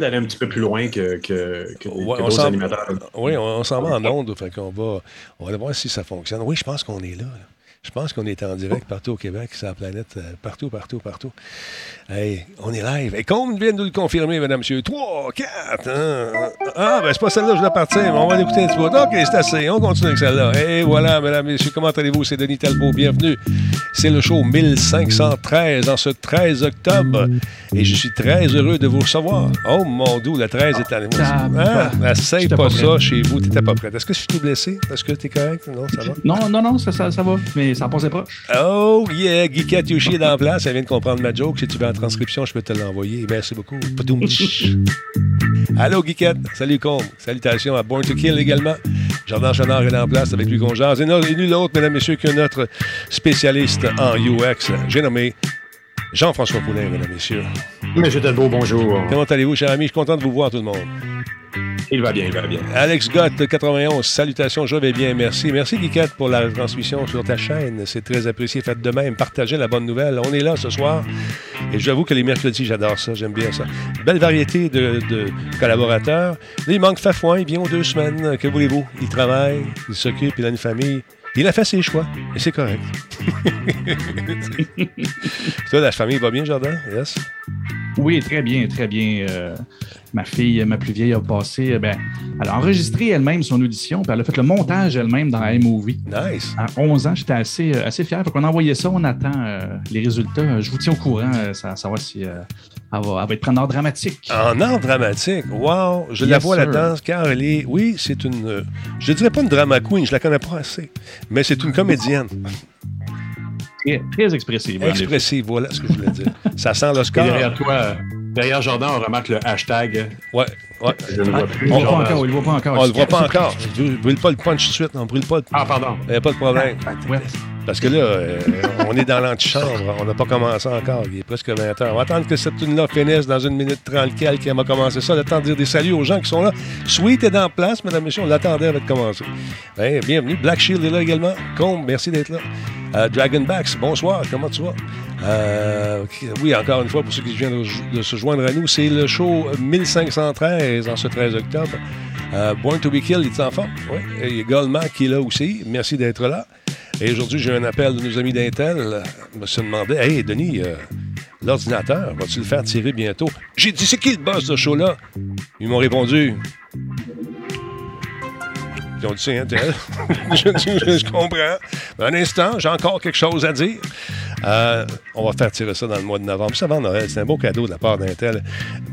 d'aller un petit peu plus loin que, que, que, Ouais, que on d'autres s'en- animateurs. Oui, on, on s'en va en onde, fait qu'on va, on va aller voir si ça fonctionne. Oui, je pense qu'on est là. là. Je pense qu'on est en direct partout au Québec, sur la planète, euh, partout, partout, partout. Hey, on est live. Et comme vient de nous le confirmer, mesdames, messieurs, 3, 4, Ah, ben c'est pas celle-là, je vais partir, mais on va l'écouter un petit peu. OK, c'est assez, on continue avec celle-là. Et voilà, mesdames, messieurs, comment allez-vous? C'est Denis Talbot, bienvenue. C'est le show 1513 en ce 13 octobre. Et je suis très heureux de vous recevoir. Oh mon doux, le 13 est allé. Ah, Ah, essaye j'étais pas, pas ça chez vous, t'étais pas prêt. Est-ce que je suis blessé? Est-ce que t'es correct? Non, ça va? Non, non, non, ça, ça, ça va, mais ça passait proche. Oh yeah, Guiquette Yoshi est dans la place. Elle vient de comprendre ma joke. Si tu veux en transcription, je peux te l'envoyer. Merci beaucoup. Allô, Guiquette. Salut, Combe. Salutations à Born to Kill également. Jordan Chenard est en place avec lui qu'on. Et non- nul autre, mesdames, messieurs, que notre spécialiste en UX. J'ai nommé Jean-François Poulin, mesdames, messieurs. Monsieur Talbot, bonjour. Comment allez-vous, cher ami? Je suis content de vous voir, tout le monde. Il va bien, il va bien. Alex Gott, 91, salutations, je vais bien, merci. Merci, Guiquette, pour la transmission sur ta chaîne. C'est très apprécié. Faites de même. Partagez la bonne nouvelle. On est là ce soir. Et j'avoue que les mercredis, j'adore ça. J'aime bien ça. Belle variété de, de collaborateurs. Là, il manque Fafouin. Il vient aux deux semaines. Que voulez-vous? Il travaille, il s'occupe, il a une famille. Il a fait ses choix. Et c'est correct. Toi, la famille va bien, Jordan? Yes? Oui, très bien, très bien. Euh, ma fille, ma plus vieille, a passé. euh, Ben, elle a enregistré elle-même son audition, puis elle a fait le montage elle-même dans iMovie. Nice. À 11 ans, j'étais assez, euh, assez fier. Fait qu'on a envoyé ça, on attend euh, les résultats. Je vous tiens au courant, euh, à savoir si elle, va, elle va être en ordre dramatique. En art dramatique, wow, je la vois là-dedans, car elle est, oui, c'est une, euh, je dirais pas une drama queen, je la connais pas assez, mais c'est une comédienne Très, très expressive. effet. expressive, voilà ce que je voulais dire. Ça sent Et l'Oscar. derrière toi, derrière Jordan, on remarque le hashtag. Ouais, ouais. Je ne Ah, vois plus. ne le voit pas encore, il le voit pas encore. On le voit pas encore. Je brûle pas le punch tout de suite, on brûle pas. le- Ah, pardon. Il n'y a pas de problème. Ouais. Parce que là, euh, on est dans l'antichambre, on n'a pas commencé encore, il est presque 20 heures. On va attendre que cette tune-là finisse dans une minute trente quelques, elle va commencer ça, le temps de dire des saluts aux gens qui sont là. Sweet est en place, mesdames et messieurs, on l'attendait avant de commencer. Bienvenue, Black Shield est là également. Combe, merci d'être là. Euh, Dragonbacks, bonsoir, comment tu vas? Euh, oui, encore une fois, pour ceux qui viennent de, se joindre à nous, c'est le show 1513 en ce 13 octobre. Euh, Born to be Killed, il est en? Oui. Il y a Goldman qui est là aussi. Merci d'être là. Et aujourd'hui, j'ai un appel de nos amis d'Intel. Je me suis demandé, hey, Denis, euh, l'ordinateur, vas-tu le faire tirer bientôt? J'ai dit, c'est qui le boss de ce show-là? Ils m'ont répondu. Ils ont dit, c'est Intel. je, je- je comprends. Un instant, j'ai encore quelque chose à dire. Euh, on va faire tirer ça dans le mois de novembre. Ça avant Noël, c'est un beau cadeau de la part d'Intel.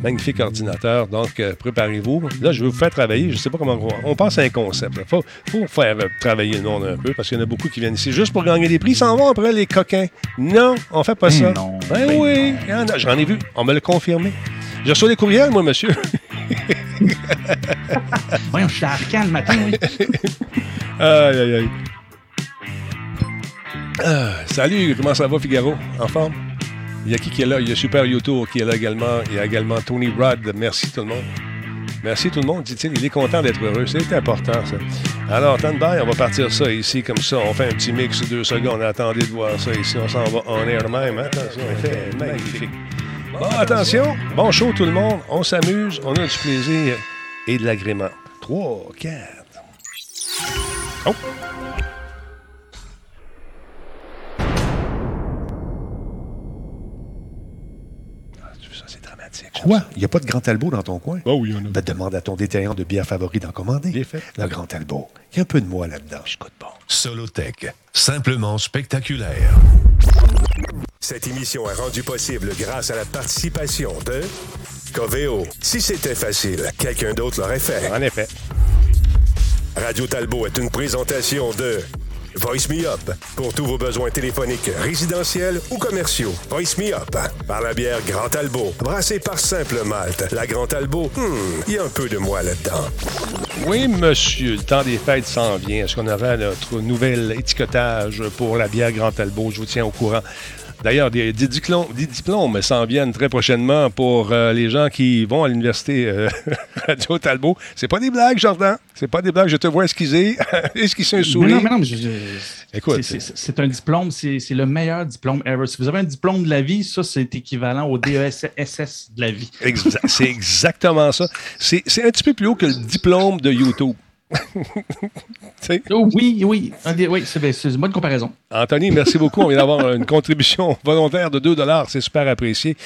Magnifique ordinateur. Donc, euh, préparez-vous. Là, je vais vous faire travailler. Je ne sais pas comment. On, on pense à un concept. Il faut, faut faire travailler le monde un peu parce qu'il y en a beaucoup qui viennent ici juste pour gagner des prix. Ils s'en vont après les coquins. Non, on fait pas Ben ça. non, Ben, ben oui, il y en a. j'en ai vu. On me l'a confirmé. J'ai reçu des courriels, moi, monsieur. Voyons, je suis le matin, oui. Aïe, aïe. Ah, salut, comment ça va, Figaro? En forme? Il y a qui qui est là? Il y a Super Yoto qui est là également. Il y a également Tony Rod. Merci tout le monde. Merci tout le monde, dit-il. Il est content d'être heureux. C'est important, ça. Alors, stand by, on va partir ça ici, comme ça. On fait un petit mix deux secondes. Attendez de voir ça ici. On s'en va en air même. Attention, effet magnifique. Attention. Bon show, tout le monde. On s'amuse. On a du plaisir et de l'agrément. 3, 4. Oh! Quoi? Il n'y a pas de Grand Talbot dans ton coin? Oh oui, on a. Ben, demande à ton détaillant de bière favori d'en commander. Bien fait. Le Grand Talbot. Il y a un peu de moi là-dedans. Je coûte bon. Solotech, simplement spectaculaire. Cette émission est rendue possible grâce à la participation de Coveo. Si c'était facile, quelqu'un d'autre l'aurait fait. En effet. Radio Talbot est une présentation de Voice Me Up pour tous vos besoins téléphoniques, résidentiels ou commerciaux. Voice Me Up par la bière Grand Talbot, brassée par Simple Malte. La Grand Talbot, hmm, il y a un peu de moi là-dedans. Oui, monsieur, le temps des fêtes s'en vient. Est-ce qu'on avait notre nouvel étiquetage pour la bière Grand Talbot? Je vous tiens au courant. D'ailleurs, des, des diplômes, des diplômes s'en viennent très prochainement pour euh, les gens qui vont à l'université euh, Radio Talbot. C'est pas des blagues, Jordan. C'est pas des blagues. Je te vois esquiser, esquisser un Mais sourire. non, mais non, mais je- je- Écoute, c'est- un diplôme, c'est le meilleur diplôme ever. Si vous avez un diplôme de la vie, ça, c'est équivalent au DESS de la vie. C'est exactement ça. C'est un petit peu plus haut que le diplôme de YouTube. Oh, oui, oui, oui, c'est c'est une bonne comparaison. Anthony, merci beaucoup. On vient d'avoir une contribution volontaire de 2 C'est super apprécié.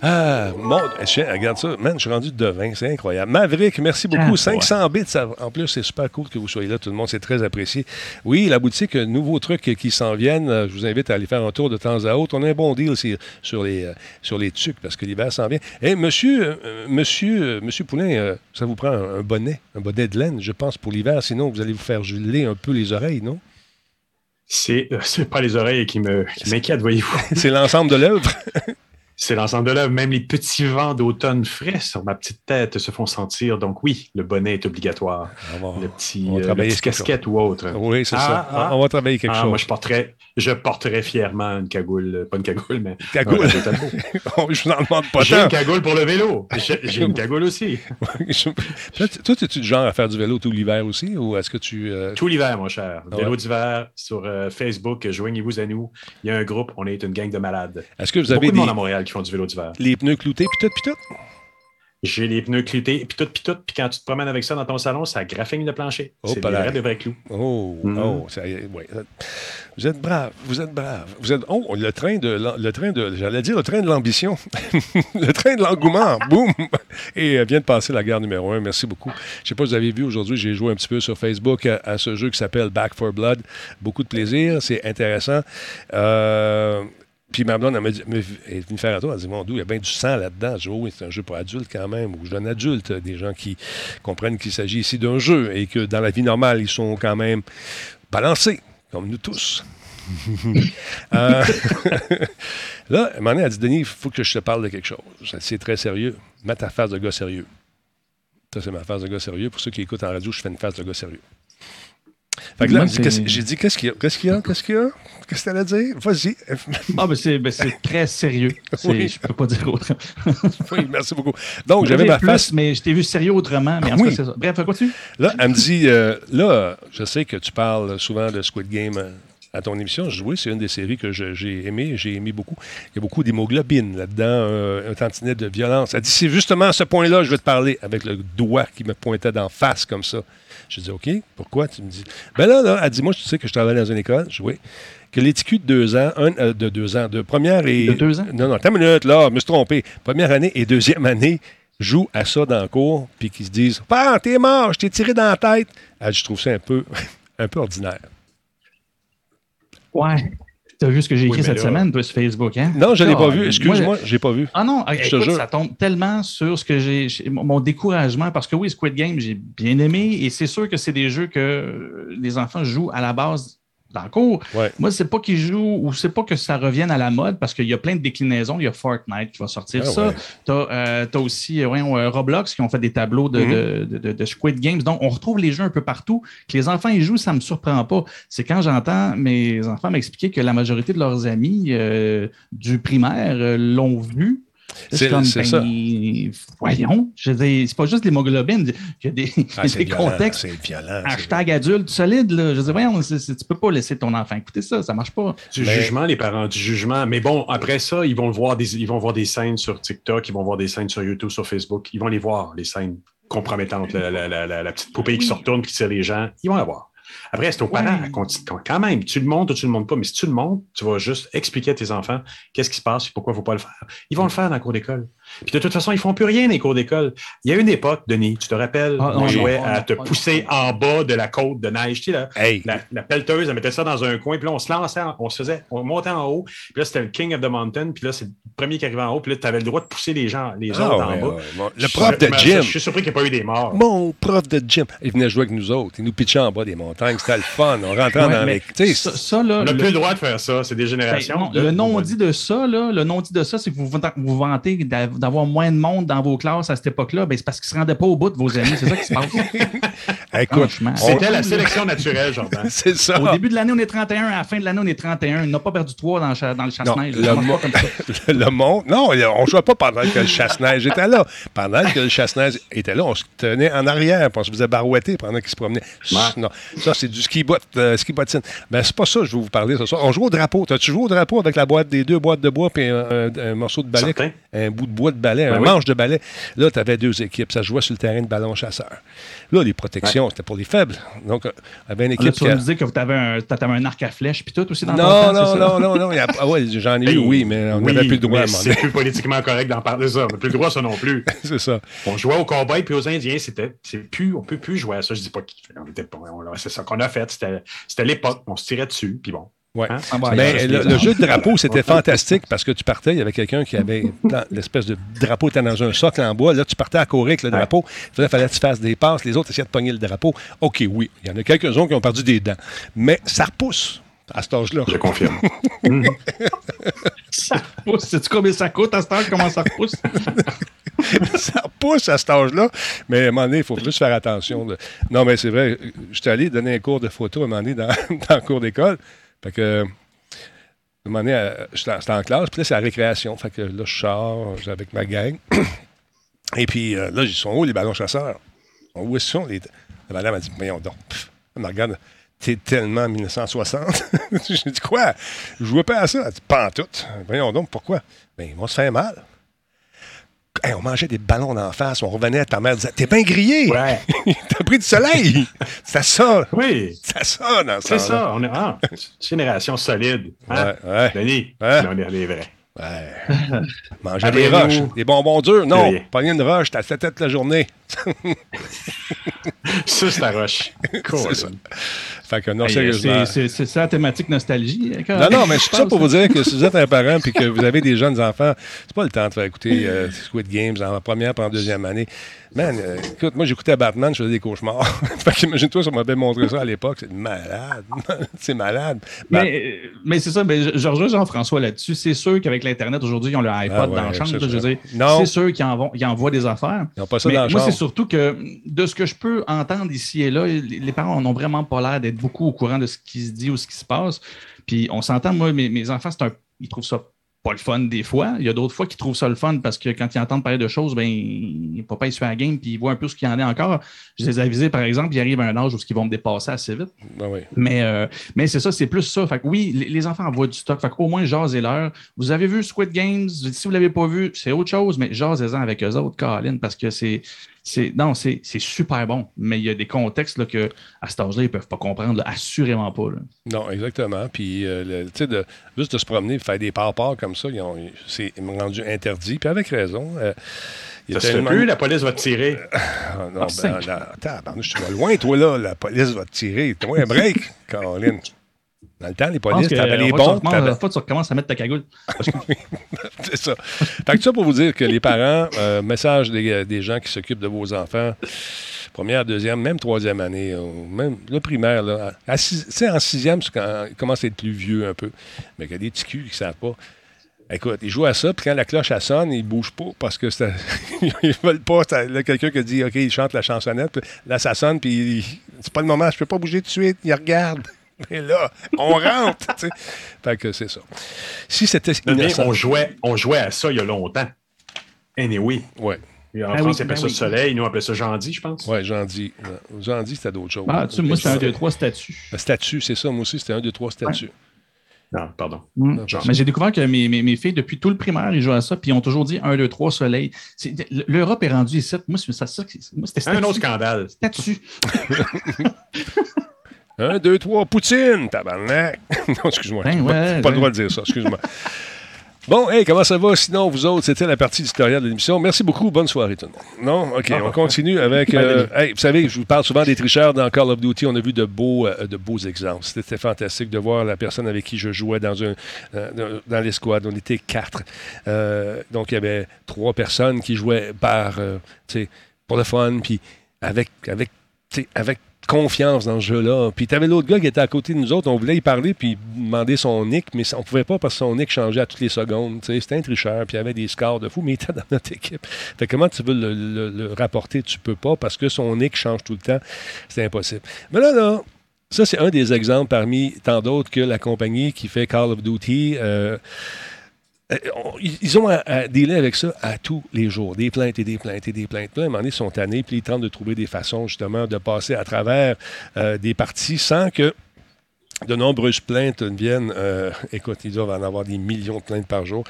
Ah, mon, regarde ça, man, je suis rendu devin, c'est incroyable. Maverick, merci beaucoup. Ah, 500 bits, ça- en plus, c'est super cool que vous soyez là, tout le monde, c'est très apprécié. Oui, la boutique, euh, nouveaux trucs qui s'en viennent. Euh, Je vous invite à aller faire un tour de temps à autre. On a un bon deal sur, sur les, euh, sur les tucs parce que l'hiver s'en vient. Et monsieur, euh, euh, monsieur, euh, monsieur Poulain, euh, ça vous prend un, un bonnet, un bonnet de laine, je pense, pour l'hiver. Sinon, vous allez vous faire geler un peu les oreilles, non? C'est euh, c'est pas les oreilles qui me- qui m'inquiètent, voyez-vous. c'est l'ensemble de l'œuvre. C'est l'ensemble de l'œuvre. Même les petits vents d'automne frais sur ma petite tête se font sentir. Donc oui, le bonnet est obligatoire. Le petit, on va euh, le petit casquette ou autre. Oui, c'est Ah, ça. ah. On va travailler quelque Ah, chose. moi, je porterais, je porterais fièrement une cagoule. euh, Pas une cagoule, mais. Cagoule? Oh, je vous en demande pas J'ai tant. une cagoule pour le vélo. J'ai une cagoule aussi. Toi, tu- es-tu du genre à faire du vélo tout l'hiver aussi ou est-ce que tu. euh, Tout l'hiver, mon cher. Ah Vélo ouais. d'hiver sur euh, Facebook. Joignez-vous à nous. Il y a un groupe. On est une gang de malades. Est-ce que vous Beaucoup avez de des, monde à Montréal qui font du vélo d'hiver. les pneus cloutés, puis tout, puis tout? J'ai les pneus cloutés, puis tout, puis tout. Puis quand tu te promènes avec ça dans ton salon, ça graffine le plancher. Oh, C'est vrais de vrais clous. Oh, Mhm. oh, ça ouais. Vous êtes brave, vous êtes brave. Vous êtes, oh, le train de, le train de, j'allais dire le train de l'ambition, le train de l'engouement, boum! Et euh, vient de passer la gare numéro un. Merci beaucoup. Je ne sais pas si vous avez vu aujourd'hui, j'ai joué un petit peu sur Facebook à, à ce jeu qui s'appelle Back for Blood. Beaucoup de plaisir, c'est intéressant. Euh, puis ma blonde, elle m'a dit, elle est venue faire un tour, elle a dit, mon Dieu, il y a bien du sang là-dedans. Je dis, oui, c'est un jeu pour adultes quand même, ou jeune adulte, des gens qui comprennent qu'il s'agit ici d'un jeu et que dans la vie normale, ils sont quand même balancés, comme nous tous. Euh, là, à un moment donné, elle a dit, Denis, il faut que je te parle de quelque chose. C'est très sérieux. Mets ta face de gars sérieux. Ça, c'est ma face de gars sérieux. Pour ceux qui écoutent en radio, je fais une face de gars sérieux. Fait que là, j'ai dit, qu'est-ce qu'il y a? Qu'est-ce qu'il y a? Qu'est-ce qu'il y a? Qu'est-ce que t'allais dire? Vas-y. Ah, ben c'est ben, c'est très sérieux. Oui. Je peux pas dire autre. oui, merci beaucoup. Donc, j'avais ma plus, face. mais je t'ai vu sérieux autrement. Mais en tout Oui. cas, ça. Bref, continue. Là, elle me dit, euh, là, je sais que tu parles souvent de Squid Game euh, à ton émission. Je oui, c'est une des séries que j'ai aimé, j'ai aimé beaucoup. Il y a beaucoup d'hémoglobine là-dedans, euh, un tantinet de violence. Elle dit, c'est justement à ce point-là que je vais te parler, avec le doigt qui me pointait d'en face comme ça. Je dis, OK, pourquoi? Tu me dis, ben là, là, elle dit, moi, tu sais que je travaille dans une école. Je dis, oui. Que les TQ de deux ans, un, euh, de deux ans, de première et. De deux ans? Non, non, attends une minute, là, je me suis trompé. Première année et deuxième année jouent à ça dans le cours, puis qu'ils se disent Père, t'es mort, je t'ai tiré dans la tête. Ah, je trouve ça un peu, un peu ordinaire. Ouais. Tu as vu ce que j'ai écrit cette là- semaine, toi, sur Facebook, hein? Non, je ne l'ai pas vu. moi, Excuse-moi, j'ai pas vu. Ah non, Je te écoute, jure. ça tombe tellement sur ce que j'ai, mon découragement, parce que oui, Squid Game, j'ai bien aimé, et c'est sûr que c'est des jeux que les enfants jouent à la base dans le cours. Ouais. Moi, c'est pas qu'ils jouent ou c'est pas que ça revienne à la mode parce qu'il y a plein de déclinaisons. Il y a Fortnite qui va sortir Ah ça. ouais. Tu as, aussi euh, euh, Roblox qui ont fait des tableaux de, Mhm. de- de- de- de Squid Games. Donc, on retrouve les jeux un peu partout. Que les enfants y jouent, ça me surprend pas. C'est quand j'entends mes enfants m'expliquer que la majorité de leurs amis euh, du primaire euh, l'ont vu. C'est- comme, ben, ça. Voyons, je c'est pas juste l'hémoglobine, il y a des, Ah, des c'est violent, contextes C'est violent. c'est- Hashtag adulte solide, là. Je dis, voyons, tu peux pas laisser ton enfant écouter ça, ça marche pas. Du Mais- jugement, les parents du jugement. Mais bon, après ça, ils vont voir des, ils vont voir des scènes sur TikTok, ils vont voir des scènes sur YouTube, sur Facebook. Ils vont les voir, les scènes compromettantes, la, la- la- la- la petite poupée qui se retourne qui tire les gens. Ils vont la voir. Après, c'est aux parents. Conti- Quand quand même, tu le montres ou tu le montres pas, mais si tu le montres, tu vas juste expliquer à tes enfants qu'est-ce qui se passe et pourquoi il ne faut pas le faire. Ils vont le faire dans le cours d'école. Puis de toute façon, ils font plus rien dans les cours d'école. Il y a une époque, Denis, tu te rappelles, Ah, on jouait à te pousser en bas de la côte de neige. Tu sais, là, Hey, la, la pelleteuse, elle mettait ça dans un coin, puis là, on se lançait, en- on se faisait, on montait en haut, puis là, c'était le King of the Mountain, puis là, c'est le premier qui arrivait en haut, puis là, tu avais le droit de pousser les gens, les Ah, autres en ouais, bas. ouais, bon. Je Le prof de gym. Je suis surpris qu'il n'y ait pas eu des morts. Mon prof de gym. Il venait jouer avec nous autres. Il nous pitchait en bas des montagnes. C'était le fun. On rentrait Ouais, dans les. Tu sais, ça, ça, là, On n'a le- plus le droit de faire ça, c'est des ben, générations. non, de- le non-dit de ça, là, le non-dit de ça, c'est que vous vous vous vantez d'a- d'avoir moins de monde dans vos classes à cette époque-là, ben, c'est parce qu'ils ne se rendaient pas au bout de vos amis. C'est ça qui se passe. Écoute. C'était la sélection naturelle, Jordan. c'est ça. Au début de l'année, on est 31. À la fin de l'année, on est 31. Il n'a pas perdu 3 dans, le dans le Non, chasse-neige. le, Ça marche mo- pas comme ça. le monde. Non, on ne jouait pas pendant que le chasse-neige était là. Pendant que le chasse-neige était là, on se tenait en arrière, puis on se faisait barouetter pendant qu'il se promenait. Non, ça, c'est du ski, bot, euh, ski bottine. Ben, c'est pas ça que je vais vous parler ce soir. On joue au drapeau. T'as-tu joué au drapeau avec la boîte des deux boîtes de bois puis un, un- un morceau de balai? Certain. Un bout de bois de balai, un Ben oui. manche de balai. Là, tu avais deux équipes. Ça jouait sur le terrain de ballon chasseur. Là, les protections, c'était pour les faibles. Donc, euh, il y avait une Là, équipe tu qui. vas a- nous dire que tu avais, un, un arc à flèche puis tout aussi dans Non, temps, non, non, non, non, a- Ah ouais, j'en ai eu, oui, mais on oui, n'avait plus le droit un C'est plus politiquement correct d'en parler de ça. On n'a plus le droit ça non plus. C'est ça. On jouait aux cowboys puis aux Indiens, c'était, plus, on peut plus jouer à ça. Je dis pas qu'on c'est ça qu'on a fait. C'était l'époque. On se tirait dessus, puis bon. Ouais. Hein? Ah, bah, Ben, le, jeu de drapeau, c'était fantastique parce que tu partais, il y avait quelqu'un qui avait l'espèce de drapeau était dans un socle en bois. Là, tu partais à courir avec le drapeau. Il fallait que tu fasses des passes. Les autres essayaient de pogner le drapeau. OK, oui. Il y en a quelques-uns qui ont perdu des dents. Mais ça repousse à cet âge-là. Je confirme. Ça repousse. Sais-tu combien ça coûte à ce temps? Comment ça repousse? ça repousse à cet âge-là. Mais à un moment donné, il faut juste faire attention. Non, mais c'est vrai. Je suis allé donner un cours de photo à un moment donné dans, dans le cours d'école. Fait que. Un moment donné, j'étais en- classe, puis là, c'est la récréation. Fait que là, je sors avec ma gang. Et puis euh, là, ils sont où les ballons chasseurs? Où qu'ils sont? Les... La madame a dit, voyons donc. Pff. Elle me regarde, t'es tellement 1960. J'ai dit, quoi? Je jouais pas à ça. Elle dit, pas en tout. Voyons donc, pourquoi? Ben, ils vont se faire mal. Hey, on mangeait des ballons d'en face, on revenait à ta mère, disait T'es bien grillé! Ouais. T'as pris du soleil! Ça! Oui. C'est ça dans ce C'est ça. On est, ah, génération solide. Hein? Ouais, ouais. Denis, Ouais. on est les vrais. Ouais. Manger des roches, des bonbons durs. Non, pogner une roche, t'as fait toute la journée. Ça, c'est la roche. C'est ça. Fait que non, Hey, sérieusement. c'est, c'est, ça la thématique nostalgie. hein, Non, non, mais je c'est ça pour vous dire que si vous êtes un parent et que vous avez des jeunes enfants, c'est pas le temps de faire écouter euh, Squid Games en première et en deuxième année. Man, euh, écoute, moi j'écoutais Batman, je faisais des cauchemars. fait qu'imagine-toi, ça m'avait montré ça à l'époque. C'est malade. c'est malade. Ben, Mais, euh, mais c'est ça, mais je, je rejoins Jean-François là-dessus. C'est sûr qu'avec l'Internet aujourd'hui, ils ont le iPod Ah ouais, dans la chambre. c'est sûr qu'ils envoient, des affaires. ils n'ont pas ça Mais dans la chambre. Surtout que de ce que je peux entendre ici et là, les, parents n'ont vraiment pas l'air d'être beaucoup au courant de ce qui se dit ou ce qui se passe. Puis on s'entend, moi, mes, mes enfants, c'est un, ils trouvent ça pas le fun des fois. Il y a d'autres fois qui trouvent ça le fun parce que quand ils entendent parler de choses, ben, papa, il se fait à la game puis il voit un peu ce qu'il y en a encore. Je les ai avisés, par exemple, il arrive à un âge où ils vont me dépasser assez vite. Oui. Mais, euh, mais c'est ça, c'est plus ça. Fait que oui, les, les enfants envoient du stock. Fait qu'au moins, jasez-leur. Vous avez vu Squid Games? Si vous ne l'avez pas vu, c'est autre chose, mais jasez-en avec eux autres, Colin, parce que c'est. C'est non, c'est c'est super bon. Mais il y a des contextes là, que, à cet âge-là, ils ne peuvent pas comprendre. là. assurément pas. là. Non, exactement. Puis, euh, tu sais, de, juste de se promener, de faire des par comme ça, ils ont- c'est rendu interdit. Puis avec raison. euh, Ça se fait plus, la police va te tirer. Ah, non, Ah, ben, tabarnouche, tu vas loin, toi, là. La police va te tirer. T'as un break, Caroline. Dans le temps, les polices, que, t'avais euh, les se bons. La fois, tu recommences à mettre ta cagoule. C'est ça. Fait que ça pour vous dire que les parents, euh, message des, des gens qui s'occupent de vos enfants, première, deuxième, même troisième année, euh, même le primaire, là, sais, en sixième, c'est quand ils commencent à être plus vieux un peu, mais qu'il y a des petits culs qui ne savent pas. Écoute, ils jouent à ça, puis quand la cloche elle sonne, ils bougent pas parce que c'est- ils veulent pas. c'est- Là, quelqu'un qui dit OK, il chante la chansonnette, puis là, ça sonne, puis il- c'est pas le moment, je peux pas bouger tout de suite, ils regardent. Mais là, on rentre, tu sais. Fait que c'est ça. Si c'était innocent- on, jouait, on jouait à ça il y a longtemps. Anyway. Ouais. Et En Ben France, oui, ils appellent ben ça oui. le soleil. Nous, on appelait ça Jandy, je pense. Dis. J'en dis, c'était d'autres choses. Ah, tu moi, c'était un, deux, trois statuts. Le statut, c'est ça. Moi aussi, c'était un, deux, trois statuts. Non, pardon. Mm. Mais j'ai découvert que mes, mes, mes filles, depuis tout le primaire, ils jouent à ça, puis ils ont toujours dit 1, 2, 3, soleil. L'Europe est rendue ici. Moi, c'est ça, ça, moi, c'était Un autre scandale. statut. Un, deux, trois, Poutine, tabarnak. non, excuse-moi. Ben ouais, pas le droit de dire ça, excuse-moi. bon, hey, comment ça va? Sinon, vous autres, c'était la partie éditoriale de l'émission. Merci beaucoup. Bonne soirée, tout le monde. Non? OK, on continue avec... euh, hey, vous savez, je vous parle souvent des tricheurs dans Call of Duty. On a vu de beaux, euh, de beaux exemples. C'était fantastique de voir la personne avec qui je jouais dans, un, euh, dans l'escouade. On était quatre. Donc, il y avait trois personnes qui jouaient par, tu sais, pour le fun, puis avec, avec, avec confiance dans ce jeu-là. Puis tu avais l'autre gars qui était à côté de nous autres, on voulait y parler puis demander son nick, mais on pouvait pas parce que son nick changeait à toutes les secondes. C'était un tricheur, puis il avait des scores de fou, mais il était dans notre équipe. Fait comment tu veux le, rapporter? Tu peux pas parce que son nick change tout le temps. C'est impossible. Mais là, là, ça, c'est un des exemples parmi tant d'autres que la compagnie qui fait Call of Duty. euh, ils- ils ont à, à avec ça à tous les jours. Des plaintes et des plaintes et des plaintes. Là, à un moment donné, ils sont tannés, puis ils tentent de trouver des façons, justement, de passer à travers euh, des parties sans que de nombreuses plaintes viennent. euh, écoute, ils doivent en avoir des millions de plaintes par jour,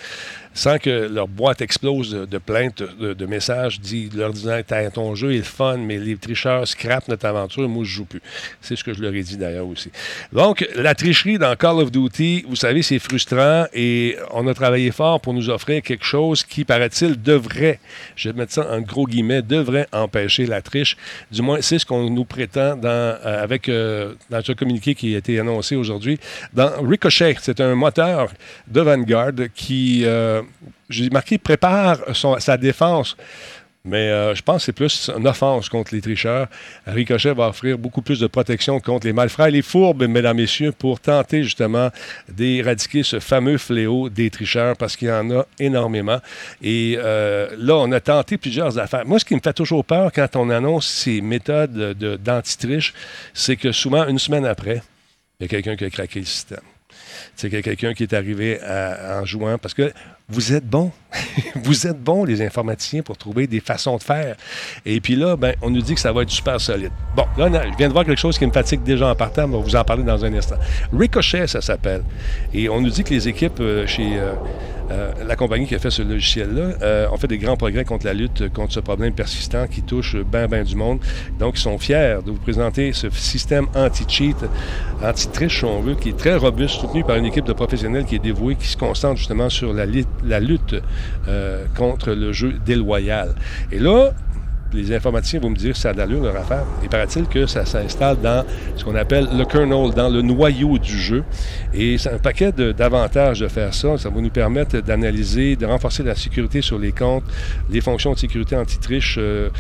sans que leur boîte explose de, plaintes, de, messages dit, leur disant ton jeu est fun, mais les tricheurs scrapent notre aventure, moi je joue plus. C'est ce que je leur ai dit d'ailleurs aussi. Donc, la tricherie dans Call of Duty, vous savez, c'est frustrant et on a travaillé fort pour nous offrir quelque chose qui, paraît-il, devrait, je vais mettre ça en gros guillemets, devrait empêcher la triche. Du moins, c'est ce qu'on nous prétend dans, euh, avec, euh, dans ce communiqué qui a été annoncé aujourd'hui. Dans Ricochet, c'est un moteur de Vanguard qui, euh, j'ai marqué, prépare sa défense. Mais euh, je pense que c'est plus une offense contre les tricheurs. Ricochet va offrir beaucoup plus de protection contre les malfrats et les fourbes, mesdames, messieurs, pour tenter justement d'éradiquer ce fameux fléau des tricheurs parce qu'il y en a énormément. Et euh, là, on a tenté plusieurs affaires. Moi, ce qui me fait toujours peur quand on annonce ces méthodes de- d'anti-triche, c'est que souvent, une semaine après, il y a quelqu'un qui a craqué le système. C'est quelqu'un qui est arrivé en jouant parce que vous êtes bons. vous êtes bons, les informaticiens, pour trouver des façons de faire. Et puis là, ben, on nous dit que ça va être super solide. Bon, là, je viens de voir quelque chose qui me fatigue déjà en partant, mais on va vous en parler dans un instant. Ricochet, ça s'appelle. Et on nous dit que les équipes euh, chez euh, euh, la compagnie qui a fait ce logiciel-là euh, ont fait des grands progrès contre la lutte contre ce problème persistant qui touche ben, ben du monde. Donc, ils sont fiers de vous présenter ce système anti-cheat, anti-triche, on veut, qui est très robuste, soutenu par une équipe de professionnels qui est dévouée, qui se concentre justement sur la, lit- la lutte euh, contre le jeu déloyal. Et là, les informaticiens vont me dire que ça a d'allure leur affaire. Il paraît-il que ça s'installe dans ce qu'on appelle le kernel, dans le noyau du jeu. Et c'est un paquet d'avantages de, faire ça. Ça va nous permettre d'analyser, de renforcer la sécurité sur les comptes. Les fonctions de sécurité anti-triche ne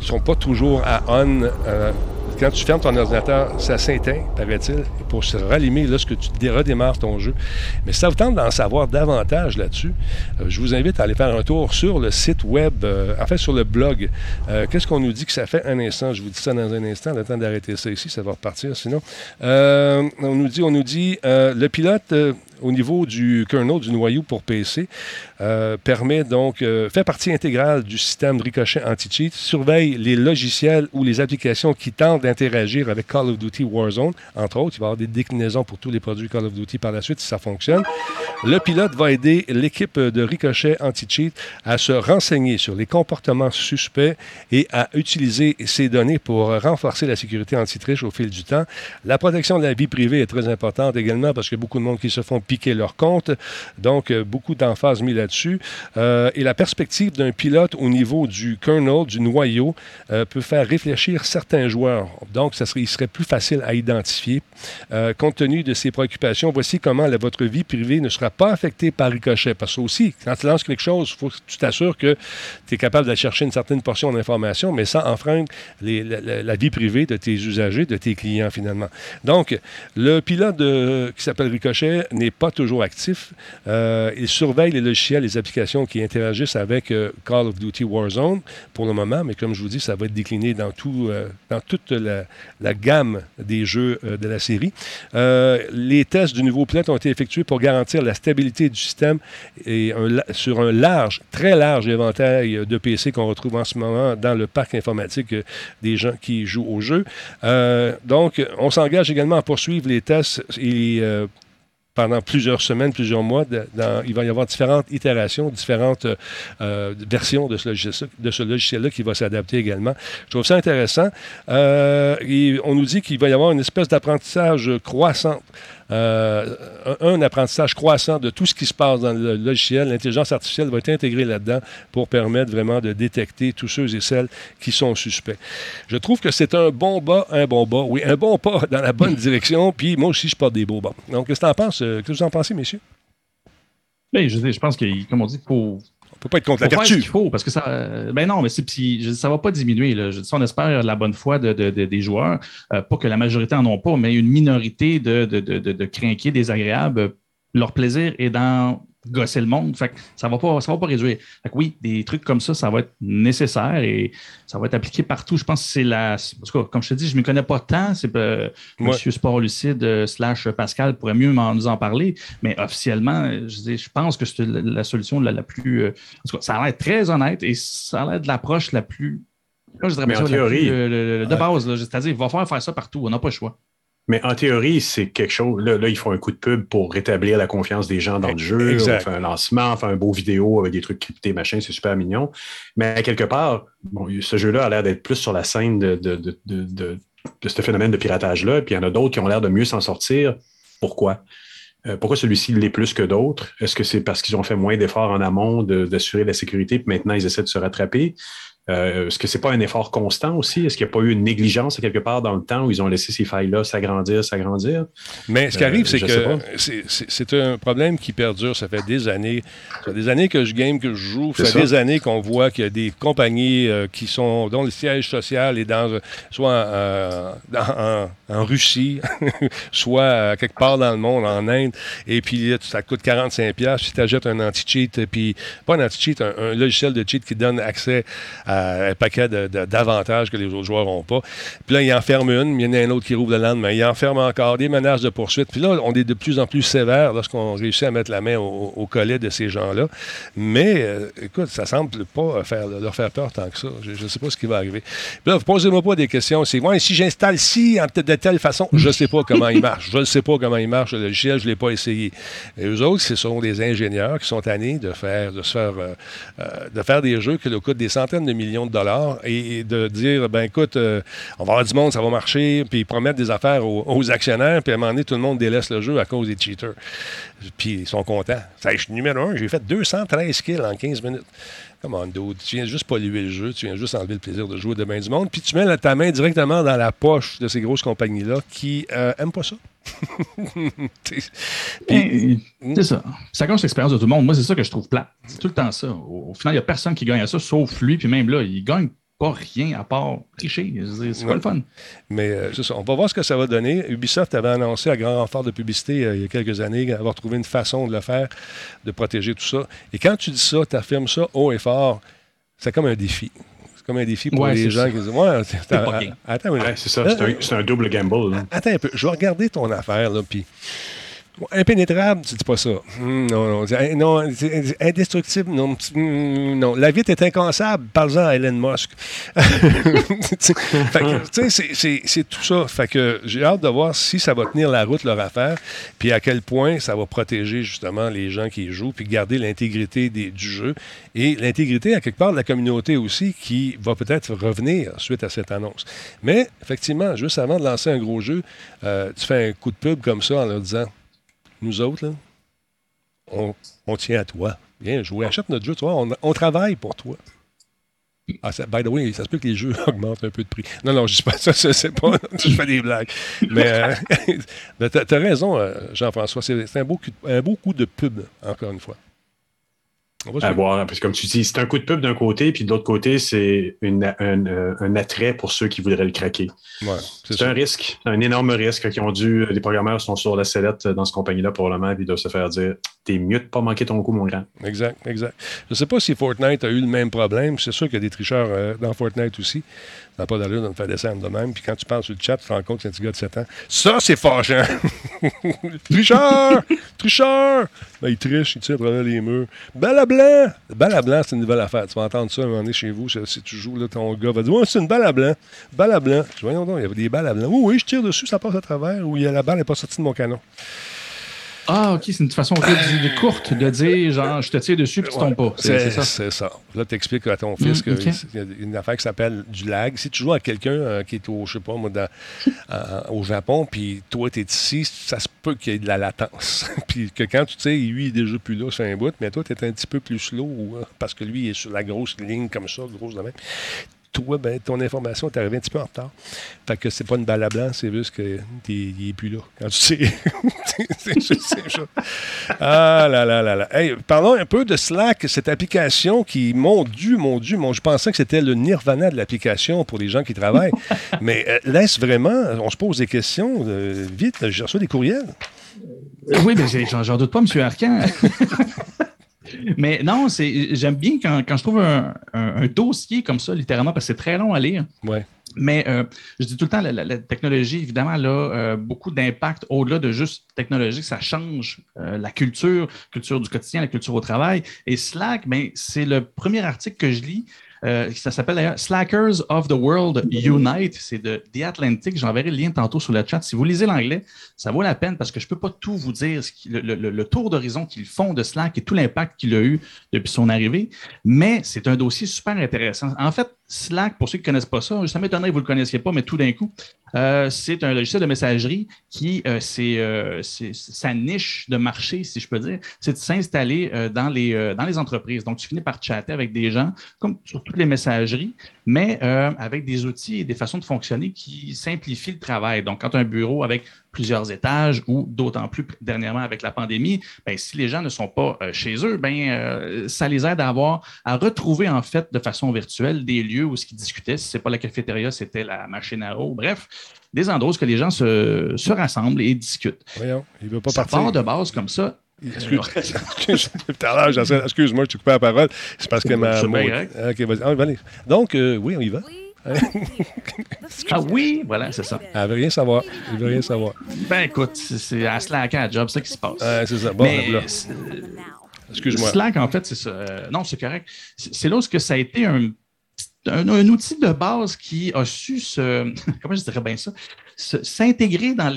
sont pas toujours à on. euh, quand tu fermes ton ordinateur, ça s'éteint, paraît-il, pour se rallumer lorsque tu dé- redémarres ton jeu. Mais si ça vous tente d'en savoir davantage là-dessus, euh, je vous invite à aller faire un tour sur le site web, euh, en fait sur le blog. Euh, Qu'est-ce qu'on nous dit que ça fait un instant? Je vous dis ça dans un instant, le temps d'arrêter ça ici, ça va repartir sinon. Euh, on nous dit, on nous dit le pilote au niveau du kernel, du noyau pour PC, euh, permet donc, euh, fait partie intégrale du système ricochet anti-cheat, surveille les logiciels ou les applications qui tentent d'interagir avec Call of Duty Warzone, entre autres. Il va y avoir des déclinaisons pour tous les produits Call of Duty par la suite si ça fonctionne. Le pilote va aider l'équipe de ricochet anti-cheat à se renseigner sur les comportements suspects et à utiliser ces données pour renforcer la sécurité anti-triche au fil du temps. La protection de la vie privée est très importante également parce a beaucoup de monde qui se font piquer leur compte. Donc, euh, beaucoup d'emphase mis là-dessus. Euh, et la perspective d'un pilote au niveau du kernel, du noyau, euh, peut faire réfléchir certains joueurs. Donc, ça serait, il serait plus facile à identifier. Compte tenu de ces préoccupations, voici comment votre vie privée ne sera pas affectée par ricochet. Parce que aussi, quand tu lances quelque chose, il faut que tu t'assures que tu es capable d'aller chercher une certaine portion d'information, mais sans enfreindre la, vie privée de tes usagers, de tes clients finalement. Donc, le pilote de- qui s'appelle Ricochet n'est pas toujours actif. Euh, il surveille les logiciels, les applications qui interagissent avec euh, Call of Duty Warzone pour le moment, mais comme je vous dis, ça va être décliné dans, tout, euh, dans toute la, gamme des jeux euh, de la série. Les tests du nouveau pilote ont été effectués pour garantir la stabilité du système et sur un large, très large éventail de PC qu'on retrouve en ce moment dans le parc informatique des gens qui jouent au jeu. Donc, on s'engage également à poursuivre les tests et pendant plusieurs semaines, plusieurs mois. il va y avoir différentes itérations, différentes euh, euh, versions de ce logiciel-là qui va s'adapter également. Je trouve ça intéressant. Euh, on nous dit qu'il va y avoir une espèce d'apprentissage croissant. Euh, un, apprentissage croissant de tout ce qui se passe dans le logiciel. L'intelligence artificielle va être intégrée là-dedans pour permettre vraiment de détecter tous ceux et celles qui sont suspects. Je trouve que c'est un bon bas, un bon bas, oui, un bon pas dans la bonne direction. Puis moi aussi, je porte des beaux bas. Donc, qu'est-ce que tu en penses? euh, Qu'est-ce que vous en pensez, messieurs? Ben, je, je pense que, comme on dit, il faut, faut pas être contre la faut faire ce vertu. qu'il faut? Parce que ça. euh, ben non, mais je- ça va pas diminuer. Là. Je dis ça, on espère la bonne foi de, de- de- des joueurs. Euh, pas que la majorité en ont pas, mais une minorité de, de, de, de, de crinqués désagréables. Leur plaisir est dans gosser le monde. Fait que ça va pas, ça va pas réduire. Fait que oui, des trucs comme ça, ça va être nécessaire et ça va être appliqué partout. Je pense que c'est la. En tout cas, comme je te dis, je ne me connais pas tant. C'est euh, Ouais. Monsieur Sport Lucide euh, slash Pascal pourrait mieux nous en parler. Mais officiellement, euh, je, dis, je pense que c'est la, la solution la, la plus. euh, en tout cas, ça a l'air très honnête et ça a l'air de l'approche la plus. Là, je dirais Mais en ça, théorie, plus, euh, de base, c'est-à-dire, il va falloir faire ça partout. On n'a pas le choix. Mais en théorie, c'est quelque chose. Là, là, ils font un coup de pub pour rétablir la confiance des gens dans le jeu. Exact. On fait un lancement, on fait un beau vidéo avec des trucs cryptés, machin, c'est super mignon. Mais quelque part, bon, ce jeu-là a l'air d'être plus sur la scène de, de, de, de, de- de ce phénomène de piratage-là. Puis il y en a d'autres qui ont l'air de mieux s'en sortir. Pourquoi? Euh, pourquoi celui-ci l'est plus que d'autres? Est-ce que c'est parce qu'ils ont fait moins d'efforts en amont d'assurer la sécurité, puis maintenant ils essaient de se rattraper? Euh, Est-ce que c'est pas un effort constant aussi? Est-ce qu'il n'y a pas eu une négligence quelque part dans le temps où ils ont laissé ces failles-là s'agrandir, s'agrandir? Mais ce qui Euh, arrive, c'est que c'est- un problème qui perdure. Ça fait des années. Ça fait des années que je game, que je joue. Ça fait ça. des années qu'on voit qu'il y a des compagnies euh, qui sont, dont le siège social est dans, soit euh, dans- en, en Russie, soit quelque part dans le monde, en Inde. Et puis, là, ça coûte 45$ piastres si tu achètes un anti-cheat. Puis, pas un anti-cheat, un, un logiciel de cheat qui donne accès à un paquet d'avantages que les autres joueurs n'ont pas. Puis là, il enferme une, il y en a un autre qui rouvre le lendemain. Il enferme encore des menaces de poursuite. Puis là, on est de plus en plus sévère lorsqu'on réussit à mettre la main au, collet de ces gens-là. Mais, euh, écoute, ça semble pas faire, leur faire peur tant que ça. Je ne sais pas ce qui va arriver. Puis là, posez-moi pas des questions. C'est, ouais, si j'installe ci en- de telle façon, je ne sais pas comment il marche. Je ne sais pas comment il marche, le logiciel, je ne l'ai pas essayé. Et eux autres, ce sont des ingénieurs qui sont tannés de faire, de faire, euh, euh, de faire des jeux qui leur coûtent des centaines de millions de dollars et, de dire, ben écoute, euh, on va avoir du monde, ça va marcher, puis ils promettent des affaires aux, actionnaires, puis à un moment donné, tout le monde délaisse le jeu à cause des cheaters. Puis ils sont contents. Ça, je suis numéro un, j'ai fait 213 kills en 15 minutes. Come on, dude, tu viens juste polluer le jeu, tu viens juste enlever le plaisir de jouer de main du monde, puis tu mets ta main directement dans la poche de ces grosses compagnies-là qui n'aiment pas ça. C'est ça. Ça gâche l'expérience de tout le monde. Moi, c'est ça que je trouve plat. C'est tout le temps ça. Au, au final, il n'y a personne qui gagne à ça, sauf lui. Puis même là, il gagne pas rien à part tricher. C'est pas le fun. Mais euh, c'est ça. On va voir ce que ça va donner. Ubisoft avait annoncé à grand renfort de publicité euh, il y a quelques années avoir trouvé une façon de le faire, de protéger tout ça. Et quand tu dis ça, tu affirmes ça haut et fort, c'est comme un défi. C'est comme un défi pour Ouais, les c'est gens ça. qui disent Ouais, bien. attends. Ouais, c'est ça. C'est un, c'est un double gamble. là. Attends un peu, je vais regarder ton affaire, là, puis... Impénétrable, tu dis pas ça. Hum, non, non, non, indestructible, non, hum, non. La vitre est incassable, parle-en à Elon Musk. C'est- tout ça. Fait que j'ai hâte de voir si ça va tenir la route, leur affaire, puis à quel point ça va protéger justement les gens qui jouent, puis garder l'intégrité du jeu et l'intégrité, à quelque part, de la communauté aussi, qui va peut-être revenir suite à cette annonce. Mais, effectivement, juste avant de lancer un gros jeu, euh, tu fais un coup de pub comme ça en leur disant Nous autres, on, tient à toi. Viens jouer, achète notre jeu, tu vois, on, on travaille pour toi. Ah, by the way, ça se peut que les jeux augmentent un peu de prix. Non, non, je dis pas ça, c'est pas. je fais des blagues. Mais euh, t'as as raison, euh, Jean-François. C'est un un beau coup de pub, encore une fois. À voir, parce que comme tu dis, c'est un coup de pub d'un côté, puis de l'autre côté, c'est une- un, euh, un attrait pour ceux qui voudraient le craquer. Ouais, c'est un risque, un énorme risque qui ont dû. Les programmeurs sont sur la sellette dans cette compagnie-là pour le moment, puis ils doivent se faire dire T'es mieux de pas manquer ton coup, mon grand. Exact, exact. Je ne sais pas si Fortnite a eu le même problème. C'est sûr qu'il y a des tricheurs euh, dans Fortnite aussi. Ça n'a pas d'allure de me faire descendre de même. Puis quand tu parles sur le chat, tu te rends compte que c'est un petit gars de 7 ans. Ça, c'est fâchant! tricheur! Tricheur! Ben, il triche, il tire à travers les murs. À blanc! Balle à blanc, c'est une nouvelle affaire. Tu vas entendre ça un moment donné chez vous. Si tu joues, là, ton gars va dire Ouais, c'est une balle à blanc. Balle à blanc. Voyons donc, il y avait des balles à blanc. Oui, oui, je tire dessus, ça passe à travers. Ou la balle n'est pas sortie de mon canon. Ah, OK, c'est une façon courte de dire, genre, je te tire dessus puis tu tombes pas. C'est ça? C'est ça. Là, tu expliques à ton fils Mm, qu'il ok. y a une affaire qui s'appelle du lag. Si tu joues à quelqu'un euh, qui est au, je sais pas, moi, dans- en- au Japon, puis toi, tu es ici, ça se peut qu'il y ait de la latence. puis que quand tu sais, lui, il est déjà plus là, c'est un bout, mais toi, tu es un petit peu plus slow euh, parce que lui, il est sur la grosse ligne comme ça, grosse de même. Toi, ben, ton information est arrivée un petit peu en retard. Fait que c'est pas une balle à blanc, c'est juste qu'il n'est plus là. Quand tu sais. c'est juste ça. Ah là là là là. Hey, parlons un peu de Slack, cette application qui, mon Dieu, mon Dieu, mon, je pensais que c'était le nirvana de l'application pour les gens qui travaillent. Mais euh, laisse vraiment, on se pose des questions. euh, vite, j'ai reçu des courriels. Oui, mais j'en doute pas, M. Arcan. mais non, c'est j'aime bien quand, quand je trouve un, un- un dossier comme ça, littéralement, parce que c'est très long à lire. Ouais. Mais euh, je dis tout le temps, la, la- la technologie, évidemment, elle a euh, beaucoup d'impact au-delà de juste technologique. Ça change euh, la culture, culture du quotidien, la culture au travail. Et Slack, ben, c'est le premier article que je lis. Euh, ça s'appelle d'ailleurs Slackers of the World Unite. C'est de The Atlantic. J'enverrai le lien tantôt sur le chat. Si vous lisez l'anglais, ça vaut la peine parce que je ne peux pas tout vous dire, le- le tour d'horizon qu'ils font de Slack et tout l'impact qu'il a eu depuis son arrivée. Mais c'est un dossier super intéressant. En fait, Slack, pour ceux qui ne connaissent pas ça, ça m'étonnerait que vous ne le connaissiez pas, mais tout d'un coup, euh, c'est un logiciel de messagerie qui, euh, euh, c'est- sa niche de marché, si je peux dire, c'est de s'installer dans, les, dans les entreprises. Donc, tu finis par chatter avec des gens, comme sur toutes les messageries, mais euh, avec des outils et des façons de fonctionner qui simplifient le travail. Donc, quand un bureau avec plusieurs étages ou d'autant plus dernièrement avec la pandémie, ben, si les gens ne sont pas euh, chez eux, ben, euh, ça les aide à avoir, à retrouver en fait de façon virtuelle des lieux où ce qu'ils discutaient. Si ce n'est pas la cafétéria, c'était la machine à eau. Bref, des endroits où ce que les gens se, se rassemblent et discutent. Voyons, il veut pas Ça partir. part de base comme ça. Excuse- excuse- excuse-moi, je t'ai coupé la parole. C'est parce que ma. C'est bien. OK, vas-y. Ah, allez. Donc, euh, oui, on y va. Ah oui, voilà, c'est ça. Elle veut rien savoir. Elle veut rien savoir. Ben écoute, c'est à Slack à job, c'est ça qui se passe. Ouais, c'est ça. Bon, Mais là, c'est- excuse-moi. Slack, en fait, c'est ça. Euh, non, c'est correct. C'est c'est là où ce que ça a été un, un, outil de base qui a su se. Comment je dirais bien ça? S'intégrer dans,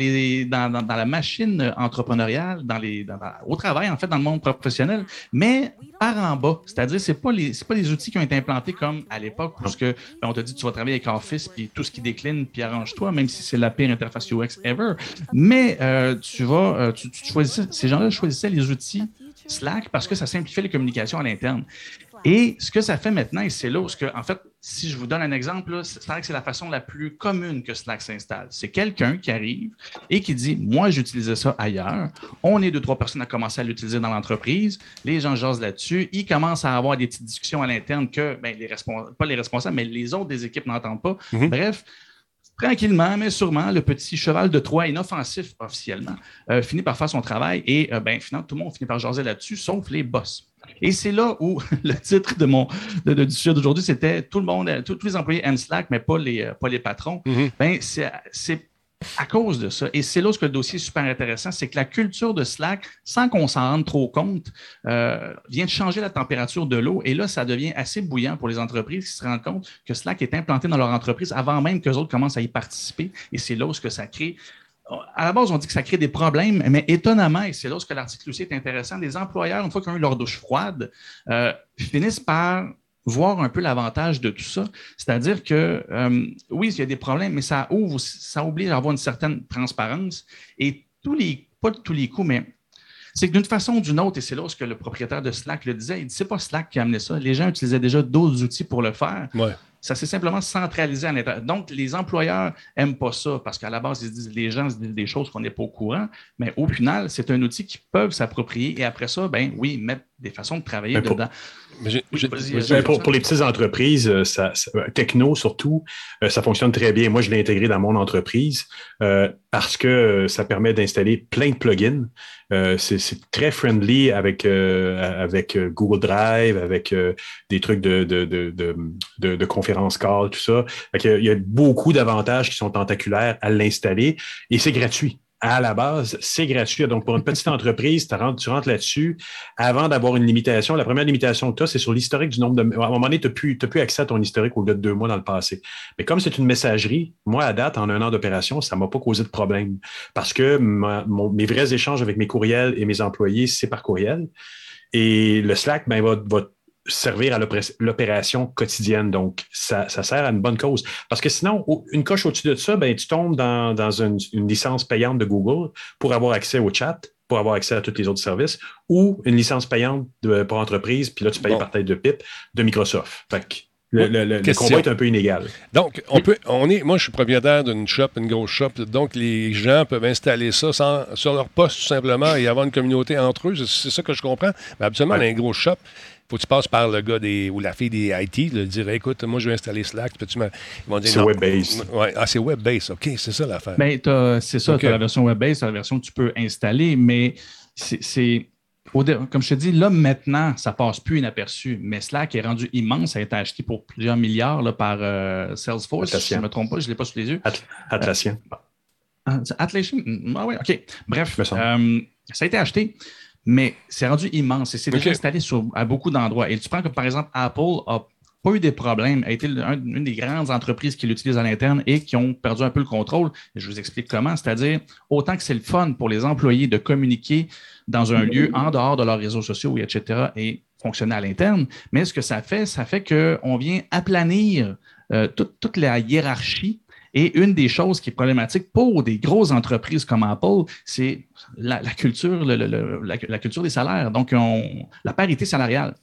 dans, la machine entrepreneuriale, dans les, au travail, en fait, dans le monde professionnel, mais par en bas. C'est-à-dire, ce pas, les- pas les outils qui ont été implantés comme à l'époque, parce ben, on t'a dit tu vas travailler avec Office, puis tout ce qui décline, puis arrange-toi, même si c'est la pire interface UX ever. Mais euh, tu vas, euh, tu, tu choisissais, ces gens-là choisissaient les outils Slack parce que ça simplifiait les communications à l'interne. Et ce que ça fait maintenant, et c'est là où, en fait, si je vous donne un exemple, Slack, c'est la façon la plus commune que Slack s'installe. C'est quelqu'un qui arrive et qui dit Moi, j'utilisais ça ailleurs. On est deux, trois personnes à commencer à l'utiliser dans l'entreprise. Les gens jasent là-dessus. Ils commencent à avoir des petites discussions à l'interne que, ben, les respons- pas les responsables, mais les autres des équipes n'entendent pas. Mhm. Bref, tranquillement, mais sûrement, le petit cheval de Troie inoffensif officiellement euh, finit par faire son travail et euh, ben, finalement, tout le monde finit par jaser là-dessus, sauf les boss. Et c'est là où le titre de mon de, de- du sujet d'aujourd'hui, c'était tout le monde, euh, tous les employés aiment Slack, mais pas les, pas les patrons. Mhm. Ben, c'est à cause de ça. Et c'est là où le dossier est super intéressant, c'est que la culture de Slack, sans qu'on s'en rende trop compte, euh, vient de changer la température de l'eau. Et là, ça devient assez bouillant pour les entreprises qui se rendent compte que Slack est implanté dans leur entreprise avant même que les autres commencent à y participer. Et c'est là où que ça crée à la base, on dit que ça crée des problèmes, mais étonnamment, et c'est là que l'article aussi est intéressant, les employeurs, une fois qu'ils ont eu leur douche froide, euh, finissent par voir un peu l'avantage de tout ça. C'est-à-dire que, euh, oui, il y a des problèmes, mais ça ouvre, ça oblige à avoir une certaine transparence. Et tous les, pas tous les coups, mais c'est que d'une façon ou d'une autre, et c'est là où ce que le propriétaire de Slack le disait, il dit c'est pas Slack qui a amené ça. Les gens utilisaient déjà d'autres outils pour le faire. Ouais. Ça s'est simplement centralisé à l'intérieur. Donc, les employeurs n'aiment pas ça parce qu'à la base, ils se disent, les gens se disent des choses qu'on n'est pas au courant. Mais au final, c'est un outil qu'ils peuvent s'approprier et après ça, ben oui, mettre des façons de travailler pour- dedans. Oui, pour, pour les petites entreprises, euh, ça, ça- techno surtout, euh, ça fonctionne très bien. Moi, je l'ai intégré dans mon entreprise euh, parce que euh, ça permet d'installer plein de plugins. Euh, c'est c'est très friendly avec, euh, avec Google Drive, avec euh, des trucs de, de, de, de, de- conférence call, tout ça. Il y a beaucoup d'avantages qui sont tentaculaires à l'installer et c'est gratuit. À la base, c'est gratuit. Donc, pour une petite entreprise, tu rentres, là-dessus avant d'avoir une limitation. La première limitation que tu as, c'est sur l'historique du nombre de. À un moment donné, tu n'as plus, accès à ton historique au-delà de deux mois dans le passé. Mais comme c'est une messagerie, moi, à date, en un an d'opération, ça ne m'a pas causé de problème. Parce que mes vrais échanges avec mes courriels et mes employés, c'est par courriel. Et le Slack ben, va, va servir à l'opé- l'opération quotidienne. Donc, ça, ça sert à une bonne cause. Parce que sinon, une coche au-dessus de ça, ben, tu tombes dans, dans une, une licence payante de Google pour avoir accès au chat, pour avoir accès à tous les autres services, ou une licence payante de, pour entreprise, puis là, tu payes Bon. par tête de pipe de Microsoft. Fait que Le, le- le- le combat est un peu inégal. Donc, on peut, on est, moi, je suis propriétaire d'une shop, une grosse shop. Donc, les gens peuvent installer ça sans- sur leur poste, tout simplement, et avoir une communauté entre eux. C'est- ça que je comprends. Mais absolument, dans Ouais. un gros shop, faut que tu passes par le gars des, ou la fille des IT, de dire écoute, moi, je vais installer Slack. Peux-tu me- Ils vont dire C'est web-based. Ouais. Ah, c'est web-based. OK, c'est ça l'affaire. Ben, t'as- c'est ça, Ok. tu as la version web-based, tu la version que tu peux installer, mais c'est- Comme je te dis, là, maintenant, ça passe plus inaperçu. Mais Slack est rendu immense. Ça a été acheté pour plusieurs milliards là, par euh, Salesforce. Si je ne me trompe pas, je ne l'ai pas sous les yeux. At- Atlassian. Ah, c'est Atlassian? Mm, Ah oui, OK. Bref, euh, ça a été acheté, mais c'est rendu immense et c'est déjà installé sur, à beaucoup d'endroits. Et tu prends que, par exemple, Apple a pas eu des problèmes, a été un- une des grandes entreprises qui l'utilisent à l'interne et qui ont perdu un peu le contrôle. Et je vous explique comment. C'est-à-dire, autant que c'est le fun pour les employés de communiquer dans un lieu en dehors de leurs réseaux sociaux, et etc., et fonctionner à l'interne, mais ce que ça fait, ça fait qu'on vient aplanir euh, toute, toute la hiérarchie et une des choses qui est problématique pour des grosses entreprises comme Apple, c'est la, la culture, le- le- le- la, la culture des salaires, donc on- la parité salariale.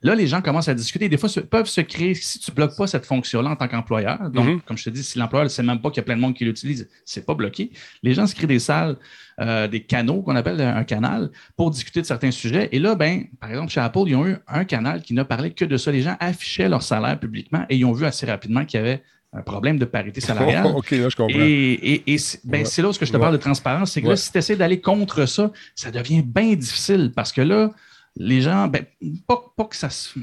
Là, les gens commencent à discuter. Des fois, se- peuvent se créer, si tu ne bloques pas cette fonction-là en tant qu'employeur, donc, Mhm. comme je te dis, si l'employeur ne sait même pas qu'il y a plein de monde qui l'utilise, c'est pas bloqué. Les gens se créent des salles, euh, des canaux qu'on appelle un canal pour discuter de certains sujets. Et là, ben, par exemple, chez Apple, ils ont eu un canal qui ne parlait que de ça. Les gens affichaient leur salaire publiquement et ils ont vu assez rapidement qu'il y avait un problème de parité salariale. OK, là, je comprends. Et, et- et c'est ben, Ouais. c'est là où je te Ouais. parle de transparence, c'est que Ouais. là, si tu essaies d'aller contre ça, ça devient bien difficile parce que là, les gens, ben, pas, pas que ça se-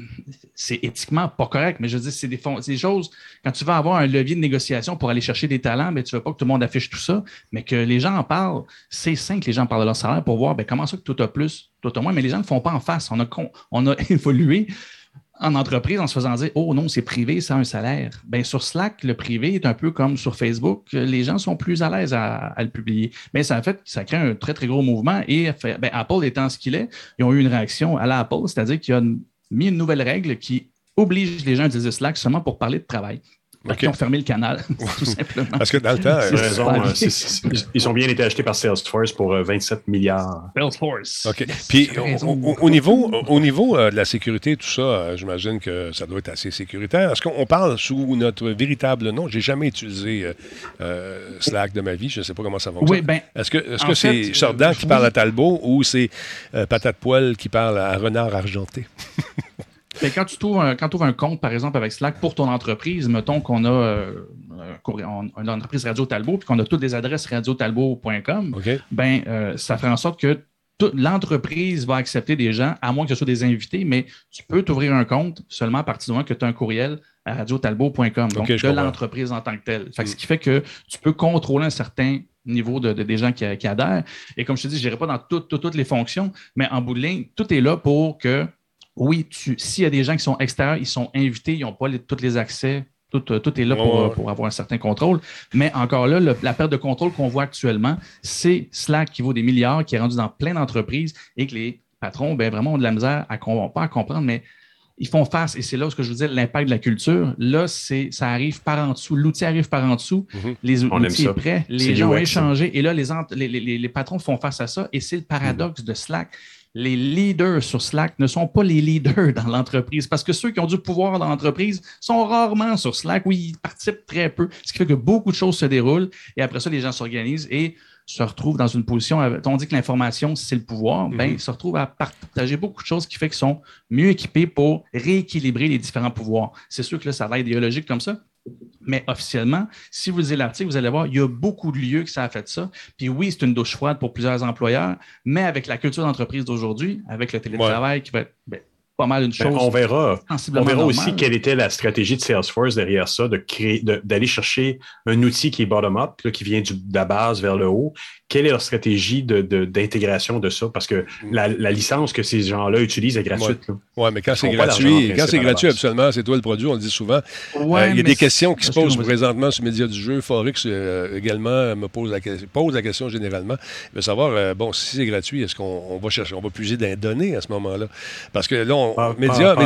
c'est éthiquement pas correct, mais je veux dire, c'est des, des choses, quand tu vas avoir un levier de négociation pour aller chercher des talents, ben, tu veux pas que tout le monde affiche tout ça, mais que les gens en parlent, c'est sain que les gens parlent de leur salaire pour voir ben, comment ça que toi as plus, toi as moins, mais les gens ne le font pas en face. A, on a évolué en entreprise en se faisant dire Oh non, c'est privé, ça a un salaire. Ben, sur Slack, le privé est un peu comme sur Facebook. Les gens sont plus à l'aise à, le publier. Mais ça a fait, ça crée un très, très gros mouvement. Et ben, Apple étant ce qu'il est, ils ont eu une réaction à la Apple, c'est-à-dire qu'il a une- mis une nouvelle règle qui oblige les gens à utiliser Slack seulement pour parler de travail. Qu'ils ont fermé le canal, tout simplement. Parce que dans le temps, euh, raison. super. euh, c'est- c'est- ils ont bien été achetés par Salesforce pour euh, 27 milliards. Salesforce. OK. Puis, au, raison. au- au niveau, au niveau euh, de la sécurité, tout ça, euh, j'imagine que ça doit être assez sécuritaire. Est-ce qu'on parle sous notre véritable nom? J'ai jamais utilisé euh, euh, Slack de ma vie. Je ne sais pas comment ça fonctionne. Oui, ben, Est-ce que est-ce en que c'est fait, euh, qui oui. parle à Talbot ou c'est euh, Patate Poil qui parle à Renard Argenté? Que quand tu trouves un, quand tu ouvres un compte, par exemple, avec Slack pour ton entreprise, mettons qu'on a euh, on- une entreprise Radio Talbot, puis qu'on a toutes les adresses radiotalbot.com, OK? ben, euh, ça fait en sorte que toute l'entreprise va accepter des gens, à moins que ce soit des invités, mais tu peux t'ouvrir un compte seulement à partir du moment que tu as un courriel à radiotalbot.com, donc de l'entreprise en tant que telle. Fait que Mm. Ce qui fait que tu peux contrôler un certain niveau de, de- des gens qui, qui adhèrent. Et comme je te dis, je n'irai pas dans toutes les fonctions, mais en bout de ligne, tout est là pour que, oui, s'il y a des gens qui sont extérieurs, ils sont invités, ils n'ont pas les- tous les accès. Tout, euh, tout est là pour, euh, pour avoir un certain contrôle. Mais encore là, le- la perte de contrôle qu'on voit actuellement, c'est Slack qui vaut des milliards, qui est rendu dans plein d'entreprises et que les patrons, ben, vraiment ont de la misère à com- pas à comprendre, mais ils font face. Et c'est là où ce que je vous dis, l'impact de la culture. Là, c'est, ça arrive par en dessous. L'outil arrive par en dessous. Mhm. Les outils ça. est prêt. Les gens ont échangé. Et là, les, ent- les, les- les- les patrons font face à ça. Et c'est le paradoxe de Slack. Les leaders sur Slack ne sont pas les leaders dans l'entreprise parce que ceux qui ont du pouvoir dans l'entreprise sont rarement sur Slack. Oui, ils participent très peu, ce qui fait que beaucoup de choses se déroulent et après ça, les gens s'organisent et se retrouvent dans une position. On dit que l'information, c'est le pouvoir. Ben, ils se retrouvent à partager beaucoup de choses qui fait qu'ils sont mieux équipés pour rééquilibrer les différents pouvoirs. C'est sûr que là, ça va être idéologique comme ça. Mais officiellement, si vous lisez l'article, vous allez voir, il y a beaucoup de lieux que ça a fait ça. Puis oui, c'est une douche froide pour plusieurs employeurs, mais avec la culture d'entreprise d'aujourd'hui, avec le télétravail qui va être ben, pas mal une Ben, chose on verra. On sensiblement verra normale. aussi quelle était la stratégie de Salesforce derrière ça, de créer, de- d'aller chercher un outil qui est bottom-up, là, qui vient du- de la base vers le haut. Quelle est leur stratégie de- de- d'intégration de, ça? Parce que la, la licence que ces gens-là utilisent est gratuite. Oui, mais quand c'est gratuit, quand c'est gratuit, absolument, c'est toi le produit, on le dit souvent. Ouais, Euh, il y a des questions qui se posent présentement sur les médias du jeu. Forex euh, également me pose la, que- pose la question généralement. Il veut savoir, euh, bon, si c'est gratuit, est-ce qu'on on va chercher, on va puiser dans les données à ce moment-là? Parce que là, on,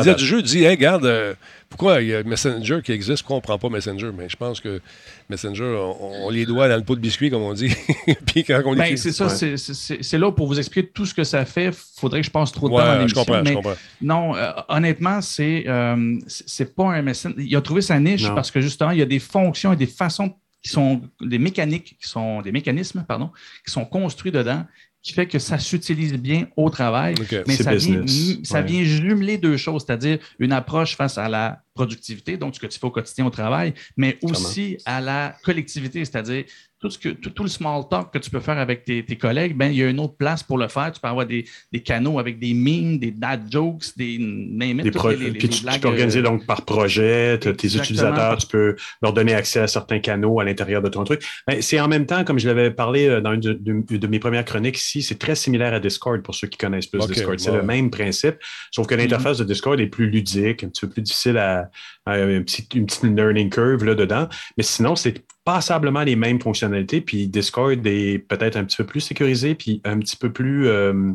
Date. du jeu dit, hey, regarde, euh, pourquoi il y a Messenger qui existe, pourquoi on ne prend pas Messenger? Mais je pense que Messenger, on, on les doit dans le pot de biscuit, comme on dit. Puis quand on Ben, écrit. c'est ça, Ouais. c'est- c'est c'est là pour vous expliquer tout ce que ça fait. faudrait que je passe trop de temps je je comprends. Non, euh, honnêtement, c'est euh, c'est c'est pas un MSN. Il a trouvé sa niche Non. parce que justement, il y a des fonctions et des façons qui sont des mécaniques, qui sont des mécanismes, pardon, qui sont construits dedans, qui fait que ça s'utilise bien au travail. Mais ça, vient, ça ouais. vient jumeler deux choses, c'est-à-dire une approche face à la productivité, donc ce que tu fais au quotidien au travail, mais aussi à la collectivité, c'est-à-dire tout, ce que, tout, tout le small talk que tu peux faire avec tes, tes collègues, ben, il y a une autre place pour le faire. Tu peux avoir des, des canaux avec des memes, des dad jokes, des name it, Des toutes pro- les- les- puis les tu, peux organiser euh, donc par projet, tes utilisateurs, tu peux leur donner accès à certains canaux à l'intérieur de ton truc. Ben, c'est en même temps, comme je l'avais parlé euh, dans une de, de- de mes premières chroniques ici, c'est très similaire à Discord pour ceux qui connaissent plus Discord. C'est ouais. le même principe, sauf que l'interface de Discord est plus ludique, un petit peu plus difficile à, à un petit- une petite learning curve là dedans. Mais sinon, c'est passablement les mêmes fonctionnalités. Puis Discord est peut-être un petit peu plus sécurisé, puis un petit peu plus euh,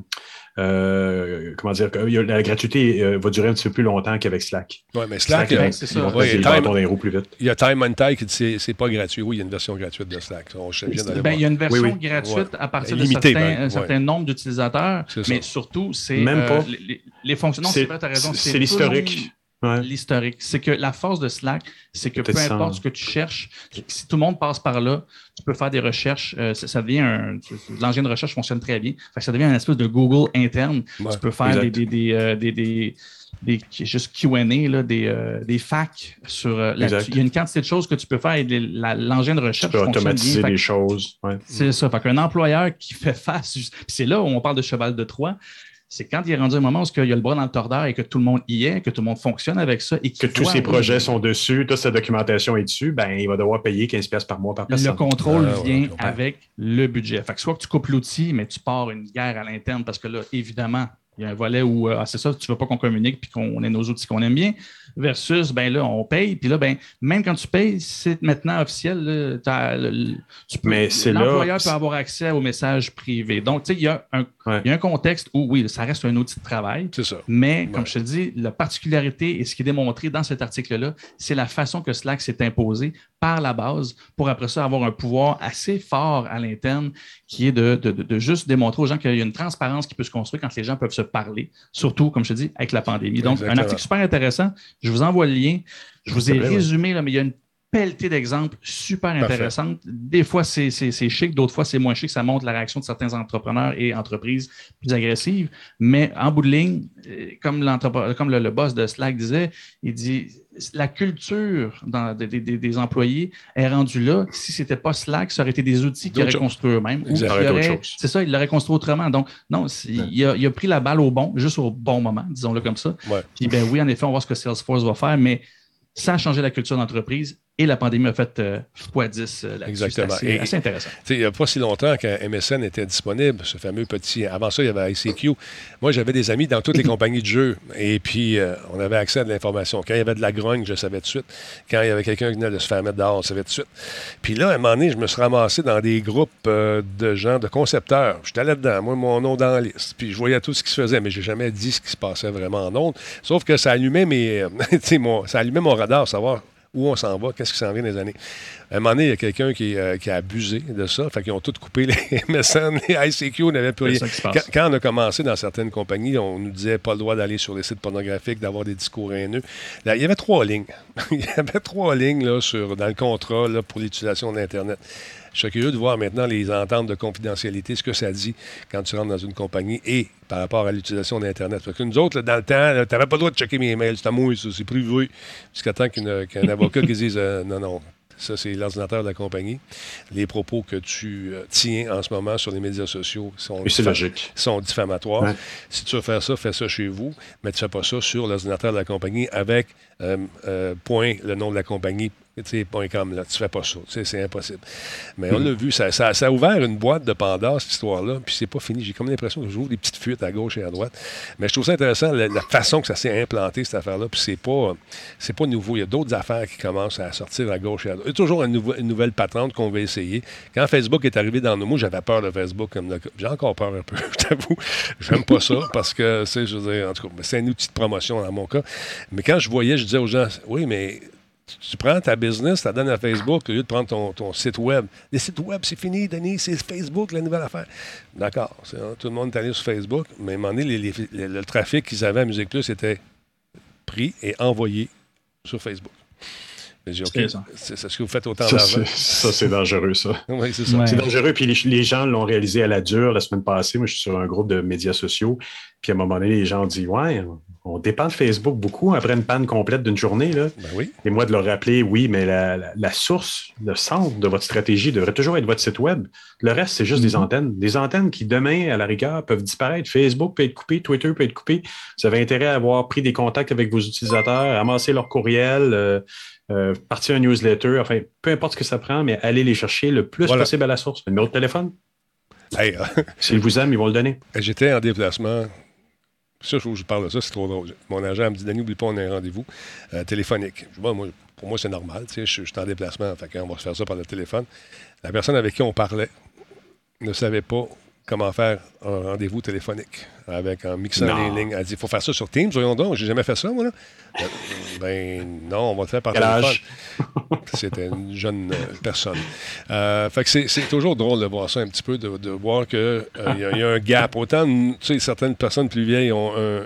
euh, comment dire, il y a- la gratuité euh, va durer un petit peu plus longtemps qu'avec Slack. Ouais, mais Slack, Slack, euh, c'est ça. Ouais, passer les Time- plus vite. il y a Time and Tide qui dit c'est- c'est pas gratuit. Oui, il y a une version gratuite de Slack. On, Ben, il y a une version Oui, oui. gratuite Ouais. à partir de certains, ben, un certain nombre d'utilisateurs, mais surtout, c'est Même euh, pas. les, les-. Non, C'est- c'est vrai, tu as raison. c'est l'historique. Ouais. L'historique. C'est que la force de Slack, c'est que peu importe ce que tu cherches, si tout le monde passe par là, tu peux faire des recherches. euh, ça, ça devient un. L'engin de recherche fonctionne très bien. Ça devient une espèce de Google interne. Ouais, tu peux faire des, des, des, euh, des, des- juste QA, là, des, euh, des facs sur euh. Il y a une quantité de choses que tu peux faire et l'engin de Tu recherche peux fonctionne automatiser bien. Des choses. Ouais. c'est ça. Fait qu'un employeur qui fait face, c'est là où on parle de cheval de Troie, c'est quand il est rendu un moment où il y a le bras dans le tordeur et que tout le monde y est, que tout le monde fonctionne avec ça et Que tous oui, projets sont dessus, toute sa documentation est dessus, ben, il va devoir payer 15$ piastres par mois par Le personne. contrôle Ah, vient avec le budget. Fait que soit que tu coupes l'outil, mais tu pars une guerre à l'interne parce que là, évidemment, il y a un volet où euh, ah, c'est ça, tu veux pas qu'on communique puis qu'on ait nos outils qu'on aime bien, versus ben là, on paye, puis là, ben, même quand tu payes, c'est maintenant officiel. là, t'as le- le- tu peux- Mais c'est là- L'employeur peut avoir accès aux messages privés. Donc, tu sais, il y, a un- Ouais. il y a un contexte où, oui, ça reste un outil de travail. C'est ça. Mais, comme je te dis, la particularité et ce qui est démontré dans cet article-là, c'est la façon que Slack s'est imposé par la base pour après ça avoir un pouvoir assez fort à l'interne qui est de, de- de- juste démontrer aux gens qu'il y a une transparence qui peut se construire quand les gens peuvent se parler, surtout, comme je te dis, avec la pandémie. Donc, Exactement. un article super intéressant. Je vous envoie le lien. Je vous ai résumé, là, mais il y a une pelletée d'exemples super intéressantes. Des fois, c'est chic, d'autres fois, c'est moins chic. Ça montre la réaction de certains entrepreneurs et entreprises plus agressives. Mais en bout de ligne, euh, comme, le, le boss de Slack disait, il dit la culture dans- des, des- des- des employés est rendue là. Si ce n'était pas Slack, ça aurait été des outils qu'ils auraient construits eux-mêmes. Ça. C'est ça, ils l'auraient construit autrement. Donc, non, il, a, il a pris la balle au bon, juste au bon moment, disons-le comme ça. Ouais. Puis, ben oui, en effet, on va voir ce que Salesforce va faire, mais sans changer la culture d'entreprise. Et la pandémie a fait euh, x10 euh, là-dessus. Exactement. C'est assez, Et- assez intéressant. Il n'y a pas si longtemps qu'un MSN était disponible, ce fameux petit. Avant ça, il y avait ICQ. Moi, j'avais des amis dans toutes les compagnies de jeux. Et puis, euh, on avait accès à de l'information. Quand il y avait de la grogne, je savais tout de suite. Quand il y avait quelqu'un qui venait de se faire mettre dehors, on savait tout de suite. Puis là, à un moment donné, je me suis ramassé dans des groupes euh, de gens, de concepteurs. J'étais là-dedans, moi, mon nom dans la liste. Puis je voyais tout ce qui se faisait, mais j'ai jamais dit ce qui se passait vraiment en ondes. Sauf que ça allumait mes, mon, ça allumait mon radar, savoir où on s'en va, qu'est-ce qui s'en vient des années. À un moment donné, il y a quelqu'un qui, euh, qui a abusé de ça. Fait qu'ils ont tous coupé les MSN, les ICQ, on n'avait plus rien. Quand, quand on a commencé dans certaines compagnies, on nous disait pas le droit d'aller sur les sites pornographiques, d'avoir des discours haineux. Là, il y avait trois lignes. il y avait trois lignes là, sur, dans le contrat là, pour l'utilisation d'Internet. Je serais curieux de voir maintenant les ententes de confidentialité, ce que ça dit quand tu rentres dans une compagnie et par rapport à l'utilisation d'Internet. Fait que nous autres, là, dans le temps, tu n'avais pas le droit de checker mes emails. C'est à moi, c'est privé. Jusqu'à temps qu'un avocat qui dise euh, non, non, ça, c'est l'ordinateur de la compagnie. Les propos que tu euh, tiens en ce moment sur les médias sociaux sont, logique. sont diffamatoires. Ouais. Si tu veux faire ça, fais ça chez vous, mais tu ne fais pas ça sur l'ordinateur de la compagnie avec euh, euh, point le nom de la compagnie. Tu sais, point com, là, tu fais pas ça. C'est impossible. Mais on l'a vu, ça, ça- ça a ouvert une boîte de Pandore, cette histoire-là, puis c'est pas fini. J'ai comme l'impression que j'ouvre des petites fuites à gauche et à droite. Mais je trouve ça intéressant, la, la façon que ça s'est implanté, cette affaire-là, puis c'est pas, pas nouveau. Il y a d'autres affaires qui commencent à sortir à gauche et à droite. Il y a toujours une, une nouvelle patente qu'on va essayer. Quand Facebook est arrivé dans nos mots, j'avais peur de Facebook. comme le- J'ai encore peur un peu, je t'avoue. J'aime pas ça parce que, c'est, je veux dire, en tout cas, c'est un outil de promotion dans mon cas. Mais quand je voyais, je disais aux gens, oui, mais Tu, prends ta business, tu la donnes à Facebook au lieu de prendre ton, ton site web. Les sites web, c'est fini, Denis, c'est Facebook, la nouvelle affaire. D'accord, tout le monde est allé sur Facebook, mais à un moment donné, le trafic qu'ils avaient à Musique Plus était pris et envoyé sur Facebook. J'ai C'est ce que vous faites autant Ça, d'argent. ça, c'est dangereux, ça. Oui, c'est ça. Ouais. C'est dangereux. Puis les, les gens l'ont réalisé à la dure la semaine passée. Moi, je suis sur un groupe de médias sociaux. Puis à un moment donné, les gens ont dit Ouais, on dépend de Facebook beaucoup après une panne complète d'une journée. Là. Ben oui. Et moi, de leur rappeler, oui, mais la, la- la source, le centre de votre stratégie devrait toujours être votre site Web. Le reste, c'est juste des antennes. Des antennes qui, demain, à la rigueur, peuvent disparaître. Facebook peut être coupé, Twitter peut être coupé. Vous avez intérêt à avoir pris des contacts avec vos utilisateurs, amasser leur courriel, euh, euh, partir un newsletter, enfin, peu importe ce que ça prend, mais allez les chercher le plus Voilà. possible à la source. Le numéro de téléphone, Hey, euh, s'ils vous aiment, ils vont le donner. J'étais en déplacement. Ça, je, parle de ça, c'est trop drôle. Mon agent me dit Danny, n'oublie pas, on a un rendez-vous euh, téléphonique. Je Bon, moi, pour moi, c'est normal. Je, je suis en déplacement, fait qu'on va se faire ça par le téléphone. La personne avec qui on parlait ne savait pas comment faire un rendez-vous téléphonique avec en mixant Non. les lignes. Elle dit il faut faire ça sur Teams, voyons donc, j'ai jamais fait ça, moi. Là. Euh, Ben non, on va le faire par téléphone. C'était une jeune euh, personne. Euh, fait que c'est, c'est toujours drôle de voir ça un petit peu, de, de voir qu'il y, a- il y a un gap. Autant, tu sais, certaines personnes plus vieilles ont un-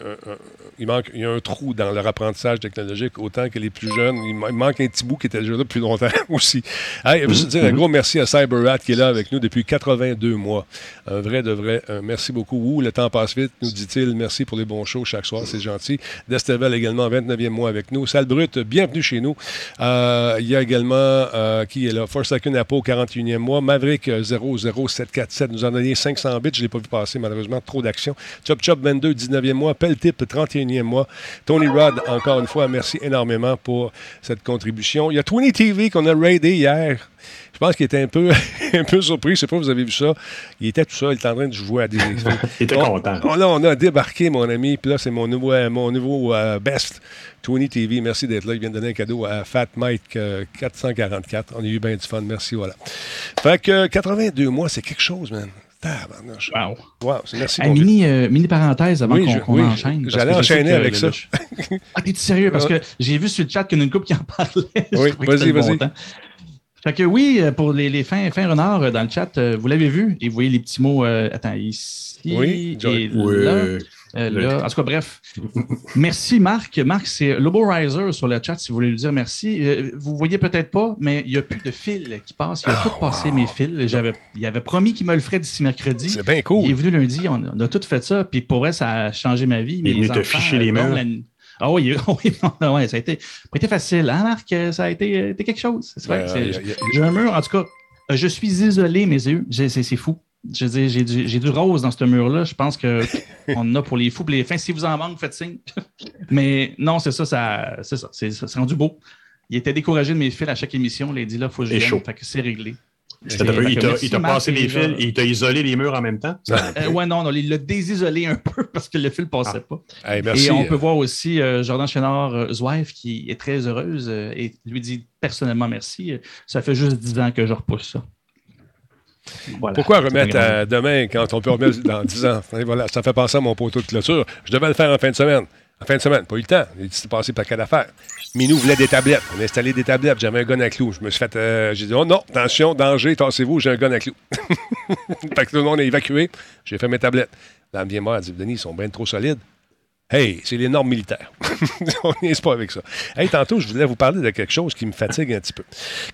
il, manque, il y a un trou dans leur apprentissage technologique, autant que les plus jeunes, il, ma- il manque un petit bout qui était déjà là depuis longtemps aussi. Je veux dire un gros merci à CyberRat qui est là avec nous depuis 82 mois. Un vrai de vrai. un merci beaucoup. Ouh, le temps passe vite, nous dit-il. Merci pour les bons shows chaque soir, c'est gentil. Destevel également, 29e mois avec nous. Salle bienvenue chez nous. Euh, il y a également, euh, qui est là, Forsaken Apo, 41e mois. Maverick euh, 00747 nous en a donné 500 bits. Je ne l'ai pas vu passer, malheureusement. Trop d'action. Chop Chop 22, 19e mois. Peltip, 31e mois. Tony Rod, encore une fois, merci énormément pour cette contribution. Il y a 20 TV qu'on a raidé hier. Je pense qu'il était un peu, un peu surpris. Je ne sais pas si vous avez vu ça. Il était tout seul. Il était en train de jouer à des. Il était On- content. on, là, on a débarqué, mon ami. Puis là, c'est mon nouveau, euh, mon nouveau euh, best. 20 TV, merci d'être là. Il vient de donner un cadeau à Fat Mike euh, 444. On a eu bien du fun. Merci, voilà. Fait que euh, 82 mois, c'est quelque chose, man. Tabarnouche. Wow. Wow, merci. Hey, mini, euh, mini parenthèse avant Oui, qu'on oui, enchaîne. j'allais enchaîner avec le- ça. le- Ah, t'es sérieux? Parce que j'ai vu sur le chat qu'il y en a une couple qui en parlait. Oui, vas-y, vas-y. Fait que oui, euh, pour les, les fins, fins renards euh, dans le chat, vous l'avez vu? Et vous voyez les petits mots. euh, attends, ici Oui, et là. Euh, là, en tout cas, bref. merci, Marc. Marc, c'est Lobo Riser sur le chat, si vous voulez lui dire merci. Euh, vous voyez peut-être pas, mais il n'y a plus de fil qui passe. Il a tout passé mes fils. J'avais, il avait promis qu'il me le ferait d'ici mercredi. C'est bien Il est cool. venu lundi, on, on a tout fait ça, puis pour vrai, ça a changé ma vie. Il est venu te ficher les la- Ah oui, oui, non, ouais, ça a été, pas été facile. Hein, Marc? Ça a été, euh, été quelque chose. C'est vrai. A- J'ai un mur, en tout cas, je suis isolé, mes yeux. C'est fou. Je veux dire, j'ai du, j'ai du rose dans ce mur-là. Je pense qu'on en a pour les fous, pour les fins. Si vous en manque, faites signe. Mais non, c'est ça, ça c'est ça. C'est c'est rendu beau. Il était découragé de mes fils à chaque émission. Il a dit là, il faut que je Et chaud. Fait que c'est réglé. Il t'a il passé et les fils, il t'a isolé les murs en même temps? Euh, ouais, non, non, il l'a désisolé un peu parce que le fil ne passait pas. Hey, merci. Et on peut voir aussi euh, Jordan Chénard, euh, qui est très heureuse euh, et lui dit personnellement merci. Ça fait juste 10 ans que je repousse ça. Voilà. Pourquoi remettre à demain quand on peut remettre dans 10 ans? Voilà, ça fait penser à mon poteau de clôture. Je devais le faire en fin de semaine. En fin de semaine, pas eu le temps. Il dit, c'est passé par quelle affaire? Minou voulait des tablettes. On a installé des tablettes. J'avais un gun à clous. Je me suis fait. euh, j'ai dit, oh non, attention, danger, tassez-vous, j'ai un gun à clous. fait que tout le monde est évacué. J'ai fait mes tablettes. Là, elle me vient moi, elle dit, Denis, ils sont bien trop solides. Hey, c'est les normes militaires. On n'y est pas avec ça. Hey, tantôt, je voulais vous parler de quelque chose qui me fatigue un petit peu.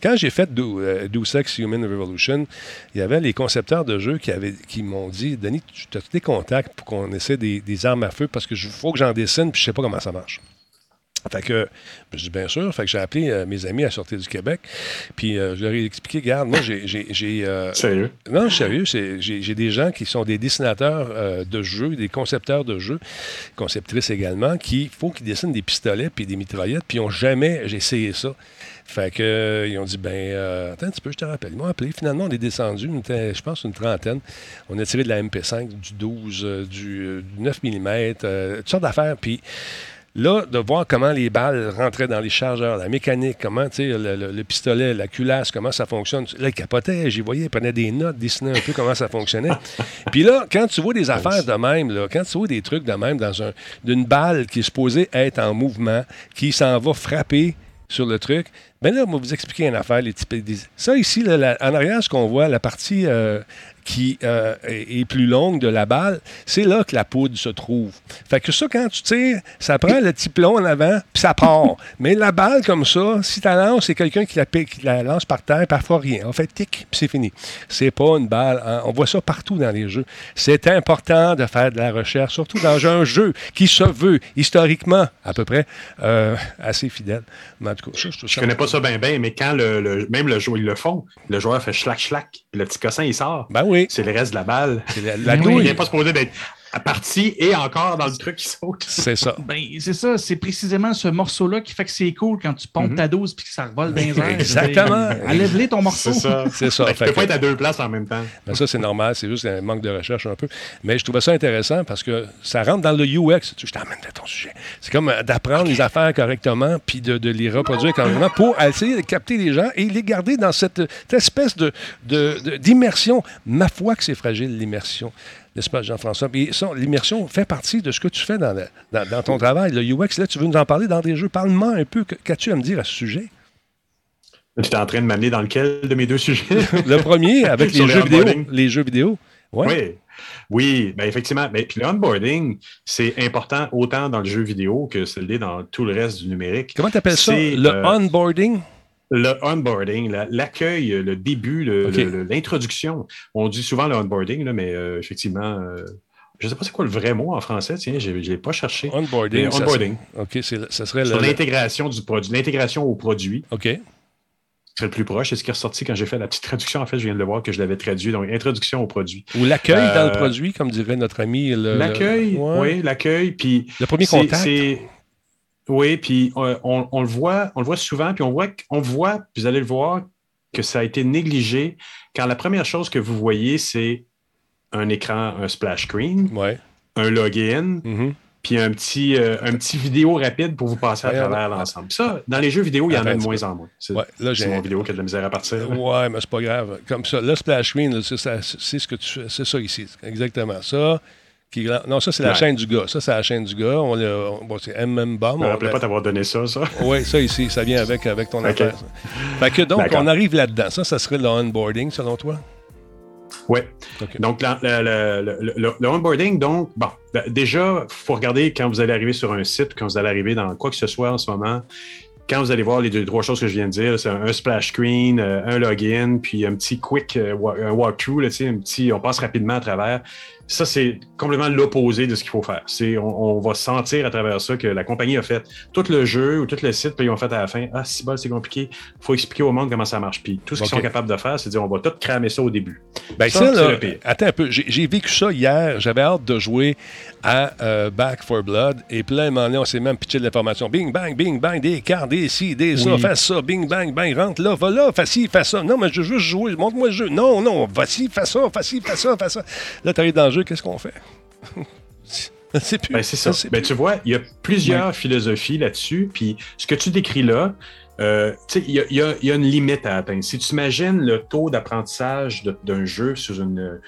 Quand j'ai fait Do, euh, Sex Human Revolution, il y avait les concepteurs de jeux qui, m'ont dit Denis, tu as des contacts pour qu'on essaie des, armes à feu parce que faut que j'en dessine puis je sais pas comment ça marche. Fait que, je dis bien sûr, fait que j'ai appelé euh, mes amis à sortir du Québec, puis euh, je leur ai expliqué, regarde, moi j'ai. euh, Sérieux? non, sérieux, c'est- j'ai j'ai des gens qui sont des dessinateurs de jeux, des concepteurs de jeux, conceptrices également, qui faut qu'ils dessinent des pistolets puis des mitraillettes, puis ils n'ont jamais j'ai essayé ça. Fait que euh, ils ont dit ben euh, attends un petit peu, je te rappelle. Ils m'ont appelé. Finalement, on est descendu, on était, je pense, une trentaine. On a tiré de la MP5, du 12, euh, du, du 9 mm, toutes sortes d'affaires. Puis Là, de voir comment les balles rentraient dans les chargeurs, la mécanique, comment, tu sais, le, le- le pistolet, la culasse, comment ça fonctionne. Là, il capotait, j'y voyais, il prenait des notes, dessinait un peu comment ça fonctionnait. Puis là, quand tu vois des affaires de même, là, quand tu vois des trucs de même dans un d'une balle qui est supposée être en mouvement, qui s'en va frapper sur le truc. Ben là, moi, vous expliquer une affaire, les types. des- Ça, ici, là, la- en arrière, ce qu'on voit, la partie euh, qui euh, est, plus longue de la balle, c'est là que la poudre se trouve. Fait que ça, quand tu tires, ça prend le petit plomb en avant, puis ça part. Mais la balle, comme ça, si tu la lances, c'est quelqu'un qui la, pique- qui la lance par terre, parfois rien. En fait, tic, puis c'est fini. C'est pas une balle. hein. On voit ça partout dans les jeux. C'est important de faire de la recherche, surtout dans un jeu qui se veut historiquement, à peu près, euh, assez fidèle. Mais en tout cas, je connais pas ça bien, bien, mais quand le, le- même le joueur, ils le font, le joueur fait schlac, schlac, puis le petit cossin, il sort. Ben oui. C'est le reste de la balle. La, la douille. Il n'est pas supposé d'être parti et encore dans le truc qui saute. C'est ça. Ben, c'est ça, c'est précisément ce morceau-là qui fait que c'est cool quand tu pompes Mhm. ta dose puis que ça revole dans les airs. Exactement. Enlève-les ton morceau. C'est ça. C'est ça. Fait tu peux que- pas être à deux places en même temps. Ben ça, c'est normal. C'est juste un manque de recherche un peu. Mais je trouvais ça intéressant parce que ça rentre dans le UX. Tu- Je t'emmène de ton sujet. C'est comme euh, d'apprendre les affaires correctement puis de, de les reproduire correctement pour essayer de capter les gens et les garder dans cette, cette espèce de, de- de- d'immersion. Ma foi que c'est fragile, l'immersion. N'est-ce pas, Jean-François? L'immersion fait partie de ce que tu fais dans, le- dans, dans ton travail. Le UX, là, tu veux nous en parler dans des jeux. Parle-moi un peu. Qu'as-tu à me dire à ce sujet? Tu es en train de m'amener dans lequel de mes deux sujets? Le premier, avec les jeux vidéo. Les jeux vidéo. Ouais. Oui. Oui, ben effectivement. Ben, puis le onboarding, c'est important autant dans le jeu vidéo que ce l'est dans tout le reste du numérique. Comment tu appelles ça? C'est, Le euh, onboarding? Le onboarding, la- l'accueil, le début, l'introduction. On dit souvent le onboarding, là, mais euh, effectivement, euh, je ne sais pas c'est quoi le vrai mot en français, tiens, je ne l'ai pas cherché. Onboarding. Mais onboarding. OK, ça serait l'intégration du produit, l'intégration au produit, OK. c'est le plus proche. C'est ce qui est ressorti quand j'ai fait la petite traduction. En fait, je viens de le voir que je l'avais traduit. Donc, introduction au produit. Ou l'accueil dans le Euh, produit, comme dirait notre ami. L'accueil, le- ouais. oui, l'accueil. Puis Le premier c'est- contact. Oui, puis euh, on, on le voit, on le voit souvent, puis on voit, on voit, puis vous allez le voir, que ça a été négligé quand la première chose que vous voyez, c'est un écran, un splash screen, Ouais. un login, Mhm. puis un petit, euh, un petit vidéo rapide pour vous passer à Ouais, travers ouais. l'ensemble. Ça, dans les jeux vidéo, il y en a de moins en moins. C'est mon vidéo qui a de la misère à partir. là. Ouais, mais c'est pas grave. Comme ça, le splash screen, c'est ce que tu fais. C'est ça ici. Exactement. Ça. Qui, non, ça, c'est la Ouais. chaîne du gars. Ça, c'est la chaîne du gars. On bon, c'est MM Bomb. Je me rappelais pas t'avoir donné ça, ça. Oui, ça ici, ça vient avec, avec ton Ok. affaire. ça. Fait que donc, on arrive là-dedans. Ça, ça serait le onboarding, selon toi? Oui. Donc, la- la- la- le, le- le onboarding, donc, bon, ben, déjà, il faut regarder quand vous allez arriver sur un site, quand vous allez arriver dans quoi que ce soit en ce moment. Quand vous allez voir les deux, trois choses que je viens de dire, c'est un, splash screen, euh, un login, puis un petit quick euh, un walkthrough, là, un petit, on passe rapidement à travers. Ça, c'est complètement l'opposé de ce qu'il faut faire. C'est, on, on va sentir à travers ça que la compagnie a fait tout le jeu ou tout le site, puis ils ont fait à la fin, ah, c'est bon, c'est compliqué, il faut expliquer au monde comment ça marche. Puis tout ce qu'ils sont capables de faire, c'est dire, on va tout cramer ça au début. Ben Ça, ça, c'est là, le pire. attends un peu. J'ai j'ai vécu ça hier. J'avais hâte de jouer à euh, Back for Blood. Et puis là, à un moment donné, on s'est même pitché de l'information. Bing, bang, bing, bang, des cartes, des ci, des ça, Oui. fais ça, bing, bang, bang, rentre là, va là, fais ci, fais ça. Non, mais je veux juste jouer, montre-moi le jeu. Non, non, vas-y, fais ça, fais ci, fais ça, fais ça. Là, tu arrives dans le jeu, qu'est-ce qu'on fait? c'est plus. Ben, c'est ça. Ben, plus. tu vois, il y a plusieurs philosophies là-dessus. Puis ce que tu décris là, euh, tu sais, il y y y a une limite à atteindre. Si tu imagines le taux d'apprentissage d'un jeu sur une,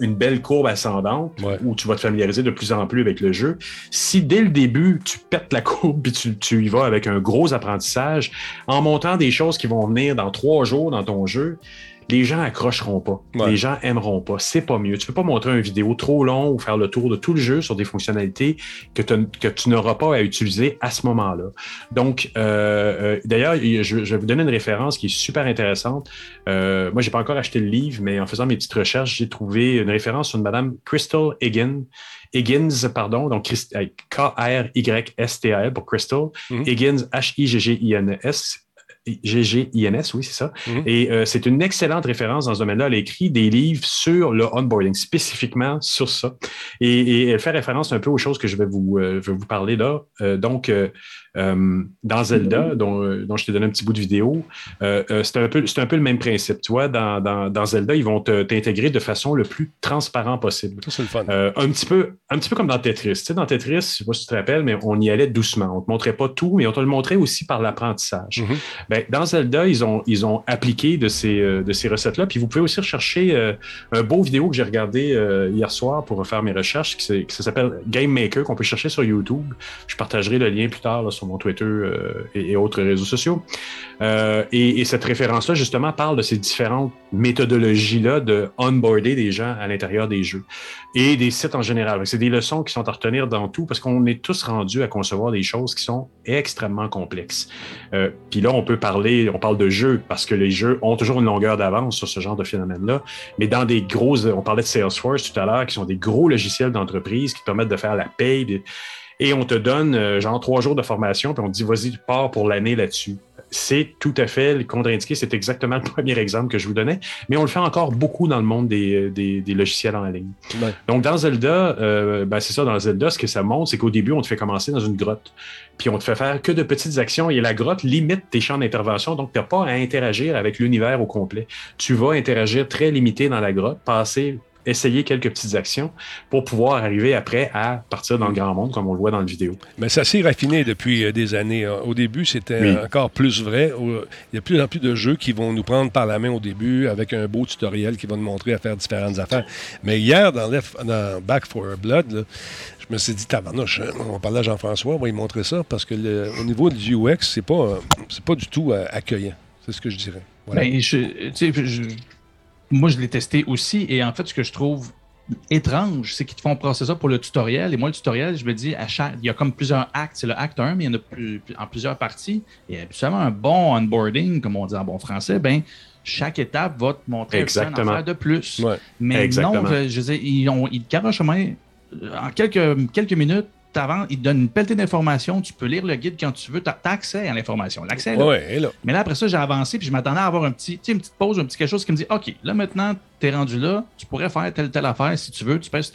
une belle courbe ascendante, Ouais. où tu vas te familiariser de plus en plus avec le jeu, si dès le début, tu pètes la courbe puis tu, tu y vas avec un gros apprentissage, en montant des choses qui vont venir dans trois jours dans ton jeu, les gens accrocheront pas. Ouais. Les gens aimeront pas. C'est pas mieux. Tu peux pas montrer une vidéo trop long ou faire le tour de tout le jeu sur des fonctionnalités que, tu- que tu n'auras pas à utiliser à ce moment-là. Donc, euh, euh, d'ailleurs, il- je, je vais vous donner une référence qui est super intéressante. Euh, moi, j'ai pas encore acheté le livre, mais en faisant mes petites recherches, j'ai trouvé une référence sur une madame Crystal Higgins. Higgins, pardon, donc K-R-Y-S-T-A-L pour Crystal. Mhm. Higgins, H-I-G-G-I-N-S. G-G-I-N-S, oui, c'est ça. Mhm. Et euh, c'est une excellente référence dans ce domaine-là. Elle a écrit des livres sur le onboarding, spécifiquement sur ça. Et, et elle fait référence un peu aux choses que je vais vous, euh, je vais vous parler là. Euh, donc, euh, dans Zelda, dont, euh, dont je t'ai donné un petit bout de vidéo, euh, euh, c'est un, peu- c'est un peu le même principe. Tu vois, dans, dans, dans Zelda, ils vont t'intégrer de façon le plus transparent possible. Ça, c'est le fun. Euh, un, petit peu, un petit peu comme dans Tetris. Tu sais, dans Tetris, je sais pas si tu te rappelles, mais on y allait doucement. On ne te montrait pas tout, mais on te le montrait aussi par l'apprentissage. Mhm. Ben, Ben, dans Zelda, ils ont, ils ont appliqué de ces, de ces recettes-là. Puis vous pouvez aussi rechercher un beau vidéo que j'ai regardé hier soir pour faire mes recherches, qui s'appelle Game Maker, qu'on peut chercher sur YouTube. Je partagerai le lien plus tard là, sur mon Twitter euh, et, autres réseaux sociaux. Euh, et, et cette référence-là, justement, parle de ces différentes méthodologies-là de onboarder des gens à l'intérieur des jeux et des sites en général. C'est des leçons qui sont à retenir dans tout parce qu'on est tous rendus à concevoir des choses qui sont extrêmement complexes. Euh, Puis là, on peut parler, on parle de jeux parce que les jeux ont toujours une longueur d'avance sur ce genre de phénomène-là. Mais dans des grosses, on parlait de Salesforce tout à l'heure, qui sont des gros logiciels d'entreprise qui te permettent de faire la paye. Et on te donne euh, genre trois jours de formation, puis on te dit vas-y, pars pour l'année là-dessus. C'est tout à fait contre-indiqué. C'est exactement le premier exemple que je vous donnais. Mais on le fait encore beaucoup dans le monde des, des- des logiciels en ligne. Ouais. Donc, dans Zelda, euh, ben, c'est ça, dans Zelda, ce que ça montre, c'est qu'au début, on te fait commencer dans une grotte. Puis on te fait faire que de petites actions et la grotte limite tes champs d'intervention. Donc, tu n'as pas à interagir avec l'univers au complet. Tu vas interagir très limité dans la grotte, passer, essayer quelques petites actions pour pouvoir arriver après à partir dans le grand monde, comme on le voit dans la vidéo. Mais ça s'est raffiné depuis euh, des années. Au début, c'était Oui. encore plus vrai. Il y a de plus en plus de jeux qui vont nous prendre par la main au début avec un beau tutoriel qui va nous montrer à faire différentes affaires. Mais hier, dans, dans Back for Blood, là, je me suis dit, tabarnouche, hein, on parlait à Jean-François, on va lui montrer ça parce que le- au niveau du UX, c'est pas, euh, c'est pas du tout euh, accueillant. C'est ce que je dirais. Voilà. Ben, je- tu sais, je- moi, je l'ai testé aussi. Et en fait, ce que je trouve étrange, c'est qu'ils te font passer ça pour le tutoriel. Et moi, le tutoriel, je me dis, à chaque, il y a comme plusieurs actes. C'est le acte 1, mais il y en a plus- en plusieurs parties. Et absolument un bon onboarding, comme on dit en bon français, ben, chaque étape va te montrer un Exactement. affaire de plus. Ouais. Mais Exactement. non, je, je veux dire, ils, ont, ils te carrent chemin. Euh, En quelques, quelques minutes, t'avances, ils te donnent une pelletée d'informations. Tu peux lire le guide quand tu veux. Tu as, accès à l'information. L'accès est là. Ouais, et là. Mais là, après ça, j'ai avancé puis je m'attendais à avoir un petit, tu une petite pause, un petit quelque chose qui me dit OK, là maintenant, t'es rendu là, tu pourrais faire telle telle affaire si tu veux, tu pèses.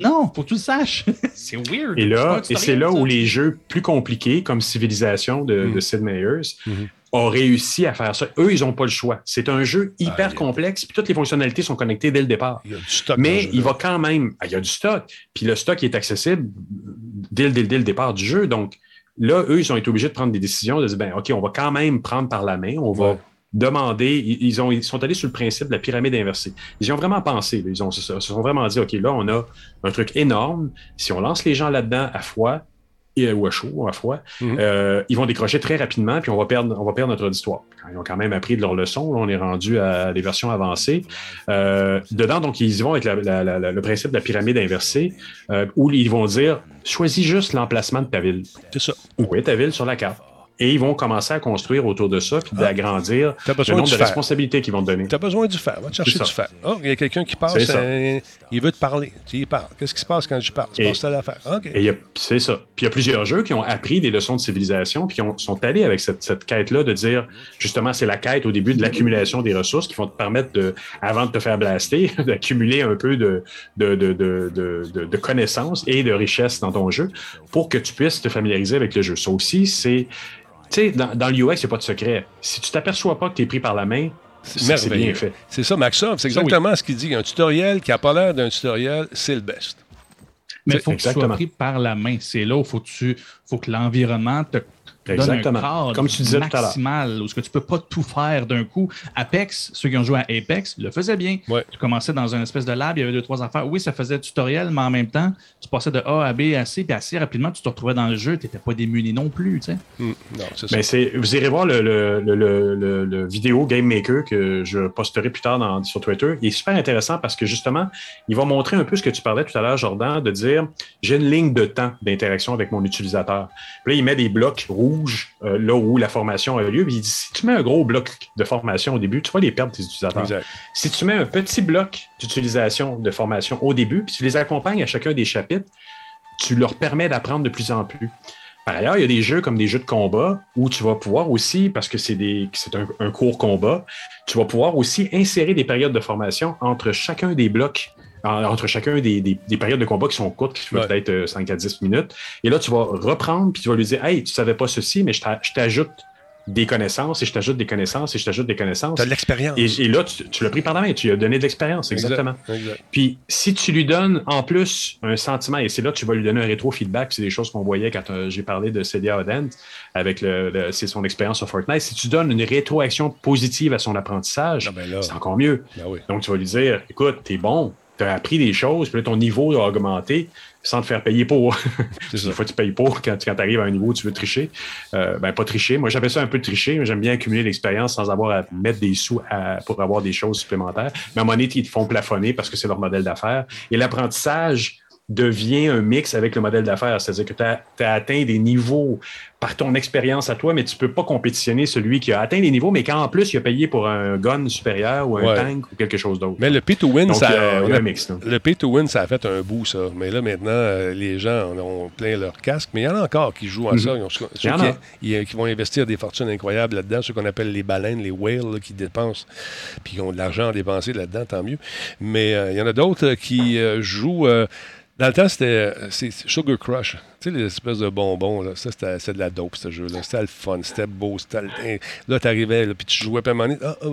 Non, faut que tu le saches. c'est weird. Et là, et c'est là où les jeux plus compliqués, comme Civilisation de, Mm. de Sid Meier's, Mhm. Ont réussi à faire ça. Eux, ils n'ont pas le choix. C'est un jeu hyper Ah, il- complexe, puis toutes les fonctionnalités sont connectées dès le départ. Il y a du stock. Mais il va quand même. ah, Il y a du stock. Puis le stock est accessible dès, le- dès dès le départ du jeu. Donc là, eux, ils ont été obligés de prendre des décisions, de dire ben, OK, on va quand même prendre par la main, on va Ouais. demander. Ils, ont, ils sont allés sur le principe de la pyramide inversée. Ils y ont vraiment pensé. Ils ont, se se sont vraiment dit OK, là, on a un truc énorme. Si on lance les gens là-dedans à et- ou à chaud, ou à froid, Mhm. euh, ils vont décrocher très rapidement, puis on va perdre, on va perdre notre auditoire. Ils ont quand même appris de leur leçon. Là, on est rendu à des versions avancées. Euh, dedans, donc, ils y vont avec la- la- la- la- le principe de la pyramide inversée, euh, où ils vont dire choisis juste l'emplacement de ta ville. C'est ça. Où est ta ville sur la carte? Et ils vont commencer à construire autour de ça, puis d'agrandir T'as le nombre de fer. responsabilités qu'ils vont te donner. Tu as besoin du fer. Va te chercher du fer. Oh, il y a quelqu'un qui passe. Euh, il veut te parler. Tu y parles. Qu'est-ce qui se passe quand je parle? Tu passes à l'affaire. OK. Et il y a- c'est ça. Puis il y a plusieurs jeux qui ont appris des leçons de civilisation, puis qui ont- sont allés avec cette, cette quête-là de dire, justement, c'est la quête au début de l'accumulation des ressources qui vont te permettre, de, avant de te faire blaster, d'accumuler un peu de, de, de, de, de, de- de connaissances et de richesses dans ton jeu pour que tu puisses te familiariser avec le jeu. Ça aussi, c'est... Tu sais, dans, dans le UX, il n'y a pas de secret. Si tu t'aperçois pas que tu es pris par la main, c'est bien fait. C'est ça, Maxov. C'est Ça, oui. exactement ce qu'il dit. Un tutoriel qui n'a pas l'air d'un tutoriel, c'est le best. Mais il faut que tu sois pris par la main. C'est là où faut que tu, faut que l'environnement te donne Exactement. un cadre Comme tu disais tout à l'heure. maximal, où ce que tu peux pas tout faire d'un coup. Apex, ceux qui ont joué à Apex le faisaient bien. Ouais. Tu commençais dans une espèce de lab, il y avait deux, trois affaires. Oui, ça faisait tutoriel, mais en même temps, tu passais de A à B à C, puis assez rapidement, tu te retrouvais dans le jeu, tu n'étais pas démuni non plus. tu sais. Non, c'est ça. Mais c'est, vous irez voir le, le, le, le, le- le vidéo Game Maker que je posterai plus tard dans- sur Twitter. Il est super intéressant parce que justement, il va montrer un peu ce que tu parlais tout à l'heure, Jordan, de dire j'ai une ligne de temps d'interaction avec mon utilisateur. Puis là, il met des blocs rouges euh, là où la formation a lieu. Puis il dit si tu mets un gros bloc de formation au début, tu vas les perdre tes utilisateurs. Exact. Si tu mets un petit bloc d'utilisation de formation au début, puis tu les accompagnes à chacun des chapitres, tu leur permets d'apprendre de plus en plus. Par ailleurs, il y a des jeux comme des jeux de combat où tu vas pouvoir aussi, parce que c'est des c'est un, un court combat, tu vas pouvoir aussi insérer des périodes de formation entre chacun des blocs, en- entre chacun des, des- des périodes de combat qui sont courtes, qui peuvent Ouais. être euh, 5 à 10 minutes. Et là, tu vas reprendre, puis tu vas lui dire Hey, tu savais pas ceci, mais je t'a- je t'ajoute des connaissances et je t'ajoute des connaissances et je t'ajoute des connaissances. Tu as de l'expérience. Et, et là, tu, tu l'as pris par la main, tu lui as donné de l'expérience, Exact, exactement. exact. Puis si tu lui donnes en plus un sentiment, et c'est là que tu vas lui donner un rétro-feedback, c'est des choses qu'on voyait quand euh, j'ai parlé de Celia Odent avec le, le- c'est son expérience sur Fortnite. Si tu donnes une rétroaction positive à son apprentissage, Ah ben c'est encore mieux. Ben oui. Donc tu vas lui dire écoute, t'es bon, t'as appris des choses, puis là, ton niveau a augmenté sans te faire payer pour. Des fois, tu payes pour quand, quand tu arrives à un niveau où tu veux tricher. Euh, ben, pas tricher. Moi, j'appelle ça un peu tricher. mais J'aime bien accumuler l'expérience sans avoir à mettre des sous à- pour avoir des choses supplémentaires. Mais à un moment donné, ils te font plafonner parce que c'est leur modèle d'affaires. Et l'apprentissage devient un mix avec le modèle d'affaires. C'est-à-dire que tu as, atteint des niveaux par ton expérience à toi, mais tu peux pas compétitionner celui qui a atteint des niveaux, mais quand en plus il a payé pour un gun supérieur ou un Ouais. tank ou quelque chose d'autre. Mais le pay to win, Donc, ça, a- un mix, là. le pay to win, ça a fait un bout, ça. Mais là, maintenant, euh, les gens en ont plein leur casque. Mais il y en a encore qui jouent à ça. Ils ceux Mhm. Il y en qui, a. ils- qui vont investir des fortunes incroyables là-dedans, ceux qu'on appelle les baleines, les whales, là, qui dépensent, puis qui ont de l'argent à dépenser là-dedans, tant mieux. Mais euh, il y en a d'autres qui euh, jouent. Dans le temps, c'était euh, Sugar Crush. Tu sais, les espèces de bonbons, là. Ça, c'était de la dope, ce jeu-là. C'était le fun, c'était beau. Là, t'arrivais, puis tu jouais, puis à donné, ah, ah,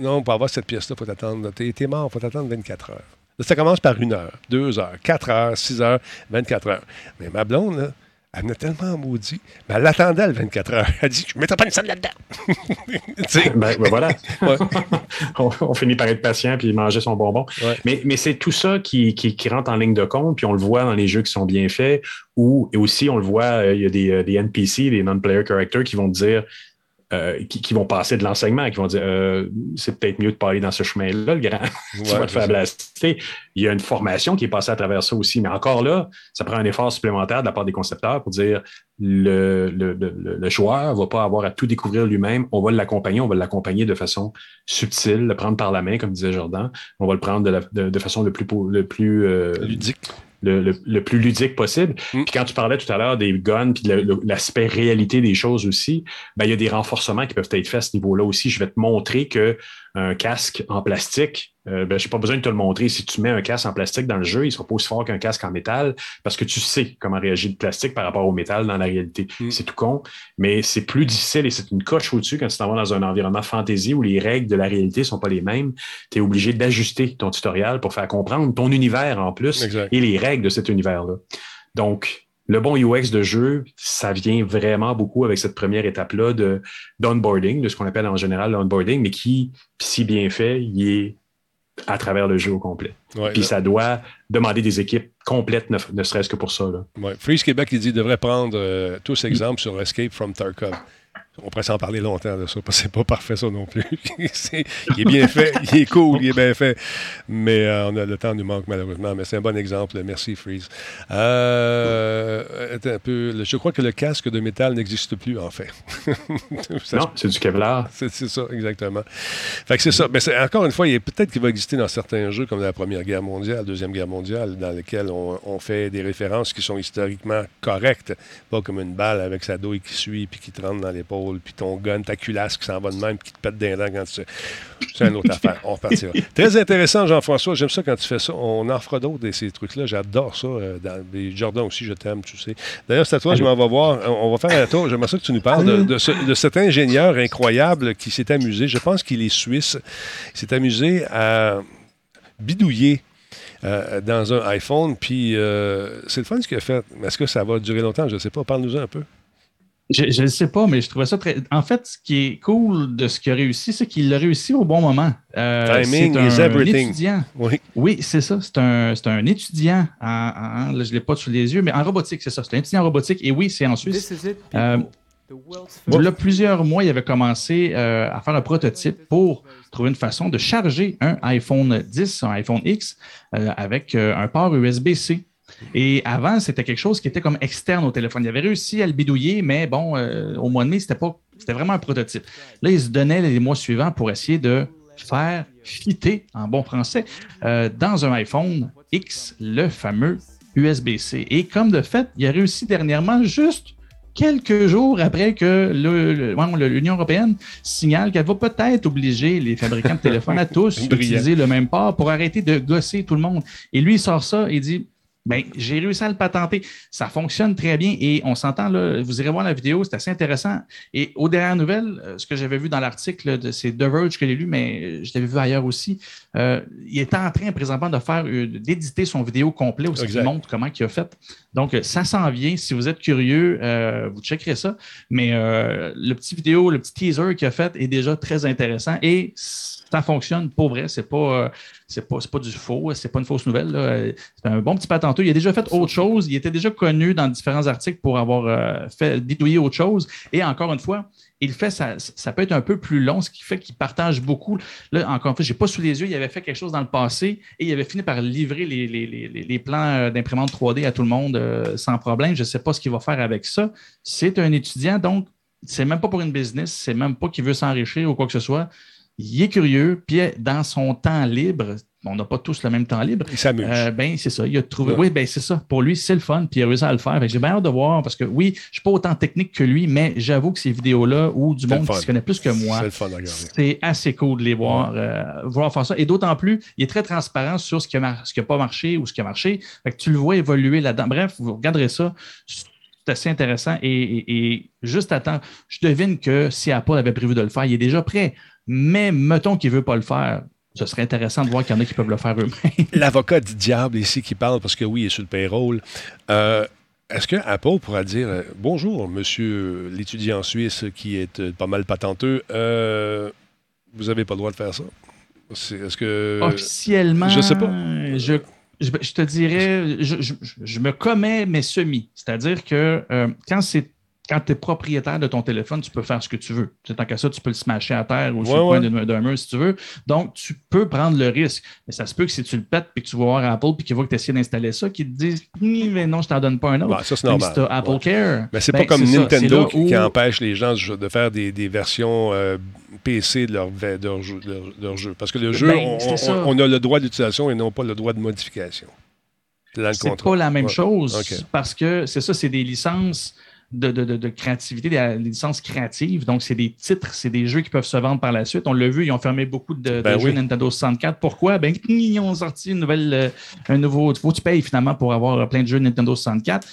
non, pour avoir cette pièce-là, faut t'attendre. T'es t'es mort, faut t'attendre 24 heures. Là, ça commence par une heure, deux heures, quatre heures, six heures, 24 heures. Mais ma blonde, là, elle venait tellement maudit. Mais elle l'attendait le 24 heures. Elle dit Je ne mettrai pas une scène là-dedans. Ben, ben voilà. Ouais. on, on finit par être patient puis manger son bonbon. Ouais. Mais, mais c'est tout ça qui, qui, qui rentre en ligne de compte, puis on le voit dans les jeux qui sont bien faits, ou et aussi on le voit, euh, il y a des, euh, des NPC, des non-player characters, qui vont te dire, euh, qui, qui vont passer de l'enseignement, qui vont dire euh, c'est peut-être mieux de pas aller dans ce chemin-là, le grand. tu vas te faire blaster. Il y a une formation qui est passée à travers ça aussi. Mais encore là, ça prend un effort supplémentaire de la part des concepteurs pour dire le, le, le, le joueur ne va pas avoir à tout découvrir lui-même. On va l'accompagner, on va l'accompagner de façon subtile, le prendre par la main, comme disait Jordan. On va le prendre de, la, de, de façon le plus, le plus euh, ludique. Le, le- le plus ludique possible. Mm. Puis quand tu parlais tout à l'heure des guns, puis l'aspect réalité des choses aussi, ben, il y a des renforcements qui peuvent être faits à ce niveau-là aussi. Je vais te montrer que un casque en plastique, euh, ben, je n'ai pas besoin de te le montrer. Si tu mets un casque en plastique dans le jeu, il ne sera pas aussi fort qu'un casque en métal parce que tu sais comment réagir le plastique par rapport au métal dans la réalité. Mm. C'est tout con, mais c'est plus difficile et c'est une coche au-dessus quand tu t'en vas dans un environnement fantasy où les règles de la réalité ne sont pas les mêmes. Tu es obligé d'ajuster ton tutoriel pour faire comprendre ton univers en plus Exact. et les règles de cet univers-là. Donc, le bon UX de jeu, ça vient vraiment beaucoup avec cette première étape-là de d'onboarding, de ce qu'on appelle en général l'onboarding, mais qui, si bien fait, il est à travers le jeu au complet. Ouais, Puis là- ça doit demander des équipes complètes, ne, ne serait-ce que pour ça. Là. Ouais. Freeze Québec, il dit devrait prendre euh, tous exemples sur Escape from Tarkov. On pourrait s'en parler longtemps de ça, parce que c'est pas parfait ça non plus. Il est bien fait, il est cool, il est bien fait. Mais euh, on a, le temps nous manque malheureusement. Mais c'est un bon exemple. Merci, Freeze. Euh, un peu. Je crois que le casque de métal n'existe plus, en fait. Ça non, c'est du Kevlar. c'est ça, exactement. Fait que c'est ça. Mais c'est- encore une fois, il est peut-être qu'il va exister dans certains jeux comme la Première Guerre mondiale, la Deuxième Guerre mondiale, dans lesquels on, on fait des références qui sont historiquement correctes. Pas comme une balle avec sa douille qui suit, puis qui te rentre dans l'épaule, puis ton gun, ta culasse qui s'en va de même, qui te pète les dents quand tu... C'est une autre affaire. On repartira. Très intéressant, Jean-François. J'aime ça quand tu fais ça. On en fera d'autres de ces trucs-là. J'adore ça. euh, dans- Jordan aussi, je t'aime, tu sais. D'ailleurs, c'est à toi, je m'en vais voir. On va faire un tour. J'aimerais ça que tu nous parles de, de ce- de cet ingénieur incroyable qui s'est amusé. Je pense qu'il est suisse. Il s'est amusé à bidouiller euh, dans un iPhone. Puis euh, c'est le fun ce qu'il a fait. Mais est-ce que ça va durer longtemps? Je ne sais pas. Parle-nous un peu. Je ne sais pas, mais je trouvais ça très. En fait, ce qui est cool de ce qu'il a réussi, c'est qu'il l'a réussi au bon moment. Euh, Timing c'est is un everything. étudiant. Oui. Oui, c'est ça. C'est un, c'est un étudiant en, en- là, je ne l'ai pas sous les yeux, mais en robotique, c'est ça. C'est un étudiant en robotique. Et oui, c'est en Suisse. This is it, Euh, world's first- Là, plusieurs mois, il avait commencé euh, à faire un prototype pour trouver une façon de charger un iPhone 10, un iPhone X, euh, avec euh, un port USB-C. Et avant, c'était quelque chose qui était comme externe au téléphone. Il avait réussi à le bidouiller, mais bon, euh, au mois de mai, c'était pas, c'était vraiment un prototype. Là, il se donnait les mois suivants pour essayer de faire fitter, en bon français, euh, dans un iPhone X, le fameux USB-C. Et comme de fait, il a réussi dernièrement juste quelques jours après que le- le- bon, le- l'Union européenne signale qu'elle va peut-être obliger les fabricants de téléphones à tous d'utiliser le même port pour arrêter de gosser tout le monde. Et lui, il sort ça et dit Ben, j'ai réussi à le patenter. Ça fonctionne très bien et on s'entend là. Vous irez voir la vidéo, c'est assez intéressant. Et aux dernières nouvelles, euh, ce que j'avais vu dans l'article, c'est The Verge que j'ai lu, mais euh, je l'avais vu ailleurs aussi. Euh, il était en train présentement de faire euh, d'éditer son vidéo complet où il montre comment il a fait. Donc, euh, ça s'en vient. Si vous êtes curieux, euh, vous checkerez ça. Mais euh, le petit vidéo, le petit teaser qu'il a fait est déjà très intéressant et ça fonctionne pour vrai. C'est pas, c'est pas, c'est pas du faux, c'est pas une fausse nouvelle. C'est un bon petit patenteux. Il a déjà fait autre chose. Il était déjà connu dans différents articles pour avoir fait bidouiller autre chose. Et encore une fois, il fait ça, ça peut être un peu plus long, ce qui fait qu'il partage beaucoup. Là, encore une fois, je n'ai pas sous les yeux, il avait fait quelque chose dans le passé et il avait fini par livrer les, plans euh, d'imprimante 3D à tout le monde euh, sans problème. Je ne sais pas ce qu'il va faire avec ça. C'est un étudiant, donc c'est même pas pour une business, c'est même pas qu'il veut s'enrichir ou quoi que ce soit. Il est curieux, puis dans son temps libre, on n'a pas tous le même temps libre. Il s'amuse. Euh, ben, c'est ça. Il a trouvé. Ouais. Oui, ben, c'est ça. Pour lui, c'est le fun, puis il a réussi à le faire. J'ai bien hâte de voir parce que oui, je ne suis pas autant technique que lui, mais j'avoue que ces vidéos-là ou du monde qui se connaît plus que moi, C'est assez cool de les voir, euh, voir faire ça. Et d'autant plus, il est très transparent sur ce qui n'a pas marché ou ce qui a marché. Fait que tu le vois évoluer là-dedans. Bref, vous regarderez ça. C'est assez intéressant. Et, et- et juste à temps, je devine que si Apple avait prévu de le faire, il est déjà prêt. Mais mettons qu'il ne veut pas le faire. Ce serait intéressant de voir qu'il y en a qui peuvent le faire eux-mêmes. L'avocat du diable ici qui parle, parce que oui, il est sur le payroll. Euh, Est-ce que Apple pourra dire euh, Bonjour, monsieur l'étudiant suisse qui est euh, pas mal patenteux, vous n'avez pas le droit de faire ça? C'est- Est-ce que. Officiellement, je sais pas. Je, je, je te dirais, je, je- me commets, mais semi. C'est-à-dire que quand c'est quand tu es propriétaire de ton téléphone, tu peux faire ce que tu veux. Tant qu'à ça, tu peux le smasher à terre ou sur Ouais, le coin ouais. d'un- mur si tu veux. Donc, tu peux prendre le risque. Mais ça se peut que si tu le pètes puis que tu vas voir Apple puis qu'ils voient que tu essaies d'installer ça, qu'ils te disent mais non, je t'en donne pas un autre. Ouais, ça, c'est normal. si Apple Ouais. Care. Mais c'est ben, pas comme Nintendo qui, où- qui empêche les gens de faire des, des versions euh, PC de leur, de leur jeu, de leur- de leur jeu. Parce que le jeu, Ben, on, a le droit d'utilisation et non pas le droit de modification. C'est pas la même Ouais. chose parce que c'est ça, c'est des licences de, de- de- de créativité, des, licences créatives. Donc, c'est des titres, c'est des jeux qui peuvent se vendre par la suite. On l'a vu, ils ont fermé beaucoup de, de Ben jeux. Nintendo 64. Pourquoi? Ben, ils ont sorti une nouvelle, euh, un nouveau. Faut que tu payes finalement pour avoir plein de jeux Nintendo 64.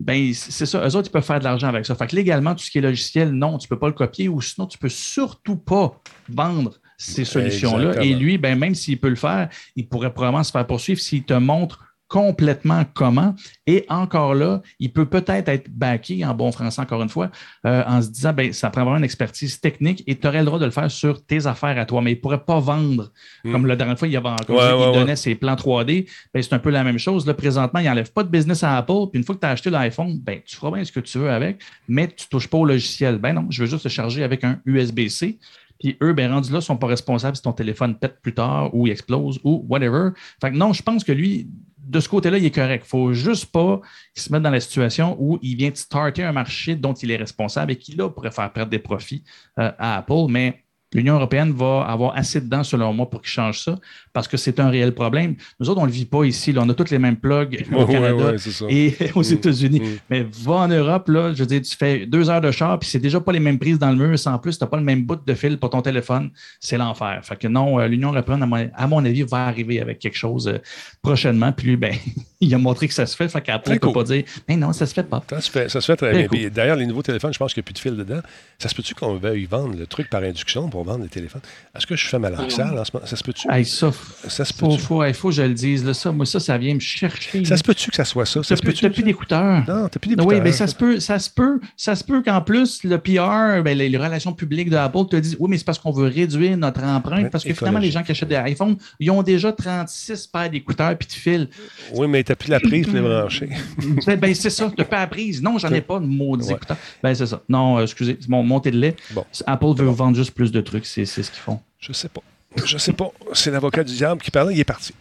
Ben, c'est ça. Eux autres, ils peuvent faire de l'argent avec ça. Fait que légalement, tout ce qui est logiciel, non, tu ne peux pas le copier ou sinon, tu ne peux surtout pas vendre ces solutions-là. Et lui, ben, même s'il peut le faire, il pourrait probablement se faire poursuivre s'il te montre complètement comment. Et encore là, il peut peut-être être backé, en bon français encore une fois, euh, en se disant, ben, ça prend vraiment une expertise technique et tu aurais le droit de le faire sur tes affaires à toi, mais il ne pourrait pas vendre. Mm. Comme la dernière fois, il y avait encore Ouais, ouais, donnait ses plans 3D. Ben, c'est un peu la même chose. Là, présentement, il n'enlève pas de business à Apple. Puis une fois que tu as acheté l'iPhone, ben, tu feras bien ce que tu veux avec, mais tu ne touches pas au logiciel. Ben non, je veux juste le charger avec un USB-C. Puis eux, ben, rendus là, sont pas responsables si ton téléphone pète plus tard ou il explose ou whatever. Fait que non, je pense que lui, de ce côté-là, il est correct. Faut juste pas qu'il se mette dans la situation où il vient de starter un marché dont il est responsable et qui, là, pourrait faire perdre des profits euh, à Apple. Mais l'Union européenne va avoir assez de dents, selon moi, pour qu'il change ça, parce que c'est un réel problème. Nous autres, on ne le vit pas ici. là. On a tous les mêmes plugs au Canada ouais, et aux Mm. États-Unis. Mm. Mais va en Europe, là, je veux dire, tu fais deux heures de char, puis c'est déjà pas les mêmes prises dans le mur. Sans plus, tu n'as pas le même bout de fil pour ton téléphone. C'est l'enfer. Fait que non, euh, l'Union européenne, à mon, à mon avis, va arriver avec quelque chose euh, prochainement. Puis lui, ben, il a montré que ça se fait. Fait qu'après, on ne peut cool. pas dire, mais non, ça se fait pas. Ça se fait, ça se fait très Très bien. cool. D'ailleurs, les nouveaux téléphones, je pense qu'il n'y a plus de fil dedans. Ça se peut-tu qu'on veuille vendre le truc par induction pour vendre les téléphones? Est-ce que je fais ma langue sale en ce moment? Ça se peut-tu? Hey, ça, Ça se faut, peut-tu? faut, faut que je le dise. Là, ça, moi, ça, ça vient me chercher. Ça se peut-tu que ça soit ça? Ça T'as se plus, peut-tu? t'as plus d'écouteurs. Non, t'as plus d'écouteurs. Oui, mais ça se peut, ça se peut, ça se peut qu'en plus, le PR, ben, les, les relations publiques de Apple te disent Oui, mais c'est parce qu'on veut réduire notre empreinte, Ouais, parce que finalement, les gens qui achètent des iPhones, ils ont déjà 36 paires d'écouteurs puis de fils. Oui, mais t'as plus la prise pour les brancher. ben, ben, c'est ça, tu pas la prise. Non, j'en ai pas de maudits Ouais. écouteurs. Ben, c'est ça. Non, euh, excusez, c'est mon montée de lait. Bon. Apple veut vendre juste plus de trucs, c'est ce qu'ils font. Je sais pas. Je sais pas. C'est l'avocat du diable qui parlait, il est parti.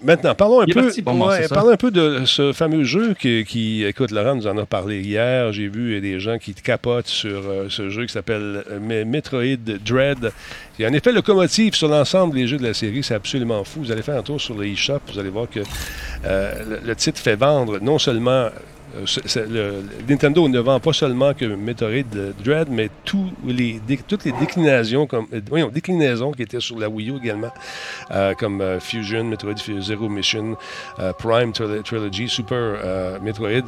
Maintenant, parlons un peu, parti, bon, ouais, parlons un peu de ce fameux jeu qui, qui- écoute, Laurent nous en a parlé hier. J'ai vu des gens qui capotent sur euh, ce jeu qui s'appelle euh, Me- Metroid Dread. Il y a un effet locomotive sur l'ensemble des jeux de la série. C'est absolument fou. Vous allez faire un tour sur le eShop. Vous allez voir que euh, le, le titre fait vendre non seulement le- Nintendo ne vend pas seulement que Metroid euh, Dread, mais tous les, toutes les déclinaisons, comme, euh, voyons, déclinaisons qui étaient sur la Wii U également, euh, comme euh, Fusion, Metroid Zero Mission, euh, Prime Tril- Trilogy, Super euh, Metroid.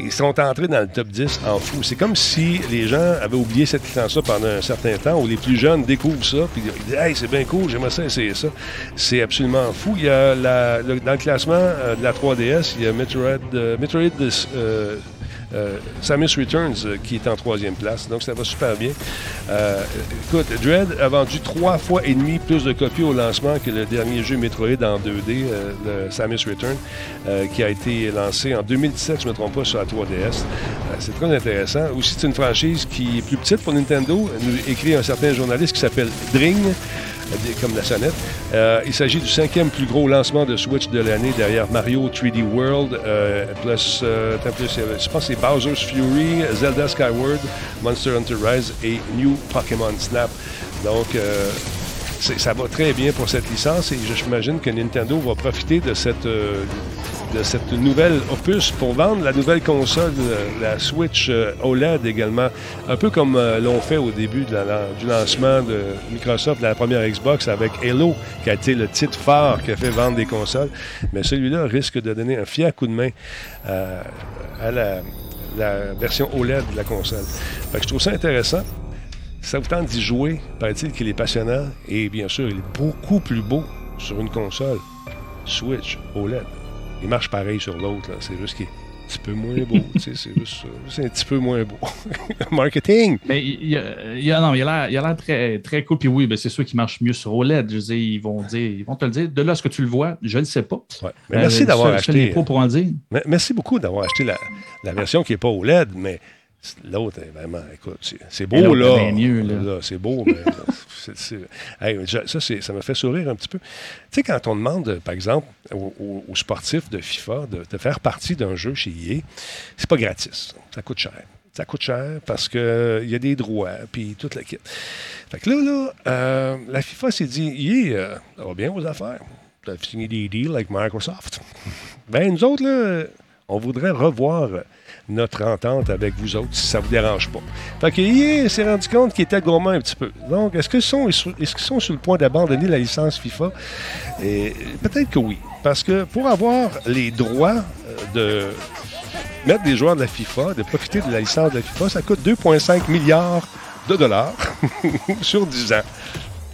Ils sont entrés dans le top 10 en fou. C'est comme si les gens avaient oublié cette licence-là pendant un certain temps, ou les plus jeunes découvrent ça, puis ils disent Hey, c'est bien cool, j'aimerais ça essayer ça. C'est absolument fou. Il y a la- dans le classement euh, de la 3DS, il y a Metroid, euh, Metroid euh, Samus Returns euh, qui est en troisième place. Donc, ça va super bien. Euh, écoute, Dread a vendu trois fois et demi plus de copies au lancement que le dernier jeu Metroid en 2D, euh, le Samus Return, euh, qui a été lancé en 2017, je ne me trompe pas, sur la 3DS. Euh, c'est très intéressant. Aussi, c'est une franchise qui est plus petite pour Nintendo. Nous écrit un certain journaliste qui s'appelle Dring euh, comme la sonnette. Euh, il s'agit du cinquième plus gros lancement de Switch de l'année derrière Mario 3D World, euh, plus, euh, plus, euh, je pense que c'est Bowser's Fury, Zelda Skyward, Monster Hunter Rise et New Pokémon Snap. Donc, ça va très bien pour cette licence et j'imagine que Nintendo va profiter de cette, de cette nouvelle opus pour vendre la nouvelle console, euh, la Switch euh, OLED également, un peu comme euh, l'ont fait au début du lancement de Microsoft la première Xbox avec Halo, qui a été le titre phare qui a fait vendre des consoles. Mais celui-là risque de donner un fier coup de main à la, version OLED de la console. Je trouve ça intéressant. Ça vous tente d'y jouer, paraît-il qu'il est passionnant et bien sûr, il est beaucoup plus beau sur une console Switch OLED. Il marche pareil sur l'autre, là. c'est juste qu'il est un petit peu moins beau. c'est juste ça. C'est un petit peu moins beau. Marketing! Mais il, y a, il y a- non, il a l'air- très, très cool. Puis oui, ben, c'est sûr qu'il marche mieux sur OLED. Je veux dire, ils vont, dire, ils vont te le dire. De là, ce que tu le vois, je ne le sais pas. Ouais. Mais merci Euh, d'avoir acheté. pros pour en dire. Merci beaucoup d'avoir acheté la, la version qui n'est pas OLED, mais l'autre est vraiment, écoute, c'est- beau, là. là. c'est beau, mais Hey, ça, ça me fait sourire un petit peu. Tu sais, quand on demande, par exemple, aux, aux- aux sportifs de FIFA de, de faire partie d'un jeu chez EA, c'est pas gratis. Ça coûte cher. Ça coûte cher parce qu'il y a des droits, puis toute la kit. Fait que là, là euh, la FIFA s'est dit, EA, euh, ça va bien vos affaires. Vous avez signé des deals avec Microsoft. Ben, nous autres, là, on voudrait revoir notre entente avec vous autres, si ça vous dérange pas. Fait que s'est rendu compte qu'ils étaient gourmands un petit peu. Donc, est-ce qu'ils sont, qu'ils sont sur le point d'abandonner la licence FIFA? Peut-être que oui. Parce que pour avoir les droits euh, de mettre des joueurs de la FIFA, de profiter de la licence de la FIFA, ça coûte 2,5 milliards de dollars sur 10 ans.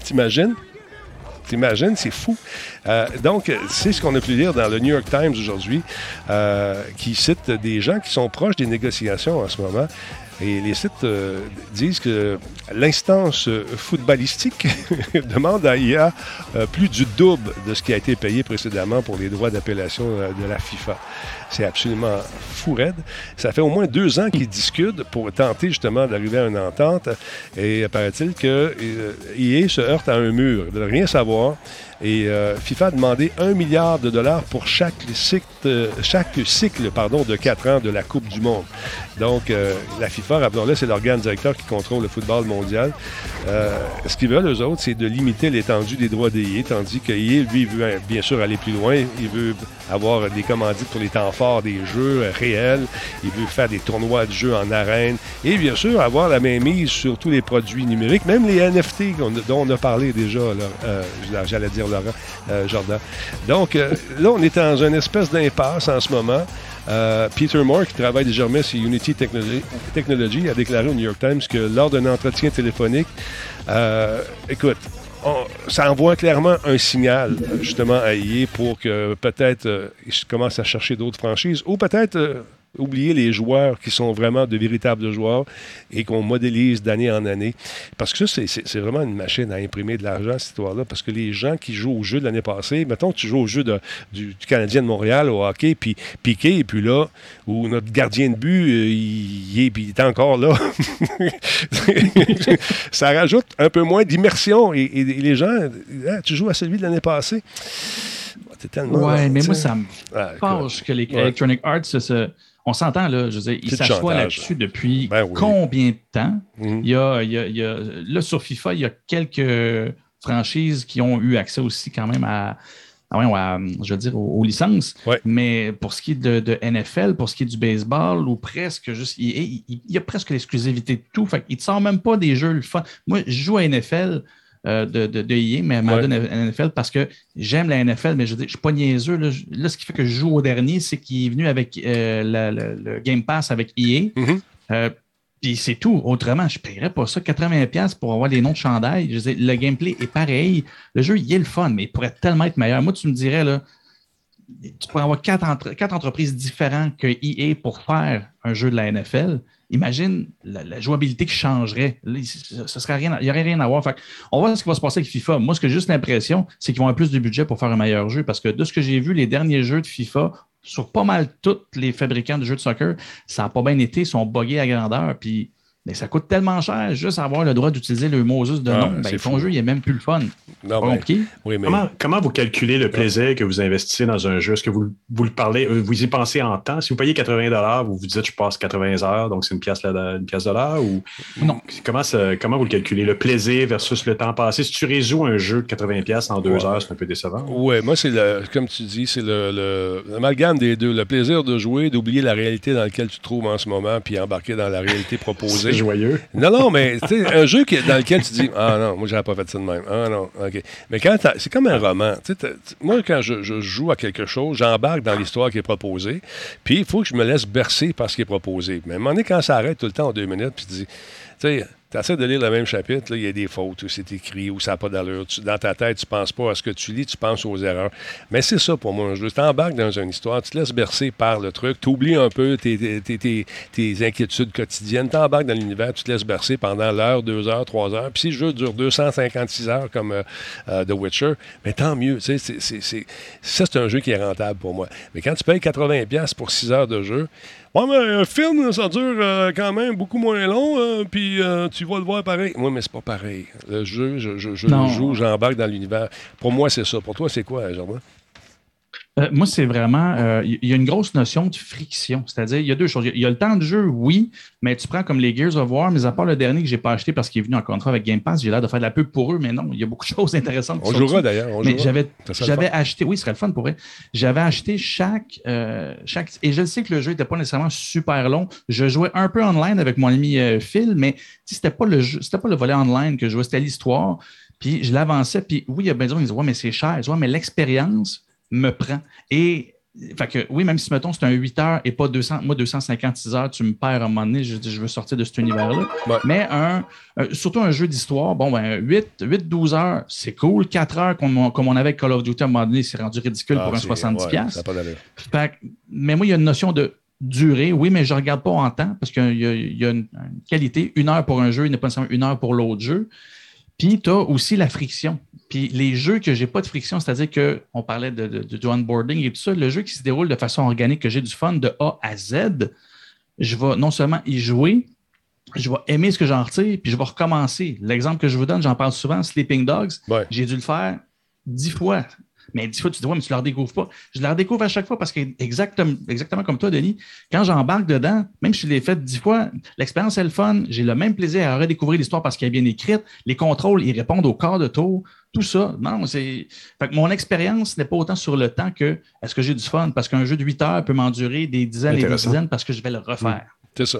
T'imagines? T'imagines, c'est fou. Euh, donc, c'est ce qu'on a pu lire dans le New York Times aujourd'hui, euh, qui cite des gens qui sont proches des négociations en ce moment. Et les sites euh, disent que l'instance footballistique demande à IA euh, plus du double de ce qui a été payé précédemment pour les droits d'appellation euh, de la FIFA. C'est absolument fou raide. Ça fait au moins deux ans qu'ils discutent pour tenter justement d'arriver à une entente. Et paraît-il que EA se heurte à un mur. Ils ne rien savoir. Et euh, FIFA a demandé un milliard de dollars pour chaque cycle, euh, pardon, de quatre ans de la Coupe du Monde. Donc, euh, la FIFA, rappelons-le, c'est l'organe directeur qui contrôle le football mondial. Ce qu'ils veulent, eux autres, c'est de limiter l'étendue des droits d'EA, tandis que lui, veut euh, bien sûr aller plus loin. Il veut avoir des commandites pour les temps forts des jeux réels. Il veut faire des tournois de jeux en arène. Et bien sûr, avoir la même mise sur tous les produits numériques, même les NFT dont on a parlé déjà, j'allais dire Laurent, euh, Jordan. Donc, euh, là, on est dans une espèce d'impasse en ce moment. Euh, Peter Moore, qui travaille désormais chez Unity Technology, a déclaré au New York Times que lors d'un entretien téléphonique, écoute, ça envoie clairement un signal justement à EA pour que peut-être ils commencent à chercher d'autres franchises ou peut-être oublier les joueurs qui sont vraiment de véritables joueurs et qu'on modélise d'année en année. Parce que ça, c'est- vraiment une machine à imprimer de l'argent, cette histoire-là. Parce que les gens qui jouent au jeu de l'année passée, mettons que tu joues au jeu de- du, du Canadien de Montréal, au hockey, puis Piqué, et puis là, où notre gardien de but, euh, il, il est, puis il est encore là. ça rajoute un peu moins d'immersion. Et, et les gens, Ah, tu joues à celui de l'année passée. Tellement. Ouais, mais moi, ça me Ah, fâche que les. Electronic Arts, se- on s'entend là, je veux dire, s'assoient chantage. là-dessus depuis Ben oui. combien de temps? Mhm. Il y a, il y a- il y a- là, sur FIFA, il y a quelques franchises qui ont eu accès aussi quand même à, ah ouais, ouais, je veux dire, aux, aux licences. Ouais. Mais pour ce qui est de, de NFL, pour ce qui est du baseball, ou presque juste, il, il- il y a presque l'exclusivité de tout. Fait ne te sort même pas des jeux le fun. Moi, je joue à NFL. Euh, de, de, de EA, mais Madden NFL parce que j'aime la NFL, mais je je suis pas niaiseux. Là, Là, ce qui fait que je joue au dernier, c'est qu'il est venu avec euh, la- la- le Game Pass avec EA. Mhm. Euh, puis c'est tout. Autrement, je ne paierais pas ça 80$ pour avoir des noms de chandail. Je dire, le gameplay est pareil. Le jeu, il est le fun, mais il pourrait tellement être meilleur. Moi, tu me dirais, là, tu pourrais avoir quatre, entre- quatre entreprises différentes que EA pour faire un jeu de la NFL. Imagine la, jouabilité qui changerait. Ce serait rien, il n'y aurait rien à voir. On va voir ce qui va se passer avec FIFA. Moi, ce que j'ai juste l'impression, c'est qu'ils vont avoir plus de budget pour faire un meilleur jeu parce que de ce que j'ai vu, les derniers jeux de FIFA, sur pas mal tous les fabricants de jeux de soccer, ça n'a pas bien été, ils sont buggés à grandeur. Mais ça coûte tellement cher juste avoir le droit d'utiliser le Moses de Ah, nom. Ben, ton fou. jeu, il n'est même plus le fun. Non, Pas mais- compliqué. oui, mais Comment, comment vous calculez le plaisir que vous investissez dans un jeu? Est-ce que vous, vous le parlez, euh, vous y pensez en temps? Si vous payez 80 vous vous dites je passe 80 heures, donc c'est une pièce, là- une pièce de l'heure? Ou Non. comment, ça- comment vous le calculez? Le plaisir versus le temps passé? Si tu résous un jeu de 80 en deux Ouais. heures, c'est un peu décevant. Ouais, moi, c'est le, comme tu dis, c'est le, le- l'amalgame des deux. Le plaisir de jouer, d'oublier la réalité dans laquelle tu te trouves en ce moment, puis embarquer dans la réalité proposée. Joyeux. Non, non, mais tu un jeu dans lequel tu dis Ah non, moi, j'aurais pas fait ça de même. Ah non, OK. Mais quand c'est comme un roman. Moi, quand je, je joue à quelque chose, j'embarque dans l'histoire qui est proposée, puis il faut que je me laisse bercer par ce qui est proposé. Mais à un moment donné, quand ça arrête tout le temps en deux minutes, puis tu dis Tu sais, tu essaies de lire le même chapitre, il y a des fautes, où c'est écrit, où ça n'a pas d'allure. Tu- dans ta tête, tu penses pas à ce que tu lis, tu penses aux erreurs. Mais c'est ça pour moi un jeu. Tu embarques dans une histoire, tu te laisses bercer par le truc, tu oublies un peu tes, tes- tes- tes- inquiétudes quotidiennes, tu embarques dans l'univers, tu te laisses bercer pendant l'heure, deux heures, trois heures. Puis si le jeu dure 256 heures comme euh, euh, The Witcher, mais tant mieux. tu c'est- c'est- c'est- ça, c'est un jeu qui est rentable pour moi. Mais quand tu payes 80$ pour 6 heures de jeu, un film, ça dure euh, quand même beaucoup moins long, euh, puis euh, tu vas le voir pareil. Moi, mais c'est pas pareil. Le jeu, je, je, je Non. le joue, j'embarque dans l'univers. Pour moi, c'est ça. Pour toi, c'est quoi, Jardin? Euh, moi, c'est vraiment. euh, Il y a une grosse notion de friction. C'est-à-dire, il y a deux choses. Il y a- il y a le temps de jeu, oui, mais tu prends comme les Gears of War, mais à part le dernier que j'ai pas acheté parce qu'il est venu en contrat avec Game Pass, j'ai l'air de faire de la pub pour eux, mais non, il y a beaucoup de choses intéressantes. On jouera d'ailleurs. Mais j'avais, acheté, oui, ce serait le fun pour vrai. J'avais acheté chaque, euh, chaque. Et je sais que le jeu n'était pas nécessairement super long. Je jouais un peu online avec mon ami Phil, mais c'était pas le jeu, c'était pas le volet online que je jouais, c'était l'histoire. Puis je l'avançais, puis oui, il y a bien des gens qui disent Ouais, mais c'est cher. Ouais, mais l'expérience me prend. Et fait que oui, même si mettons c'est un 8 heures et pas 200, moi 256 heures, tu me perds à un moment donné, je, dis, je veux sortir de cet univers-là. Ouais. Mais un, un- surtout un jeu d'histoire, bon, ben 8, 8 12 heures, c'est cool. 4 heures, comme on, comme on avait avec Call of Duty à un moment donné, c'est rendu ridicule Ah, pour un c'est- 70$. ouais, piastres. ça n'a pas d'allure. Fait que- mais moi, il y a une notion de durée, oui, mais je ne regarde pas en temps parce qu'il y y a une, une qualité. Une heure pour un jeu, il n'est pas nécessairement une heure pour l'autre jeu. Puis, tu as aussi la friction. Puis, les jeux que j'ai pas de friction, c'est-à-dire qu'on parlait de, de, de- du onboarding et tout ça, le jeu qui se déroule de façon organique, que j'ai du fun de A à Z, je vais non seulement y jouer, je vais aimer ce que j'en retire, puis je vais recommencer. L'exemple que je vous donne, j'en parle souvent, Sleeping Dogs, Ouais. j'ai dû le faire dix fois. Mais dix fois, tu te dis, ouais, mais tu ne la redécouvres pas. Je la redécouvre à chaque fois parce que, exactement, exactement comme toi, Denis, quand j'embarque dedans, même si je l'ai fait dix fois, l'expérience est le fun. J'ai le même plaisir à redécouvrir l'histoire parce qu'elle est bien écrite. Les contrôles, ils répondent au quart de tour. Tout ça. Non, c'est. Fait que mon expérience n'est pas autant sur le temps que est-ce que j'ai du fun? Parce qu'un jeu de 8 heures peut m'endurer des dizaines et des dizaines parce que je vais le refaire. C'est ça.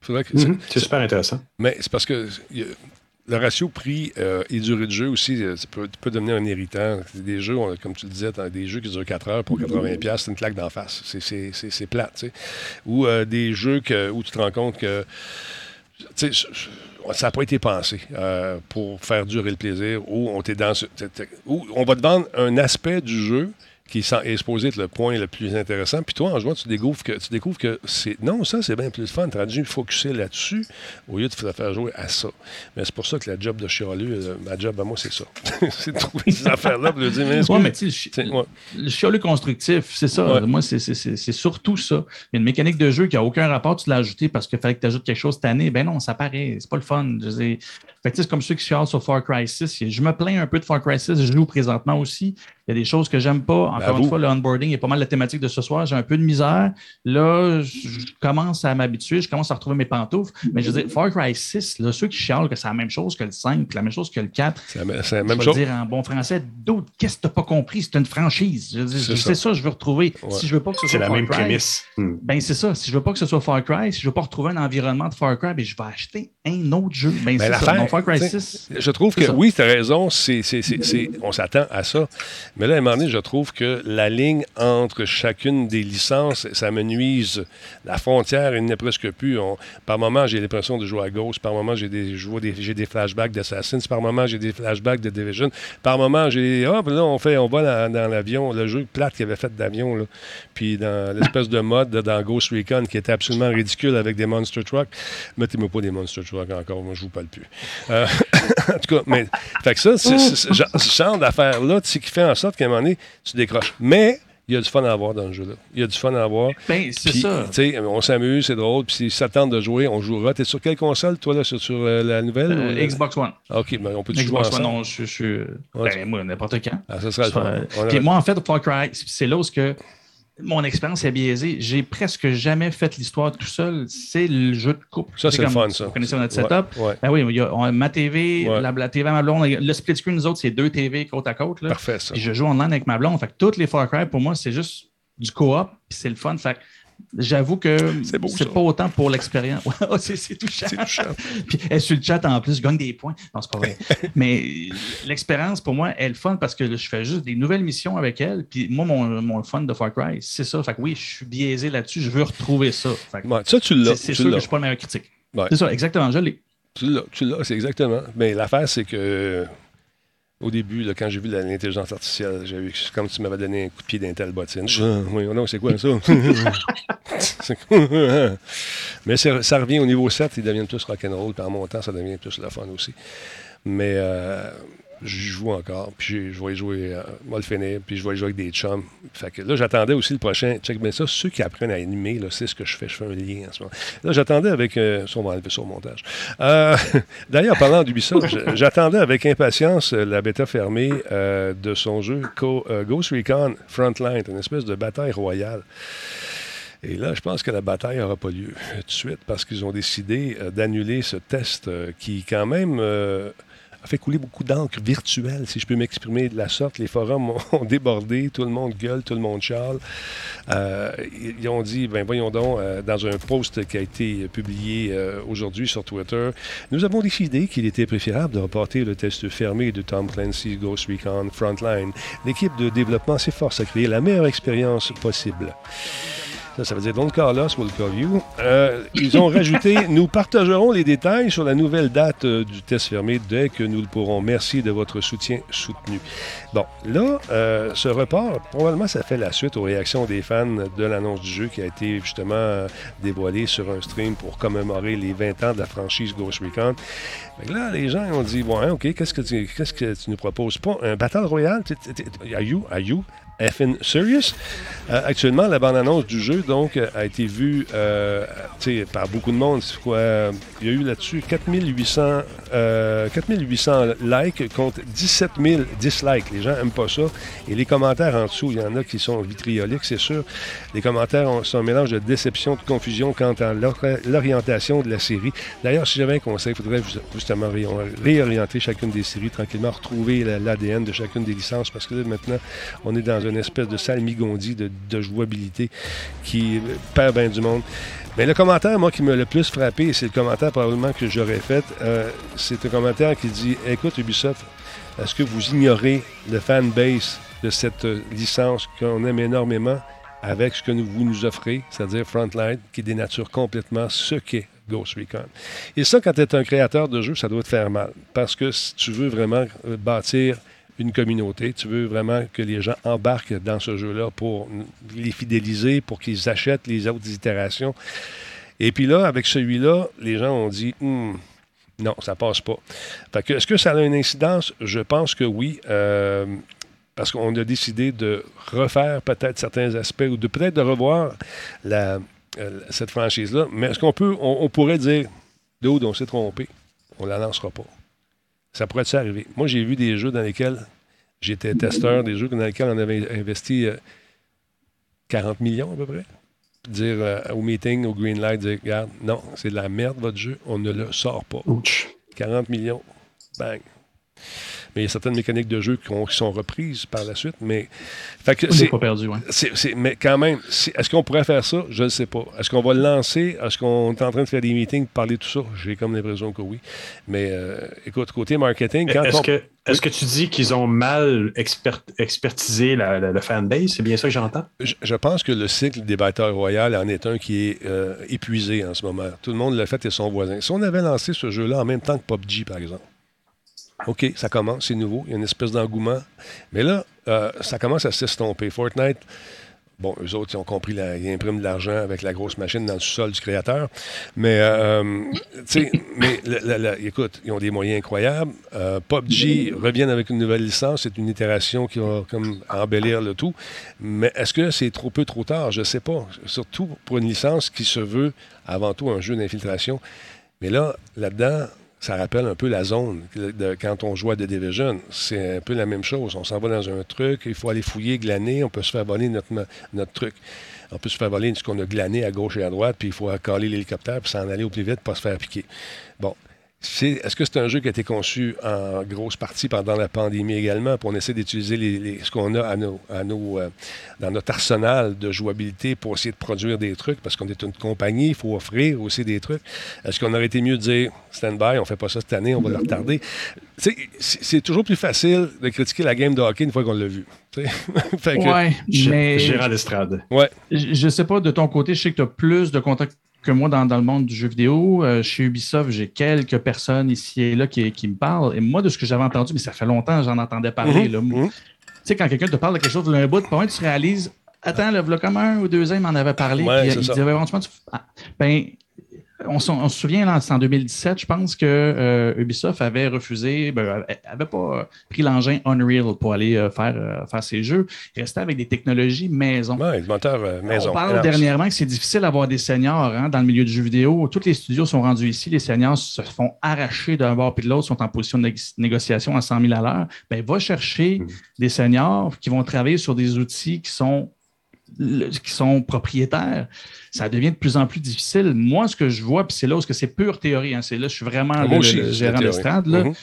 Faudrait que- Mhm. C'est super intéressant. Mais c'est parce que le ratio prix euh, et durée de jeu aussi, euh, ça peut, peut devenir un irritant. Des jeux, on- comme tu le disais, des jeux qui durent 4 heures pour 80$, piastres, c'est une claque d'en face. C'est- plate, tu sais. Ou euh, des jeux que- où tu te rends compte que ça n'a pas été pensé euh, pour faire durer le plaisir, ou on, dans ce- où on va te vendre un aspect du jeu qui est supposé être le point le plus intéressant. Puis toi, en jouant, tu découvres que, tu découvres que c'est. Non, ça, c'est bien plus fun. Tu as dû focuser là-dessus au lieu de te faire jouer à ça. Mais c'est pour ça que la job de chialu, euh, ma job à moi, c'est ça. c'est de trouver ces affaires-là pour lui dire, mais Ouais, mais tu sais, le ouais. le chialu constructif, c'est ça. Ouais. Moi, c'est- surtout ça. Il y a une mécanique de jeu qui n'a aucun rapport, tu l'as ajouté parce qu'il fallait que tu ajoutes quelque chose cette année. Ben non, ça paraît. C'est pas le fun. Fait que, c'est comme ceux qui chialent sur Far Cry 6. Je me plains un peu de Far Cry 6. Je joue présentement aussi. Il y a des choses que j'aime pas. Encore une fois, le onboarding est pas mal la thématique de ce soir. J'ai un peu de misère. Là, je commence à m'habituer. Je commence à retrouver mes pantoufles. Mais je veux dire, Far Cry 6, là, ceux qui chialent que c'est la même chose que le 5, puis la même chose que le 4, C'est la, c'est la je même chose. dire en bon français, d'autres, qu'est-ce que tu n'as pas compris? C'est une franchise. Je veux dire, C'est ça. ça. je veux retrouver. Ouais. Si je veux pas que ce C'est soit la Far même Cry, prémisse. Hmm. ben c'est ça. Si je veux pas que ce soit Far Cry, si je veux pas retrouver un environnement de Far Cry, ben je vais acheter un autre jeu. Ben, Ben, ça. Donc, Far Cry tu sais, 6. Je trouve que ça. oui, tu as raison, c'est, c'est- c'est- c'est- on s'attend à ça. Mais là, à un moment donné, je trouve que la ligne entre chacune des licences, ça me nuise. La frontière, il n'est presque plus. Par moment, j'ai l'impression de jouer à gauche. Par moment, j'ai des, flashbacks d'Assassin's. Par moment, j'ai des flashbacks de Division. Par moment, j'ai. Hop, là, on, fait, on va dans, l'avion, le jeu plate qu'il avait fait d'avion. Puis dans l'espèce de mode dans Ghost Recon qui était absolument ridicule avec des Monster Trucks. Mettez-moi pas des Monster Trucks encore, moi je vous parle plus. Euh, en tout cas, mais fait que ça, c'est ce genre d'affaires-là, tu sais, qui fait en sorte qu'à un moment donné, tu décroches. Mais il y a du fun à avoir dans le jeu-là. Il y a du fun à avoir. Ben, c'est ça. tu sais, on s'amuse, c'est drôle. Puis si ça tente de jouer, on jouera. T'es sur quelle console, toi, là, sur, sur, euh, la nouvelle? Euh, ou- Xbox One. OK, ben, on peut jouer Xbox One, non, je suis. Ben, moi, n'importe quand. Ah, ça sera le fun. euh, On Puis moi, en fait, Far Cry, c'est là où ce que mon expérience est biaisée. J'ai presque jamais fait l'histoire tout seul. C'est le jeu de couple. Ça, c'est le fun, ça. Vous connaissez notre Ouais, setup? ouais. Ben oui, il y a, on a ma TV, Ouais. la, la TV à ma blonde. Le split screen, nous autres, c'est deux TV côte à côte. Là. Parfait, ça. Puis je joue online avec ma blonde. Fait que toutes les Far Cry, pour moi, c'est juste du co-op, c'est le fun. Fait j'avoue que C'est pas autant pour l'expérience. Ouais, c'est touchant. Touchant. puis elle, sur le chat, en plus, je gagne des points. Non, c'est pas vrai. Mais l'expérience, pour moi, elle est fun parce que je fais juste des nouvelles missions avec elle. Puis moi, mon, mon fun de Far Cry, c'est ça. Fait que oui, je suis biaisé là-dessus. Je veux retrouver ça. Fait que Ouais, ça, tu l'as. c'est sûr que je suis pas le meilleur critique. Ouais. C'est ça, exactement. Je l'ai. Tu l'as, tu l'as, c'est exactement. Mais l'affaire, c'est que au début, là, quand j'ai vu l'intelligence artificielle, j'ai eu comme si tu m'avais donné un coup de pied dans telle bottine. Je, oui, non, c'est quoi ça? Quoi? Mais ça revient au niveau 7, ils deviennent tous rock'n'roll, puis en montant, ça devient plus le fun aussi. Mais euh, je joue encore, puis je vais jouer, euh, puis je vais jouer avec des chums. Là, j'attendais aussi le prochain. Check bien ça, ceux qui apprennent à animer, là, c'est ce que je fais, je fais un lien en ce moment. Là, j'attendais avec. Euh, on va enlever montage. Euh, D'ailleurs, parlant d'Ubisoft, j'attendais avec impatience euh, la bêta fermée euh, de son jeu Ghost Recon Frontline, une espèce de bataille royale. Et là, je pense que la bataille n'aura pas lieu tout de suite parce qu'ils ont décidé d'annuler ce test qui, quand même, a fait couler beaucoup d'encre virtuelle, si je peux m'exprimer de la sorte. Les forums ont, débordé, tout le monde gueule, tout le monde charle. Euh, ils, ont dit, ben voyons donc, euh, dans un post qui a été publié euh, aujourd'hui sur Twitter, nous avons décidé qu'il était préférable de reporter le test fermé de Tom Clancy Ghost Recon Frontline. L'équipe de développement s'efforce à créer la meilleure expérience possible. Ça, ça veut dire Don't call us, we'll call you. Euh, ils ont rajouté Nous partagerons les détails sur la nouvelle date euh, du test fermé dès que nous le pourrons. Merci de votre soutien soutenu. Bon, là, euh, ce report, probablement, ça fait la suite aux réactions des fans de l'annonce du jeu qui a été justement euh, dévoilé sur un stream pour commémorer les 20 ans de la franchise Ghost Recon. Que là, les gens ont dit Bon, hein, OK, qu'est-ce que tu, qu'est-ce que tu nous proposes? Pas un Battle Royale? Are you, are you effing serious? Actuellement, la bande-annonce du jeu donc, euh, a été vue euh, par beaucoup de monde. Il y a eu là-dessus 4800, euh, 4800 likes contre 17 000 dislikes. Les gens n'aiment pas ça. Et les commentaires en dessous, il y en a qui sont vitrioliques, c'est sûr. Les commentaires ont- sont un mélange de déception, de confusion quant à l'or- l'orientation de la série. D'ailleurs, si j'avais un conseil, il faudrait ju- justement ré- réorienter chacune des séries tranquillement, retrouver la- l'ADN de chacune des licences, parce que là, maintenant, on est dans une espèce de salmigondie de, de jouabilité qui euh, perd bien du monde. Mais le commentaire, moi, qui m'a le plus frappé, c'est le commentaire probablement que j'aurais fait, euh, c'est un commentaire qui dit Écoute, Ubisoft, est-ce que vous ignorez le fanbase de cette euh, licence qu'on aime énormément avec ce que vous nous offrez, c'est-à-dire Frontline, qui dénature complètement ce qu'est Ghost Recon? Et ça, quand tu es un créateur de jeu, ça doit te faire mal. Parce que si tu veux vraiment euh, bâtir une communauté, tu veux vraiment que les gens embarquent dans ce jeu-là pour les fidéliser, pour qu'ils achètent les autres itérations. Et puis là, avec celui-là, les gens ont dit Hmm, non, ça passe pas. Est-ce que ça a une incidence? Je pense que oui. euh, parce qu'on a décidé de refaire peut-être certains aspects ou de peut-être de revoir euh, cette franchise-là. Mais est-ce qu'on peut, on, on pourrait dire, Dude, on s'est trompé, on la lancera pas. Ça pourrait ça arriver. Moi, j'ai vu des jeux dans lesquels j'étais testeur, des jeux dans lesquels on avait investi euh, 40 millions à peu près. Dire euh, au meeting, au green light, dire regarde, non, c'est de la merde votre jeu, on ne le sort pas. Ouch. 40 millions, bang. Mais il y a certaines mécaniques de jeu qui, ont- qui sont reprises par la suite. Mais, c'est- pas perdu, ouais. c'est- c'est- mais quand même, c'est- est-ce qu'on pourrait faire ça? Je ne sais pas. Est-ce qu'on va le lancer? Est-ce qu'on est en train de faire des meetings pour parler de tout ça? J'ai comme l'impression que oui. Mais euh, écoute, côté marketing, quand Est-ce on- que, est que tu dis qu'ils ont mal expert- expertisé la, la- le fanbase? C'est bien ça que j'entends? je, je pense que le cycle des Battle Royale en est un qui est euh, épuisé en ce moment. Tout le monde l'a fait et son voisin. Si on avait lancé ce jeu-là en même temps que PUBG, par exemple, OK, ça commence, c'est nouveau, il y a une espèce d'engouement. Mais là, euh, ça commence à s'estomper. Fortnite, bon, eux autres, ils ont compris, ils impriment de l'argent avec la grosse machine dans le sous-sol du créateur. Mais, euh, tu sais, mais écoute, ils ont des moyens incroyables. Euh, PUBG reviennent avec une nouvelle licence. C'est une itération qui va comme embellir le tout. Mais est-ce que c'est trop peu, trop tard? Je ne sais pas. Surtout pour une licence qui se veut avant tout un jeu d'infiltration. Mais là, là-dedans, ça rappelle un peu la zone de- quand on joue à The Division. C'est un peu la même chose. On s'en va dans un truc, il faut aller fouiller, glaner, on peut se faire voler notre, notre truc. On peut se faire voler ce qu'on a glané à gauche et à droite, puis il faut caler l'hélicoptère, puis s'en aller au plus vite, pas se faire piquer. Bon. C'est- Est-ce que c'est un jeu qui a été conçu en grosse partie pendant la pandémie également, pour on essaie d'utiliser les- les- ce qu'on a à nos, à nos, euh, dans notre arsenal de jouabilité pour essayer de produire des trucs, parce qu'on est une compagnie, il faut offrir aussi des trucs. Est-ce qu'on aurait été mieux de dire stand-by, on fait pas ça cette année, on va le retarder? C'est c'est toujours plus facile de critiquer la game de hockey une fois qu'on l'a vu. Fait que- Ouais, mais Gérard d'estrade. ouais. je je sais pas, de ton côté, je sais que tu as plus de contacts que moi dans, dans le monde du jeu vidéo. Euh, chez Ubisoft, j'ai quelques personnes ici et là qui, qui me parlent. Et moi, de ce que j'avais entendu, mais ça fait longtemps que j'en entendais parler. Mhm, là. mhm. Tu sais, quand quelqu'un te parle de quelque chose d'un bout, pas tu réalises, attends, le v'là comme un ou deux ans, il m'en avait parlé. Ouais, puis il ça. disait, franchement, tu- ah, ben, on, on se souvient, là, en 2017, je pense que euh, Ubisoft avait refusé, ben, avait pas pris l'engin Unreal pour aller euh, faire, euh, faire ses jeux. Il restait avec des technologies maison. Ouais, le moteur euh, maison. On parle dernièrement que c'est difficile d'avoir des seniors hein, dans le milieu du jeu vidéo. Tous les studios sont rendus ici. Les seniors se font arracher d'un bord puis de l'autre, sont en position de négo- négociation à 100 000 à l'heure. Ben, va chercher Mhm. des seniors qui vont travailler sur des outils qui sont, le- qui sont propriétaires. Ça devient de plus en plus difficile. Moi, ce que je vois, puis c'est là où c'est pure théorie, hein, c'est là, je suis vraiment Moi le, gérant d'estrade. là. Mhm.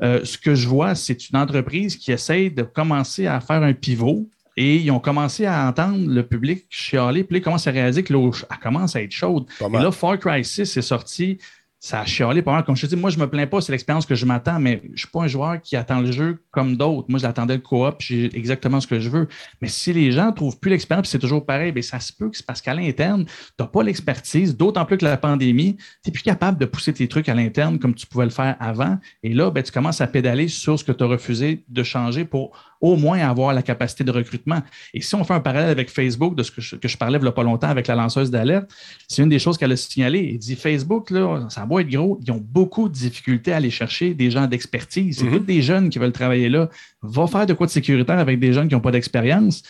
Euh, ce que je vois, c'est une entreprise qui essaye de commencer à faire un pivot et ils ont commencé à entendre le public chialer, puis là, ils commencent à réaliser que l'eau commence à être chaude. Et là, Far Cry 6 est sorti, ça a chialé pas mal. Comme je te dis, moi, je me plains pas, c'est l'expérience que je m'attends, mais je suis pas un joueur qui attend le jeu comme d'autres. Moi, j'attendais le coop, j'ai exactement ce que je veux. Mais si les gens trouvent plus l'expérience, c'est toujours pareil, bien, ça se peut que c'est parce qu'à l'interne, tu n'as pas l'expertise, d'autant plus que la pandémie, tu n'es plus capable de pousser tes trucs à l'interne comme tu pouvais le faire avant. Et là, ben, tu commences à pédaler sur ce que tu as refusé de changer pour au moins avoir la capacité de recrutement. Et si on fait un parallèle avec Facebook, de ce que je, que je parlais il n'y a pas longtemps avec la lanceuse d'alerte, c'est une des choses qu'elle a signalé. Il dit Facebook, là, ça va être gros, ils ont beaucoup de difficultés à aller chercher des gens d'expertise. C'est Mhm. tous des jeunes qui veulent travailler là. Va faire de quoi de sécuritaire avec des jeunes qui n'ont pas d'expérience.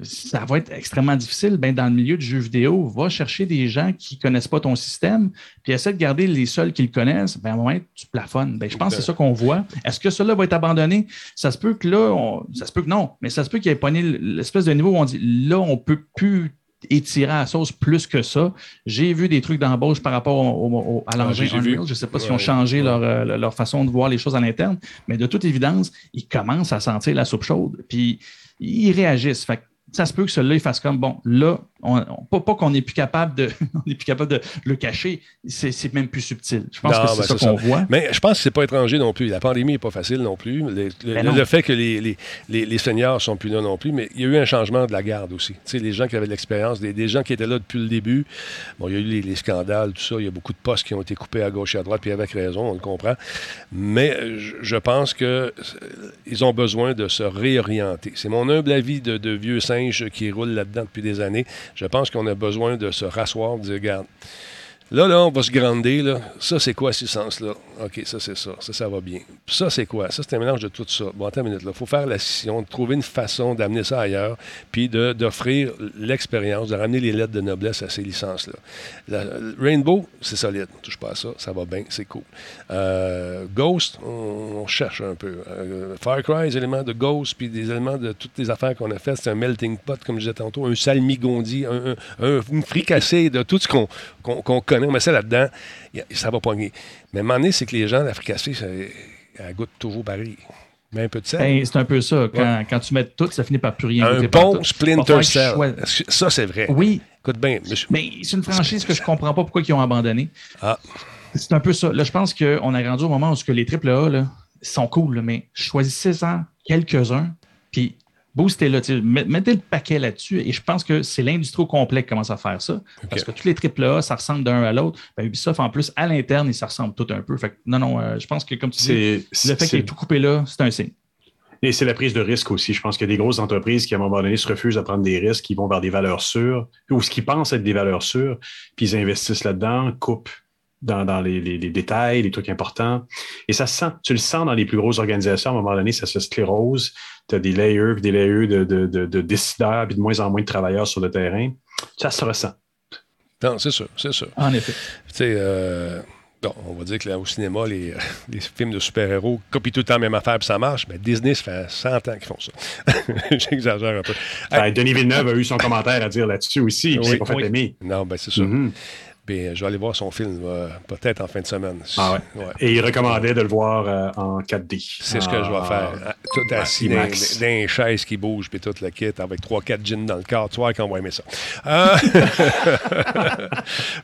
Ça va être extrêmement difficile. Ben, dans le milieu du jeu vidéo, va chercher des gens qui ne connaissent pas ton système, puis essaie de garder les seuls qui le connaissent. Ben, à un moment, tu plafonnes. Ben, je pense que c'est ça qu'on voit. Est-ce que cela va être abandonné? Ça se peut que là, on- ça se peut que non, mais ça se peut qu'il ait pogné l'espèce de niveau où on dit là, on ne peut plus étirer à la sauce plus que ça. J'ai vu des trucs d'embauche par rapport au- au- au- à l'engin Ah, j'ai vu. Unreal. Je ne sais pas s'ils ont changé ouais. leur, euh, leur façon de voir les choses à l'interne, mais de toute évidence, ils commencent à sentir la soupe chaude. Puis ils réagissent. Fait que ça se peut que celui-là, il fasse comme bon, là, on, on- pas, pas qu'on n'est plus capable de on plus capable de le cacher, c'est même plus subtil. Je pense Non, que c'est ben, ça qu'on voit. Mais je pense que c'est pas étranger non plus. La pandémie n'est pas facile non plus. Le, le- Ben non. le fait que les, les, les, les seniors sont plus là non plus, mais il y a eu un changement de la garde aussi. Tu sais, les gens qui avaient de l'expérience, des, des gens qui étaient là depuis le début. Bon, il y a eu les, les scandales, tout ça. Il y a beaucoup de postes qui ont été coupés à gauche et à droite, puis avec raison, on le comprend. Mais je, je pense que euh, ils ont besoin de se réorienter. C'est mon humble avis de, de vieux singe qui roule là-dedans depuis des années. Je pense qu'on a besoin de se rasseoir, de dire, regarde, Là, là, on va se grander. Là. Ça, c'est quoi, ce sens-là? OK, ça, c'est ça. Ça, ça va bien. Ça, c'est quoi? Ça, c'est un mélange de tout ça. Bon, attends une minute. Il faut faire la scission, trouver une façon d'amener ça ailleurs, puis d'offrir l'expérience, de ramener les lettres de noblesse à ces licences-là. Rainbow, c'est solide. On touche pas à ça. Ça va bien. C'est cool. Euh, Ghost, on, cherche un peu. Euh, Far Cry, de Ghost, puis des éléments de toutes les affaires qu'on a faites. C'est un melting pot, comme je disais tantôt, un salmigondi, un, un, un- une fricassée de tout ce qu'on qu'on connaît. On met ça là-dedans, ça va pogner. Mais à un moment donné, c'est que les gens, la fricassée, ça, elle goûte toujours pareil. Mais un peu de sel. Ben, c'est un peu ça. Quand, quand tu mets tout, ça finit par plus rien. un bon Splinter Cell. Ça, c'est vrai? Oui, Écoute bien. mais je- mais c'est une franchise que je comprends pas pourquoi ils ont abandonné. Ah. C'est un peu ça. Là, je pense qu'on a rendu au moment où que les AAA là, sont cool, mais choisissez-en quelques-uns, puis boostez-le. Mettez le paquet là-dessus, et je pense que c'est l'industrie au complet qui commence à faire ça. Parce que tous les AAA, ça ressemble d'un à l'autre. Ben, Ubisoft, en plus, à l'interne, ils se ressemblent tout un peu. Fait que, non, non, euh, je pense que, comme tu dis, le fait qu'il ait c'est- tout coupé là, c'est un signe. Et c'est la prise de risque aussi. Je pense qu'il y a des grosses entreprises qui, à un moment donné, se refusent à prendre des risques, qui vont vers des valeurs sûres, ou ce qu'ils pensent être des valeurs sûres, puis ils investissent là-dedans, coupent dans, dans les, les- les détails, les trucs importants. Et ça se sent. Tu le sens dans les plus grosses organisations. À un moment donné, ça se sclérose. Tu as des layers, des layers de, de, de, de décideurs, puis de moins en moins de travailleurs sur le terrain. Ça se ressent. Non, c'est sûr, c'est sûr. En effet. Tu sais, euh, bon, on va dire que là, au cinéma, les, les films de super-héros copient tout le temps la même affaire, puis ça marche. Mais Disney, ça fait 100 ans qu'ils font ça. J'exagère un peu. Hey, Ben, Denis Villeneuve a eu son commentaire à dire là-dessus aussi. Oui. C'est pas fait Oui. aimer. non, ben c'est ça. Mhm. Puis, je vais aller voir son film, euh, peut-être en fin de semaine. Ah ouais. Et il recommandait de le voir euh, en 4D. C'est ce que je vais Ah, faire. Ah, Tout ah, assis dans, dans les chaises qui bougent, puis toute la kit, avec 3-4 jeans dans le corps. Tu vois qu'on va aimer ça. Euh,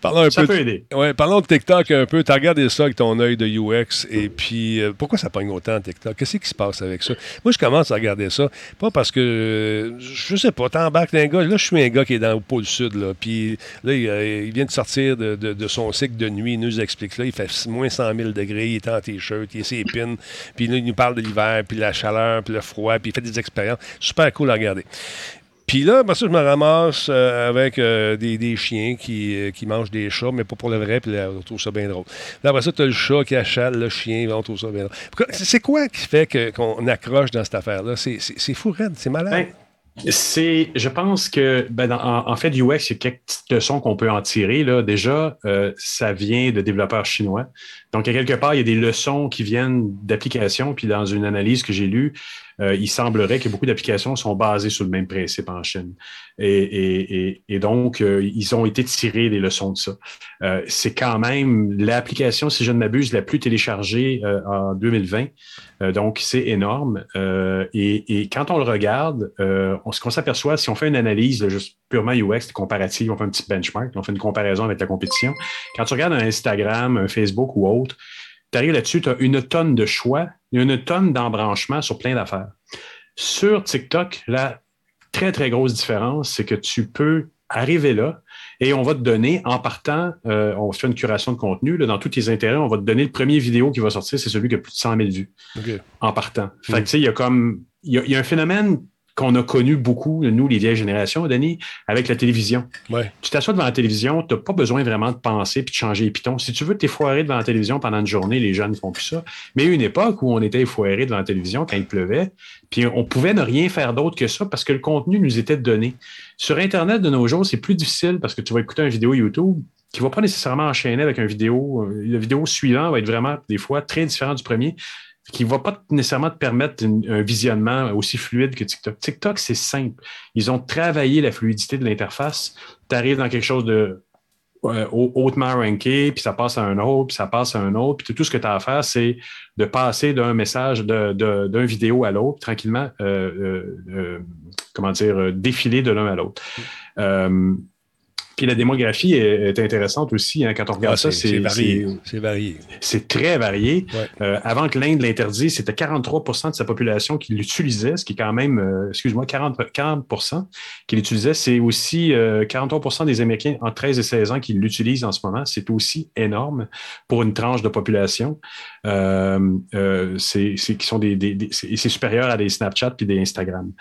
parlons un Ça peu peut de- aider. Ouais, parlons de TikTok un peu. Tu as regardé ça avec ton œil de UX. Et puis, euh, pourquoi ça pogne autant TikTok? Qu'est-ce qui se passe avec ça? Moi, je commence à regarder ça. Pas parce que, je sais pas, t'embarques d'un gars. Là, je suis un gars qui est dans le pôle sud. Là, puis là, il, il vient de sortir de, son cycle de nuit. Il nous explique là. Il fait moins 100 000 degrés. Il est en t-shirt. Il a ses pins. Puis là, il nous parle de l'hiver, puis la chaleur, puis le froid. Puis il fait des expériences. Super cool à regarder. Puis là, moi, ça, je me ramasse euh, avec euh, des, chiens qui, euh, qui mangent des chats, mais pas pour le vrai, puis là, on trouve ça bien drôle. Là, après ça, tu as le chat qui achale le chien, on trouve ça bien drôle. C'est quoi qui fait que- qu'on accroche dans cette affaire-là? C'est fou, raide, c'est malade. Ben, c'est, je pense que, ben, en, en fait, UX, il y a quelques petites leçons qu'on peut en tirer. Là. Déjà, euh, ça vient de développeurs chinois. Donc, à quelque part, il y a des leçons qui viennent d'applications. Puis, dans une analyse que j'ai lue, euh, il semblerait que beaucoup d'applications sont basées sur le même principe en Chine. Et, donc, euh, ils ont été tirés des leçons de ça. Euh, c'est quand même l'application, si je ne m'abuse, la plus téléchargée en 2020. Euh, donc, c'est énorme. Et, quand on le regarde, ce qu'on s'aperçoit, si on fait une analyse juste purement UX, comparative, on fait un petit benchmark, on fait une comparaison avec la compétition. Quand tu regardes un Instagram, un Facebook ou autre, tu arrives là-dessus, tu as une tonne de choix, une tonne d'embranchements sur plein d'affaires. Sur TikTok, la très, très grosse différence, c'est que tu peux arriver là et on va te donner, en partant, euh, on fait une curation de contenu, là, dans tous tes intérêts, on va te donner le premier vidéo qui va sortir, c'est celui qui a plus de 100 000 vues OK. en partant. Fait Mm. que, tu sais, il y a comme, il y y a un phénomène qu'on a connu beaucoup, nous, les vieilles générations, Denis, avec la télévision. Ouais. Tu t'assois devant la télévision, tu n'as pas besoin vraiment de penser puis de changer les pitons. Si tu veux t'effoirer devant la télévision pendant une journée, les jeunes ne font plus ça. Mais il y a une époque où on était effoiré devant la télévision quand il pleuvait, puis on pouvait ne rien faire d'autre que ça parce que le contenu nous était donné. Sur Internet de nos jours, c'est plus difficile parce que tu vas écouter une vidéo YouTube qui ne va pas nécessairement enchaîner avec une vidéo. euh, La vidéo suivante va être vraiment, des fois, très différente du premier qui ne va pas nécessairement te permettre une- un visionnement aussi fluide que TikTok. TikTok, c'est simple. Ils ont travaillé la fluidité de l'interface. Tu arrives dans quelque chose de euh, hau- hautement ranké, puis ça passe à un autre, puis ça passe à un autre, puis tout ce que tu as à faire, c'est de passer d'un message, de- de- d'un vidéo à l'autre, tranquillement, euh, euh, euh, comment dire, euh, défiler de l'un à l'autre. Puis la démographie est, est intéressante aussi. hein, quand on regarde Ah, ça, c'est varié. c'est- C'est varié. c'est très varié. Ouais. Euh, avant que l'Inde l'interdise, c'était 43% de sa population qui l'utilisait, ce qui est quand même, euh, excuse-moi, 40, 40 qui l'utilisait. C'est aussi euh, 43% des Américains entre 13 et 16 ans qui l'utilisent en ce moment. C'est aussi énorme pour une tranche de population. Euh, euh, c'est qui sont des, c'est supérieur à des Snapchat puis des Instagram.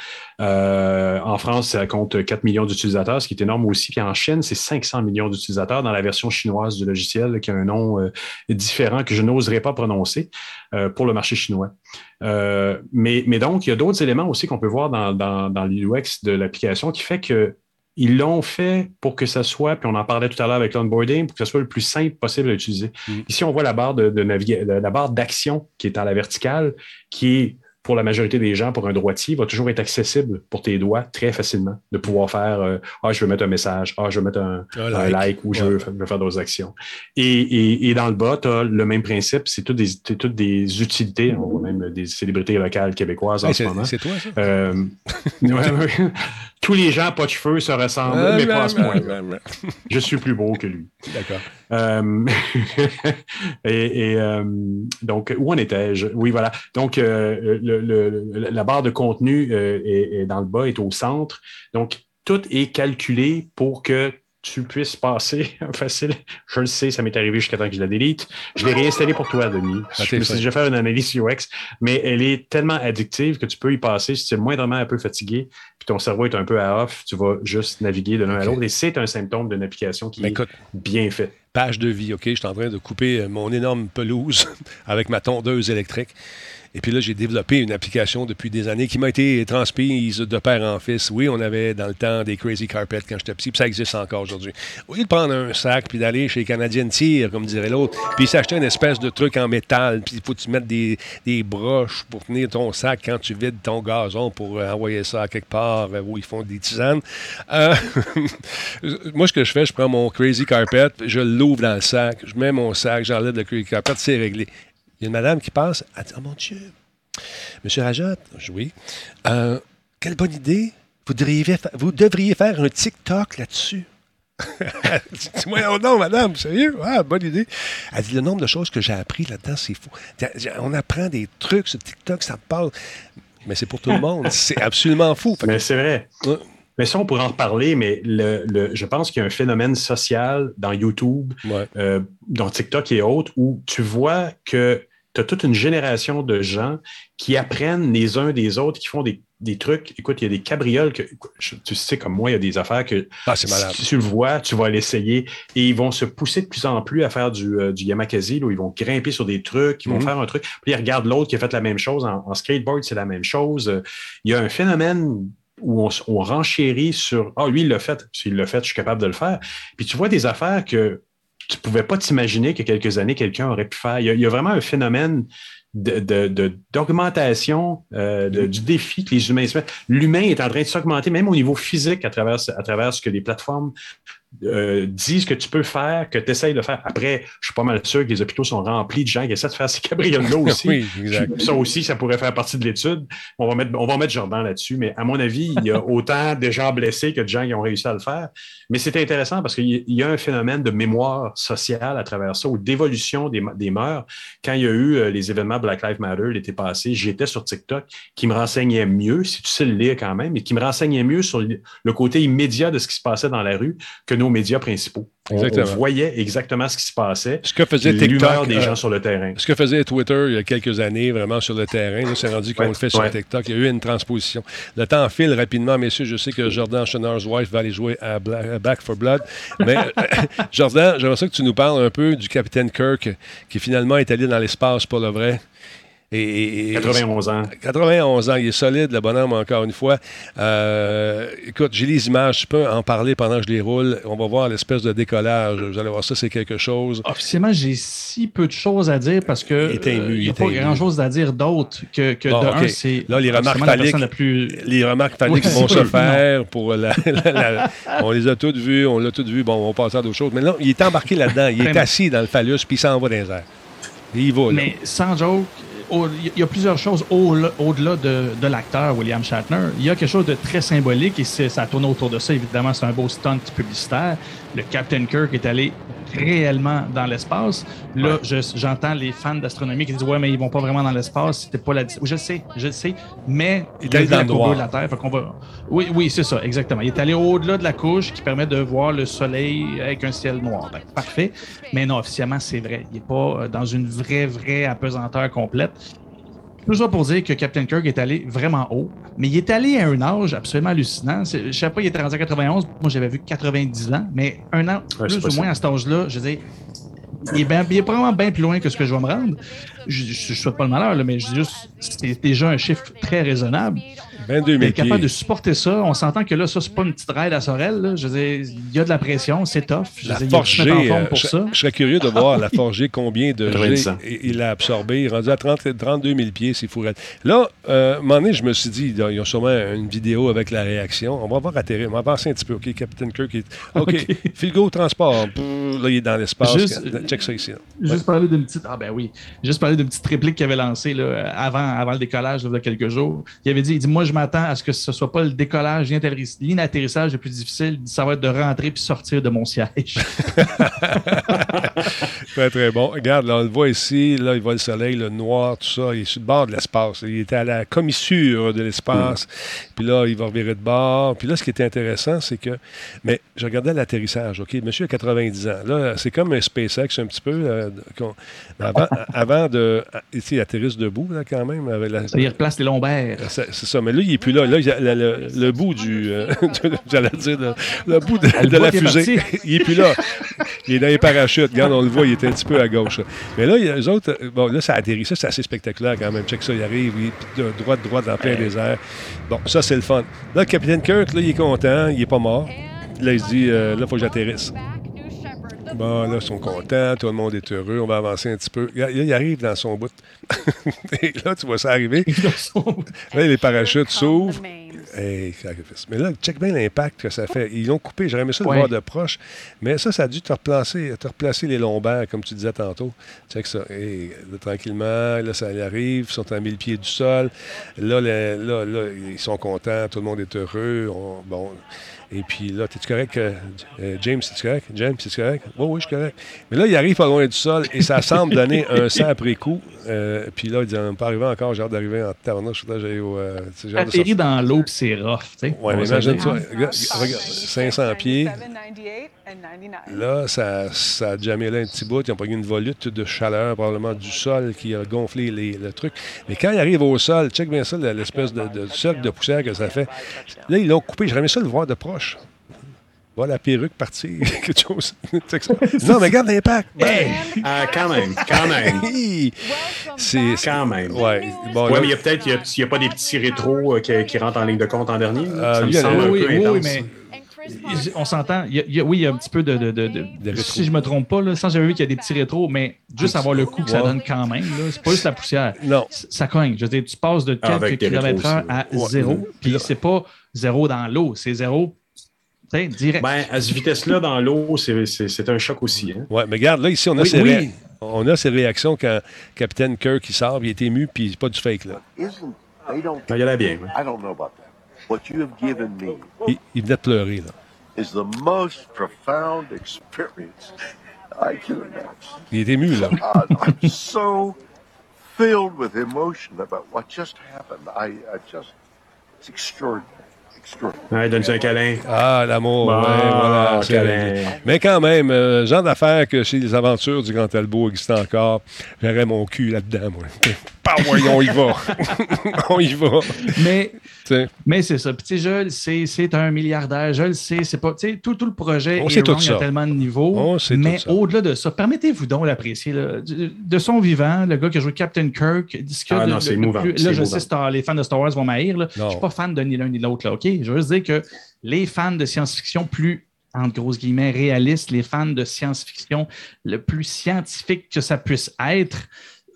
Euh, en France, ça compte 4 millions d'utilisateurs, ce qui est énorme aussi. Puis en Chine, c'est 500 millions d'utilisateurs dans la version chinoise du logiciel, qui a un nom différent que je n'oserais pas prononcer pour le marché chinois. Mais, mais donc, il y a d'autres éléments aussi qu'on peut voir dans, dans, dans l'UX de l'application qui fait que ils l'ont fait pour que ça soit, puis on en parlait tout à l'heure avec l'onboarding, pour que ça soit le plus simple possible à utiliser. Mm. Ici, on voit la barre de, la barre d'action qui est à la verticale, qui est pour la majorité des gens, pour un droitier, va toujours être accessible pour tes doigts très facilement, de pouvoir faire euh, Ah, je veux mettre un message, ah, je veux mettre un, Un un like. like, ou je veux, fa- je veux faire d'autres actions. Et, et, et dans le bas, tu as le même principe, c'est toutes des, toutes des utilités, on voit même des célébrités locales québécoises en Hey, ce moment. c'est toi, ça? Euh, ouais. Tous les gens pas de cheveux se ressemblent, mais pas à ce point-là. Je suis plus beau que lui. D'accord. Euh, et et, euh, donc, où en étais-je? Oui, voilà. Donc, euh, le- le- le- la barre de contenu est, est dans le bas, est au centre. Donc, tout est calculé pour que tu puisses passer facile. Je le sais, ça m'est arrivé jusqu'à temps que je la délite. Je l'ai réinstallé pour toi, Denis. Ah, je me suis déjà fait une analyse UX, mais elle est tellement addictive que tu peux y passer si tu es moindrement un peu fatigué, puis ton cerveau est un peu à off, tu vas juste naviguer de l'un à l'autre. Et c'est un symptôme d'une application qui Mais est bien faite. page de vie, OK? Je suis en train de couper euh, mon énorme pelouse avec ma tondeuse électrique. Et puis là, j'ai développé une application depuis des années qui m'a été transmise de père en fils. Oui, on avait dans le temps des Crazy Carpets quand j'étais petit, puis ça existe encore aujourd'hui. Au lieu de prendre un sac puis d'aller chez Canadian Tire, comme dirait l'autre, puis s'acheter une espèce de truc en métal, puis il faut que tu mettes des, des broches pour tenir ton sac quand tu vides ton gazon pour euh, envoyer ça quelque part euh, où ils font des tisanes. Euh, moi, ce que je fais, je prends mon Crazy Carpet, je l'ouvre dans le sac, je mets mon sac, j'enlève le Crazy Carpet, c'est réglé. Il y a une madame qui passe, elle dit Oh mon Dieu, Monsieur Rajat, oui, Euh, quelle bonne idée. Vous devriez, fa- vous devriez faire un TikTok là-dessus. Je dis, Voyons donc, madame, sérieux? Ah, bonne idée. Elle dit, le nombre de choses que j'ai appris là-dedans, c'est fou. On apprend des trucs sur TikTok, ça parle. Mais c'est pour tout le monde. C'est absolument fou. Que- Mais c'est vrai. Ouais. Mais ça, on pourrait en reparler, mais le, le- je pense qu'il y a un phénomène social dans YouTube, Ouais. euh, dans TikTok et autres, où tu vois que tu as toute une génération de gens qui apprennent les uns des autres, qui font des, des trucs. Écoute, il y a des cabrioles que tu sais comme moi, il y a des affaires que Ah, si tu le vois, tu vas l'essayer et ils vont se pousser de plus en plus à faire du, euh, du yamakasi, là, où ils vont grimper sur des trucs, ils vont Mhm. faire un truc, puis ils regardent l'autre qui a fait la même chose. En, en skateboard, c'est la même chose. Euh, Il y a un phénomène où on, renchérit sur Ah, lui, il l'a fait, s'il l'a fait, je suis capable de le faire. Puis tu vois des affaires que tu ne pouvais pas t'imaginer que quelques années, quelqu'un aurait pu faire. Il y a, vraiment un phénomène d'augmentation euh, de- du défi que les humains se mettent. L'humain est en train de s'augmenter, même au niveau physique, à travers, à travers ce que les plateformes euh, disent que tu peux faire, que tu essayes de faire. Après, je suis pas mal sûr que les hôpitaux sont remplis de gens qui essaient de faire ces cabrioles-là aussi. Oui, exact. Ça aussi, ça pourrait faire partie de l'étude. On va mettre, on va mettre Jordan là-dessus, mais à mon avis, il y a autant de gens blessés que de gens qui ont réussi à le faire. Mais c'est intéressant parce qu'il y- a un phénomène de mémoire sociale à travers ça, ou d'évolution des, des mœurs. Quand il y a eu euh, les événements Black Lives Matter l'été passé, j'étais sur TikTok qui me renseignait mieux, si tu sais le lire quand même, et qui me renseignait mieux sur le le côté immédiat de ce qui se passait dans la rue que nos médias principaux. On, on Exactement. voyait exactement ce qui se passait, Ce que faisait TikTok. des euh, gens sur le terrain. Ce que faisait Twitter il y a quelques années, vraiment sur le terrain, là, c'est rendu qu'on Ouais, le fait sur ouais. TikTok. Il y a eu une transposition. Le temps file rapidement, messieurs. Je sais que Jordan Chenard's wife va aller jouer à, à Back for Blood. Mais euh, Jordan, j'aimerais ça que tu nous parles un peu du capitaine Kirk qui finalement est allé dans l'espace pour le vrai. Et, et- et- 91 ans. 91 ans, il est solide, le bonhomme, encore une fois. Euh, écoute, j'ai les images, je peux en parler pendant que je les roule. On va voir l'espèce de décollage. Vous allez voir ça, c'est quelque chose. Officiellement, j'ai si peu de choses à dire parce que Il est ému, euh, il n'y a pas grand-chose à dire d'autre que, que Bon, de un, c'est Là, les remarques phalliques. la plus Les remarques phalliques Ouais, vont se faire pour la, la- la- On les a toutes vues, on l'a toutes vues. Bon, on va passer à d'autres choses. Mais non, il est embarqué là-dedans. Il est assis dans le phallus, puis il s'en va dans les airs. Et il va, là. Mais sans joke, il y a plusieurs choses au- au-delà de, l'acteur William Shatner. Il y a quelque chose de très symbolique et ça tourne autour de ça. Évidemment, c'est un beau stunt publicitaire. Le Captain Kirk est allé réellement dans l'espace. Là, je- j'entends les fans d'astronomie qui disent Ouais, mais ils vont pas vraiment dans l'espace. C'était pas la. Je sais, je sais. Mais Il est allé dans la de la Terre. Fait qu'on va... Oui, oui, c'est ça, exactement. Il est allé au-delà de la couche qui permet de voir le soleil avec un ciel noir. Ben, parfait. Mais non, officiellement, c'est vrai. Il n'est pas euh, dans une vraie, vraie apesanteur complète. Tout ça pour dire que Captain Kirk est allé vraiment haut, mais il est allé à un âge absolument hallucinant. Je sais pas, il était rendu à 91. Moi, j'avais vu 90 ans, mais un an Ouais, plus ou moins à cet âge-là, je veux dire, il est, ben- il est probablement bien plus loin que ce que je vais me rendre. Je ne souhaite pas le malheur, là, mais je dis juste, c'est déjà un chiffre très raisonnable. 22 000 D'être capable de supporter ça, on s'entend que là, ça, c'est pas une petite raide à Sorel. là. Je veux dire, il y a de la pression, c'est tough. Je La dire, il en forme euh, pour je, ça. je serais curieux de voir la forgée combien de 90 G ans. il il a absorbé. Il est rendu à 30 32 000 pieds, c'est fou. Là, euh, à un moment donné, je me suis dit, là, ils ont sûrement une vidéo avec la réaction. On va voir atterrir. On va avancer un petit peu. OK, Captain Kirk. Est... OK, OK. Figo Transport. Là, il est dans l'espace. Juste- Check ça ici. là. Juste parler d'une petite. Ah ben oui. Juste parler d'une petite réplique qu'il avait lancée là, avant, avant le décollage là, il y a quelques jours. Il avait dit, il dit Moi, je m'attends à ce que ce soit pas le décollage, l'inatterriss- l'inatterrissage le plus difficile. Ça va être de rentrer puis sortir de mon siège. Très, très bon. Regarde, là, on le voit ici. Là, il voit le soleil, le noir, tout ça. Il est sur le bord de l'espace. Il était à la commissure de l'espace. Puis là, il va revirer de bord. Puis là, ce qui était intéressant, c'est que. Mais je regardais l'atterrissage. OK, monsieur a 90 ans. Là, c'est comme un SpaceX un petit peu. euh, qu'on- mais avant, avant de. Ici, il atterrisse debout, là, quand même. Avec la, il replace les lombaires. c'est c'est ça, mais là, il n'est plus là. Là, il y a le, le- le bout du. euh, J'allais dire, le, le bout de, de la fusée. il n'est plus là. Il est dans les parachutes. Regarde, on le voit, il est un petit peu à gauche. Mais là, eux autres. euh, Bon, là, ça atterrit. Ça, c'est assez spectaculaire quand même. Check ça, il arrive, il est de droite, droite dans plein désert. Bon, ça, c'est le fun. Là, le capitaine Kirk, là, il est content, il n'est pas mort. Là, il se dit, euh, là, il faut que j'atterrisse. Bon, là, ils sont contents, tout le monde est heureux, on va avancer un petit peu. Là, il arrive dans son bout. Et là, tu vois ça arriver. Là, les parachutes s'ouvrent. Hey, sacrifice. Mais là, check bien l'impact que ça fait. Ils l'ont coupé. J'aurais aimé ça le Ouais. voir de proche. Mais ça, ça a dû te replacer, te replacer les lombaires, comme tu disais tantôt. Check ça. Là, tranquillement, là, ça arrive. Ils sont à 1000 pieds du sol. Là, là, là, ils sont contents. Tout le monde est heureux. On- bon. Et puis là, es-tu correct? euh, euh, James, es-tu correct? James, es-tu correct? Oui, oui, je suis correct. Mais là, il arrive pas loin du sol et ça semble donner un sang après coup. Euh, puis là, il dit, on n'est pas arrivé encore, j'ai hâte d'arriver en tabarnouche. Là, j'ai au, euh, tu sais, j'ai hâte de Atterri dans l'eau puis c'est rough. tu sais. Ouais, mais imagine-toi, dire. regarde, regarde, 500 pieds. Là, ça, ça a jamais là un petit bout. Ils ont pris une volute de chaleur, probablement du sol, qui a gonflé les- le truc. Mais quand il arrive au sol, check bien ça, l'espèce de, de cercle de poussière que ça fait. Là, ils l'ont coupé. J'aimerais ça le voir de proche. Voilà la perruque partir, quelque chose. Non, mais regarde l'impact. Hey! Ah, quand même, quand même. C'est. Quand même. Ouais. Bon, Ouais, là- mais il y a peut-être il y a, pas des petits rétros euh, qui, qui rentrent en ligne de compte en dernier. Euh, ça me semble un oui, peu oui, intense. oui, mais on s'entend. Oui, il y a un petit peu de. de, si je me trompe pas, là, sans j'avais vu qu'il y a des petits rétros, mais juste avoir le coup que ça donne quand même, là, c'est pas juste la poussière. Non. Ça cogne. Je veux dire, tu passes de Ah, quelques kilomètres heure à zéro, puis c'est pas zéro dans l'eau, c'est zéro tu sais, direct. Ben, à cette vitesse-là, dans l'eau, c'est- un choc aussi. Hein? Ouais, mais regarde, là, ici, on a, Oui, ses, oui. ré- on a ses réactions quand Capitaine Kirk il sort, il est ému, puis c'est pas du fake, là. Isn't they don't Non, il y en a bien. ouais. I don't know about that. What you have given me Il, il venait de pleurer, là. is the most profound experience I can imagine. Il est ému, là. I'm so filled with emotion about what just happened. I, I just it's extraordinary. Extraordinary. Ouais, donne-lui un câlin. Ah, l'amour, Bon, ouais, voilà. c'est- câlin. Mais quand même, euh, genre d'affaires que chez les aventures du Grand Talbot existent encore, j'aurais mon cul là-dedans, moi. Voyons, on y va. on y va. Mais, mais c'est ça. Puis, tu sais, je le sais, c'est un milliardaire, je le sais. C'est pas, tu sais, tout, tout le projet On est sait tout wrong ça. à tellement de niveaux. Tout mais au-delà de ça, permettez-vous donc l'apprécier. De de son vivant, le gars qui a joué Captain Kirk, dit que Ah non, le- c'est le émouvant, plus- c'est Là, je émouvant. sais, Star- les fans de Star Wars vont m'haïr. là. Je ne suis pas fan de ni l'un ni l'autre. là, OK? Je veux juste dire que les fans de science-fiction plus entre grosses guillemets, réalistes, les fans de science-fiction le plus scientifique que ça puisse être,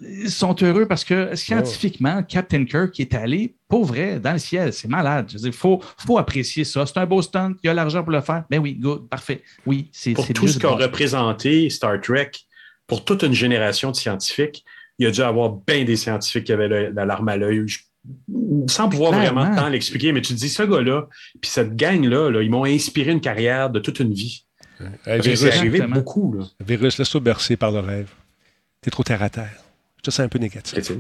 ils sont heureux parce que scientifiquement, Captain Kirk est allé, pour vrai, dans le ciel. C'est malade. Je veux dire, il faut, faut apprécier ça. C'est un beau stunt. Il y a l'argent pour le faire. Ben oui, good, parfait. Oui, c'est Pour c'est tout ce qu'a représenté Star Trek, pour toute une génération de scientifiques, il y a dû avoir bien des scientifiques qui avaient la larme à l'œil. Sans pouvoir Clairement. vraiment tant l'expliquer, mais tu te dis, ce gars-là, puis cette gang-là, là, ils m'ont inspiré une carrière de toute une vie. Que virus, arrivé beaucoup. Là. virus, laisse-toi bercer par le rêve. T'es trop terre à terre. Te sens un peu négatif.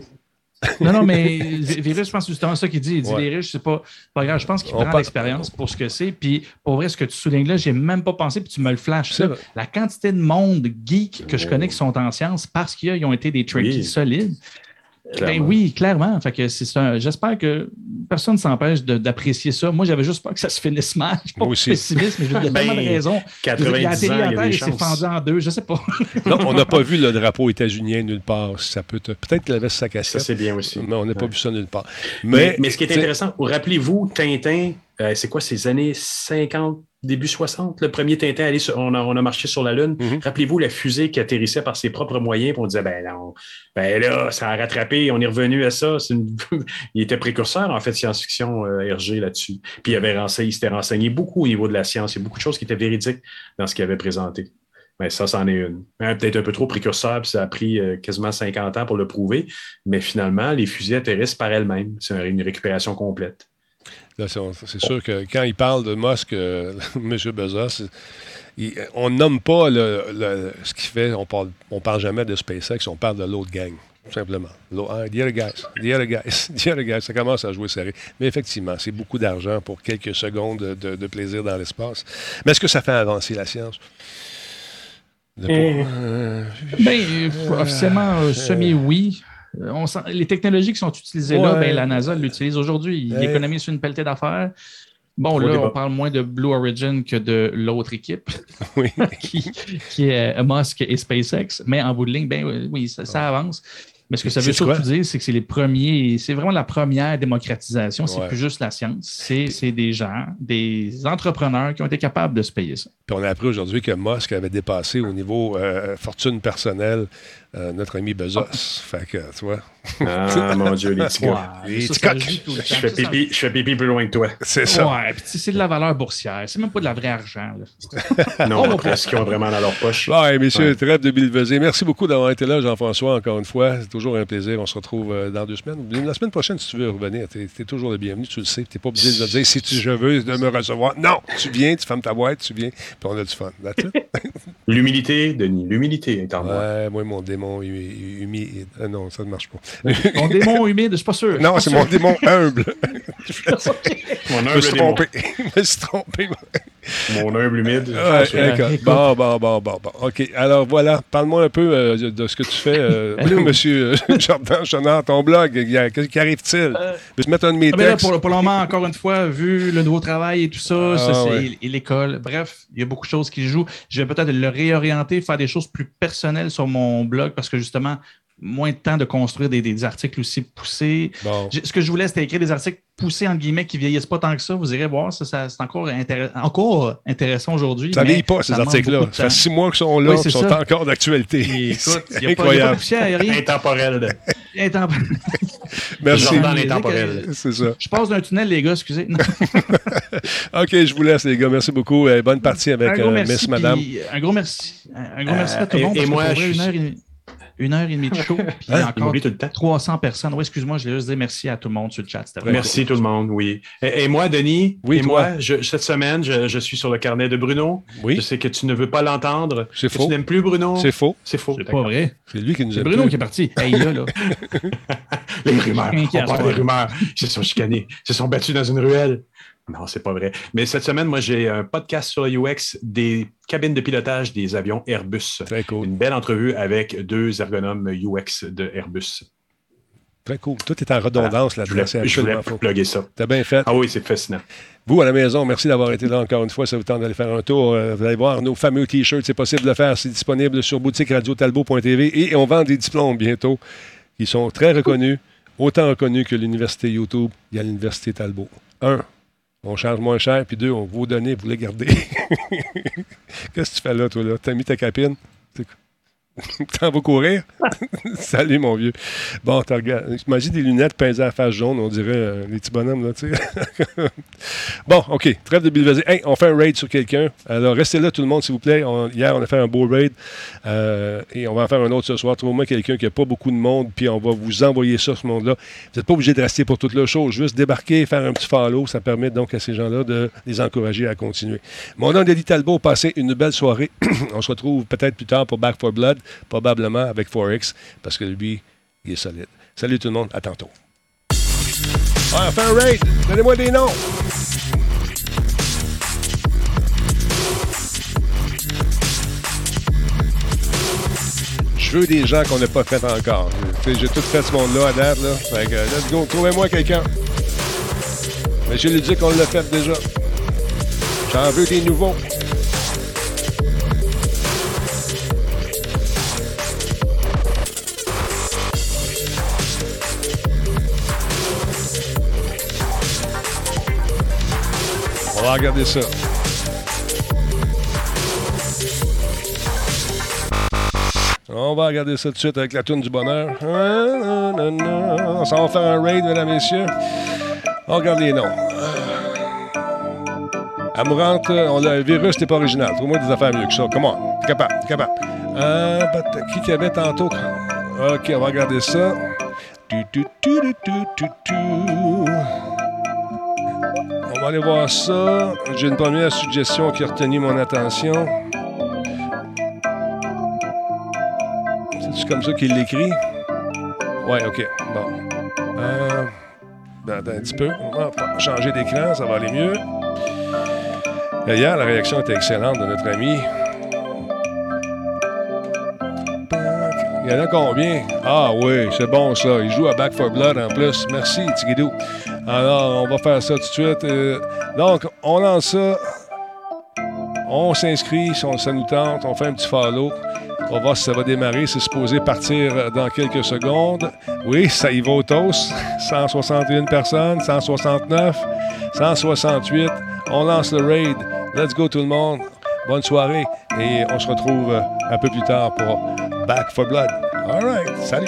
Non, non, mais Vi- Virus, je pense que c'est justement ça qu'il dit. Il dit Ouais. les riches, c'est pas, pas grave. Je pense qu'il prend parle- l'expérience pour ce que c'est. Puis pour vrai, ce que tu soulignes là, j'ai même pas pensé, puis tu me le flashes. C'est ça. La quantité de monde geek que je connais qui sont en sciences parce qu'ils ont été des Trekkies Oui. solides. Ben oui, clairement. Fait que c'est un- J'espère que personne ne s'empêche de- d'apprécier ça. Moi, j'avais juste peur que ça se finisse mal. Je suis pas Moi aussi. pessimiste, mais il y a Ben, tellement de raisons. Veux dire, 90 la ans, il y a des chances. fendu en deux, je sais pas. Non, on n'a pas vu le drapeau états-unien nulle part. Ça peut te- Peut-être qu'il avait sa Ça, casquette, c'est bien aussi. mais on n'a pas Ouais. vu ça nulle part. Mais, Mais, mais ce qui est intéressant, rappelez-vous, Tintin, euh, c'est quoi, ces années 50, début 60, le premier Tintin, allé sur- on, a, on a marché sur la Lune. Mhm. Rappelez-vous la fusée qui atterrissait par ses propres moyens, puis on disait, ben non, ben là, ça a rattrapé, on est revenu à ça. Une- il était précurseur, en fait, science-fiction euh, RG là-dessus. Puis il, avait renseigné, il s'était renseigné beaucoup au niveau de la science. Il y a beaucoup de choses qui étaient véridiques dans ce qu'il avait présenté. Mais ça, c'en est une. Hein, Peut-être un peu trop précurseur, puis ça a pris euh, quasiment 50 ans pour le prouver. Mais finalement, les fusées atterrissent par elles-mêmes. C'est une récupération complète. C'est sûr que quand il parle de Musk, euh, M. Bezos, il- on nomme pas le, le- ce qu'il fait. On parle, on parle jamais de SpaceX, on parle de l'autre gang, tout simplement. L'au- hein, the other guys, the other guys, the other guys. Ça commence à jouer serré. Mais effectivement, c'est beaucoup d'argent pour quelques secondes de, de- de plaisir dans l'espace. Mais est-ce que ça fait avancer la science? Eh. Euh, Ben, euh, officiellement, euh, semi-oui. Euh, on sent- les technologies qui sont utilisées là, ben, la NASA l'utilise aujourd'hui. Il Ouais. économise une pelletée d'affaires. Bon, là, débat. on parle moins de Blue Origin que de l'autre équipe, oui. qui, qui est euh, Musk et SpaceX. Mais en bout de ligne, ben oui, ça, ça avance. Mais ce que ça veut C'est surtout quoi? dire, c'est que c'est les premiers, c'est vraiment la première démocratisation. C'est Ouais. plus juste la science. C'est c'est des gens, des entrepreneurs qui ont été capables de se payer ça. Puis on a appris aujourd'hui que Musk avait dépassé au niveau euh, fortune personnelle euh, notre ami Bezos. Fait que, tu vois, Ah, mon Dieu, les petits gars. Les le Je fais, pipi, je fais pipi plus loin que toi. c'est ça. Ouais, puis tu sais, c'est de la valeur boursière. C'est même pas de la vraie argent. là. Non, après ce qu'ils ont vraiment dans leur poche. Ouais, messieurs, Ouais. trêve de bilveser. Merci beaucoup d'avoir été là, Jean-François, encore une fois. C'est toujours un plaisir. On se retrouve euh, dans deux semaines. La semaine prochaine, si tu veux revenir, tu es, toujours le bienvenu. Tu le sais. Tu n'es pas obligé de me dire si tu, je veux de me recevoir. Non, tu viens, tu fermes ta boîte, tu viens, puis on a du fun. L'humilité, Denis, l'humilité est en moi. Ouais, moi, mon démon hu- humide. euh, non, ça ne marche pas. Ton démon humide, je suis pas sûr. non, c'est mon démon humble. Mon Je me humble, suis démon. trompé. Je me suis trompé. Mon humble humide. Ouais, Je-. Bon, bon, bon, bon, bon. OK. Alors voilà, parle-moi un peu euh, de- ce que tu fais, euh, monsieur euh, Jordan Chenard, ton blog. Il y a- Qu'est-ce qui arrive-t-il? Euh, Veux-tu mettre un de mes Ah, là, textes? pour, pour le moment, encore une fois, vu le nouveau travail et tout ça, Ah, ça, c'est- ouais. et l'école, bref, il y a beaucoup de choses qui jouent. Je vais peut-être le réorienter, faire des choses plus personnelles sur mon blog parce que justement, moins de temps de construire des, des articles aussi poussés. Bon. Ce que je voulais, c'était écrire des articles poussés, entre guillemets, qui vieillissent pas tant que ça. Vous irez voir, ça, ça- c'est encore, intéress- encore intéressant aujourd'hui. Ça vieillit pas, ces articles-là. Ça fait six mois qu'ils sont là, Oui, ils sont ça. encore d'actualité. C'est il n'y a, pas- il y a pas de incroyable. Intemporel. Intemporel. Merci. C'est ça. Je passe d'un tunnel, les gars, excusez. OK, je vous laisse, les gars. Merci beaucoup. Euh, bonne partie avec euh, merci. Miss Madame. Un gros merci. Un gros Euh, merci à tout le et- monde. et moi, pour vrai, je une, suis- heure et demie, une heure et demie de show. Puis Il encore tout le temps. 300 personnes. Oui, excuse-moi, je voulais juste dire merci à tout le monde sur le chat. Merci tout le monde, oui. Et, et moi, Denis, Oui, et toi. moi, je- cette semaine, je, je suis sur le carnet de Bruno. Je Oui, sais que tu ne veux pas l'entendre. C'est que faux. Tu n'aimes plus Bruno. c'est faux. C'est faux. C'est pas vrai. C'est lui qui nous C'est Bruno plus. qui est parti. Hey, là, là. Les rumeurs. On parle des rumeurs. Ils se sont chicanés. Ils se sont battus dans une ruelle. Non, c'est pas vrai. Mais cette semaine, moi, j'ai un podcast sur le UX des cabines de pilotage des avions Airbus. Très cool. Une belle entrevue avec deux ergonomes UX de Airbus. Très cool. Tout est en redondance Je là-dedans. voulais, je voulais faux. plugger ça. T'as bien fait. Ah oui, c'est fascinant. Vous, à la maison, merci d'avoir été là encore une fois. Ça vous tente d'aller faire un tour. Euh, vous allez voir nos fameux T-shirts. C'est possible de le faire. C'est disponible sur boutique radiotalbo.tv et on vend des diplômes bientôt qui sont très reconnus, autant reconnus que l'université YouTube. Il y a l'université Talbot. Un, on charge moins cher. Puis deux, on vous donne, vous les gardez. Qu'est-ce que tu fais là, toi, là? T'as mis ta capine? T'en vas courir? Salut, mon vieux. Bon, t'as regardé. J'imagine des lunettes peintes à la face jaune, on dirait euh, les petits bonhommes, là, tu sais. bon, OK. Trêve de Bill Hey, on fait un raid sur quelqu'un. Alors, restez là, tout le monde, s'il vous plaît. Hier, on a fait un beau raid. euh, et on va en faire un autre ce soir. Trouvez-moi quelqu'un qui n'a pas beaucoup de monde, puis on va vous envoyer ça, ce monde-là. Vous n'êtes pas obligé de rester pour toute la chose. Juste débarquer, faire un petit follow. Ça permet donc à ces gens-là de les encourager à continuer. Mon nom est Denis Talbot. Passez une belle soirée. on se retrouve peut-être plus tard pour Back for Blood, probablement avec Forex, parce que lui, il est solide. Salut tout le monde, à tantôt. Raid. Donnez-moi des noms. Je veux des gens qu'on n'a pas fait encore. J'ai tout fait ce monde-là à date. Là. Fait que, let's go, trouvez-moi quelqu'un. Mais je lui dis qu'on l'a fait déjà. J'en veux des nouveaux. On va regarder ça. On va regarder ça tout de suite avec la toune du bonheur. On va faire un raid, mesdames et messieurs. On regarde les noms. Amourante, on le virus, t'es pas original. Trouve-moi des affaires mieux que ça. Comment? T'es capable, t'es capable. Euh, qui qu'il y avait tantôt? OK, on va regarder ça. Tu, tu, tu, tu, tu, tu, va aller voir ça. J'ai une première suggestion qui a retenu mon attention. C'est comme ça qu'il l'écrit? Ouais, OK. Bon. Euh, ben, un petit peu. On va changer d'écran, ça va aller mieux. Et Hier, la réaction était excellente de notre ami. Il y en a combien? Ah oui, c'est bon ça. Il joue à Back for Blood en plus. Merci, Tigidou. Alors, on va faire ça tout de suite. Euh, donc, on lance ça. On s'inscrit, si on- ça nous tente. On fait un petit follow. On va voir si ça va démarrer. C'est supposé partir dans quelques secondes. Oui, ça y va au toast. 161 personnes, 169, 168. On lance le raid. Let's go tout le monde. Bonne soirée. Et on se retrouve un peu plus tard pour Back for Blood. All right. Salut.